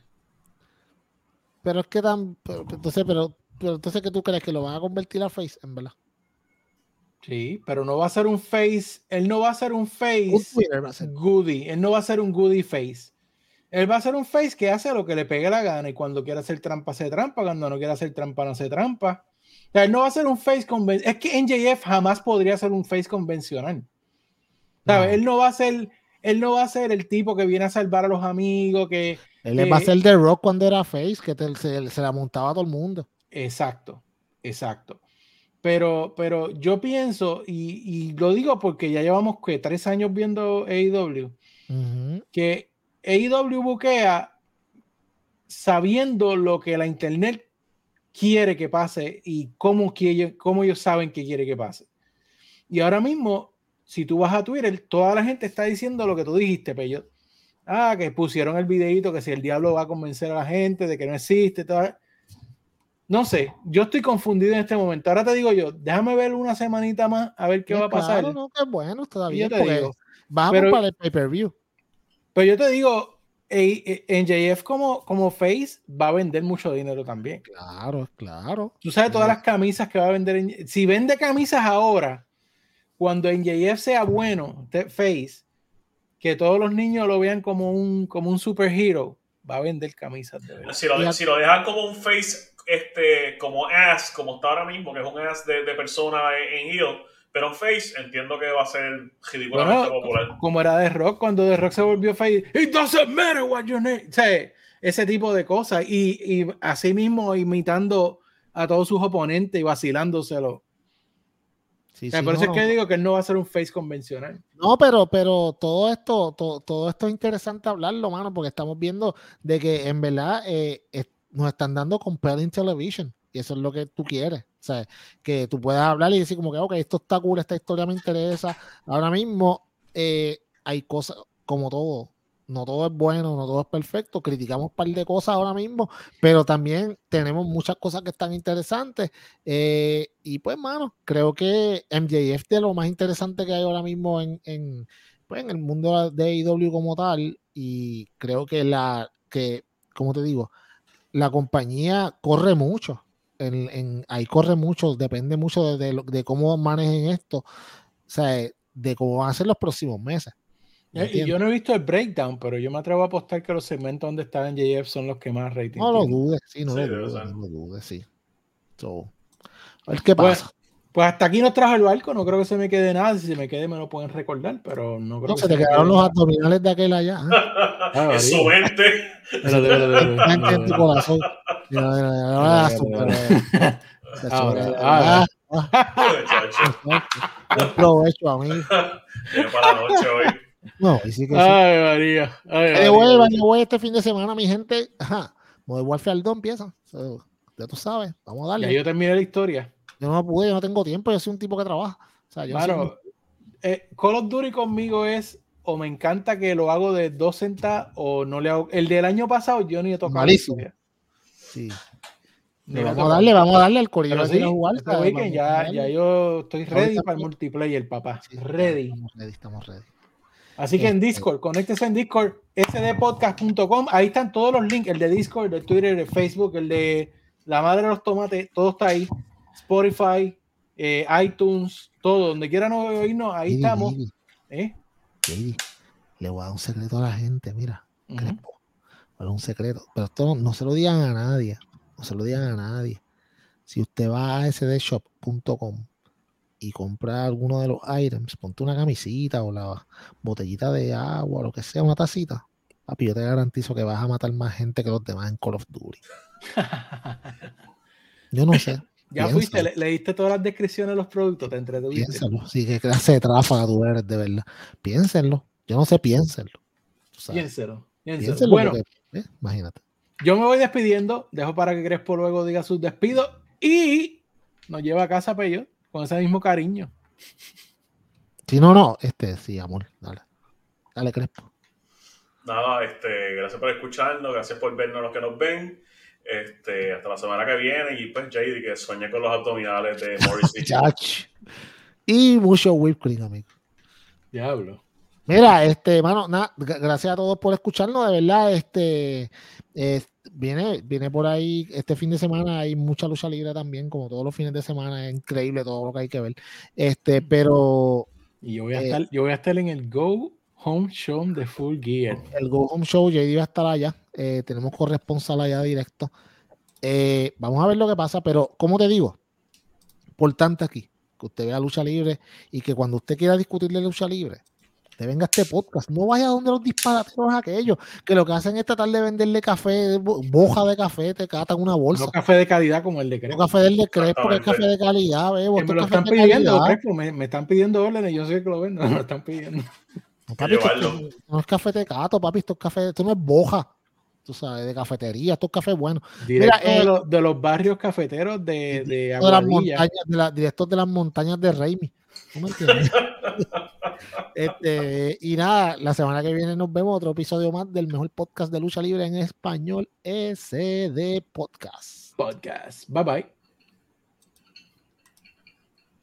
Pero es que dan, pero, entonces, pero, pero entonces que tú crees que lo van a convertir a face, en verdad. Sí, pero no va a ser un face, él no va a ser un face goody, él no va a ser un goody face. Él va a ser un face que hace lo que le pegue la gana y cuando quiera hacer trampa, hace trampa, cuando no quiera hacer trampa, no hace trampa él no va a ser un face convencional. Es que NJF jamás podría ser un face convencional. Él no va a ser, él no va a ser el tipo que viene a salvar a los amigos, que... Él va a ser The Rock cuando era face, que se, la montaba a todo el mundo. Exacto, exacto. Pero, pero yo pienso, y, lo digo porque ya llevamos que tres años viendo AEW, que AEW buquea sabiendo lo que la internet quiere que pase y cómo, cómo ellos saben que quiere que pase. Y ahora mismo, si tú vas a Twitter, toda la gente está diciendo lo que tú dijiste, Pello. Ah, que pusieron el videito que si el diablo va a convencer a la gente de que no existe. No sé, yo estoy confundido en este momento. Ahora te digo yo, déjame ver una semanita más a ver qué va a pasar. Claro, no, qué bueno, todavía. Te digo, vamos para el pay-per-view. Pero yo te digo, NJF como, como face va a vender mucho dinero también. Claro, claro. Tú sabes todas las camisas que va a vender. Si vende camisas ahora, cuando NJF sea bueno, face, que todos los niños lo vean como un, como un superhero, va a vender camisas de verdad. Si lo, si lo dejan como un face, este, como ass, como está ahora mismo, que es un ass de, de persona en, en heel pero Face entiendo que va a ser ridículamente popular. Como era de Rock, cuando de Rock se volvió Face, it doesn't matter what you name. O sea, ese tipo de cosas. Y, y así mismo imitando a todos sus oponentes y vacilándoselo. Sí, por eso es que digo que él no va a ser un face convencional. No, pero, pero todo esto, todo, esto es interesante hablarlo, mano, porque estamos viendo de que en verdad eh, nos están dando compelling television. Y eso es lo que tú quieres. O sea, que tú puedas hablar y decir como que, ok, esto está cool, esta historia me interesa. Ahora mismo eh, hay cosas, como todo, no todo es bueno, no todo es perfecto, criticamos un par de cosas ahora mismo, pero también tenemos muchas cosas que están interesantes. Eh, y pues, mano, creo que MJF de lo más interesante que hay ahora mismo en, en, pues, en el mundo de AEW como tal, y creo que la, que, como te digo, la compañía corre mucho. En, ahí corre mucho, depende mucho de, de cómo manejen esto, o sea, de cómo van a ser los próximos meses. Eh, y yo no he visto el breakdown, pero yo me atrevo a apostar que los segmentos donde está en JF son los que más rating. No lo dudes, sí, no, lo, dudes, no lo dudes, sí. a ver qué pasa. Pues, hasta aquí nos trajo el barco, no creo que se me quede nada. Si se me quede, me lo pueden recordar, pero no creo no, que se, te quedaron los abdominales de aquel allá. ¿eh? [LAUGHS] Eso vente. En tu corazón. Buen provecho, amigo. para la noche hoy. No, y sí que Ay, María. Ay, María. Voy, voy este fin de semana, mi gente. Ajá. Modern Warfare 2 empieza. ya tú sabes. Vamos a darle. Ya yo terminé la historia. Yo no pude, yo no tengo tiempo. Yo soy un tipo que trabaja. O sea, yo claro, eh, Call of Duty conmigo es o me encanta que lo hago de dos centavos o no le hago. El del año pasado yo ni he tocado. Malísimo. Sí. vamos a darle, vamos a darle al corillo. Sí, jugar, este ya, ya yo estoy ready para el multiplayer, papá. ready. Estamos ready, estamos ready. Así que en este, Discord, conéctese en Discord, sdpodcast.com, ahí están todos los links, el de Discord, el de Twitter, el de Facebook, el de La Madre de los Tomates, todo está ahí. Spotify, eh, iTunes, todo, donde quieran oírnos, ahí estamos. ¿Eh? le voy a dar un secreto a la gente, mira, un secreto, pero esto no, se lo digan a nadie, no se lo digan a nadie. Si usted va a sdshop.com y compra alguno de los items, ponte una camisita o la botellita de agua, lo que sea, una tacita, papi, yo te garantizo que vas a matar más gente que los demás en Call of Duty. [LAUGHS] Yo no sé. Ya fuiste, le, leíste todas las descripciones de los productos, te entretuviste. Piénsalo, sí, qué clase de tráfaga tú eres, de verdad. Piénsenlo. Yo no sé, piénsenlo. Piénselo. Piénselo. Bueno, eh, imagínate. Yo me voy despidiendo, dejo para que Crespo luego diga sus despidos y nos lleva a casa Pello con ese mismo cariño. Sí, no, no, este, sí, amor, dale. Dale, Crespo. Nada, este, gracias por escucharnos, gracias por vernos los que nos ven. Este, hasta la semana que viene. Y pues, JD, que sueñe con los abdominales de Morris. [LAUGHS] y mucho whipped cream, amigo. Diablo. Mira, este, mano, nada, gracias a todos por escucharnos, de verdad, este, viene, viene por ahí, este fin de semana hay mucha lucha libre también, como todos los fines de semana, es increíble todo lo que hay que ver, este, pero... Y yo voy a, eh, estar, yo voy a estar en el Go Home Show de Full Gear. El Go Home Show, JD va a estar allá, eh, tenemos corresponsal allá directo, eh, vamos a ver lo que pasa, pero como te digo, importante aquí, que usted vea lucha libre y que cuando usted quiera discutir de lucha libre, te venga este podcast. No vaya a donde los disparateros aquellos que lo que hacen es tratar de venderle café, boja de café, te catan una bolsa. No café de calidad como el de Crespo. No café del de Crespo, que es café de calidad, bebo. me lo están pidiendo, Crespo, me, están pidiendo órdenes, yo sé que lo vendo, [LAUGHS] me lo están pidiendo. No, papi, esto, no es café de cato, papi, esto es café, esto no es boja. Tú sabes, de cafetería, esto es café bueno. Mira, eh, de, los, barrios cafeteros de, de, de las montañas, de la, directos de las montañas de Raimi. ¿No me entiendes? [LAUGHS] Este, y nada, la semana que viene nos vemos otro episodio más del mejor podcast de lucha libre en español, SD Podcast. Podcast. Bye bye.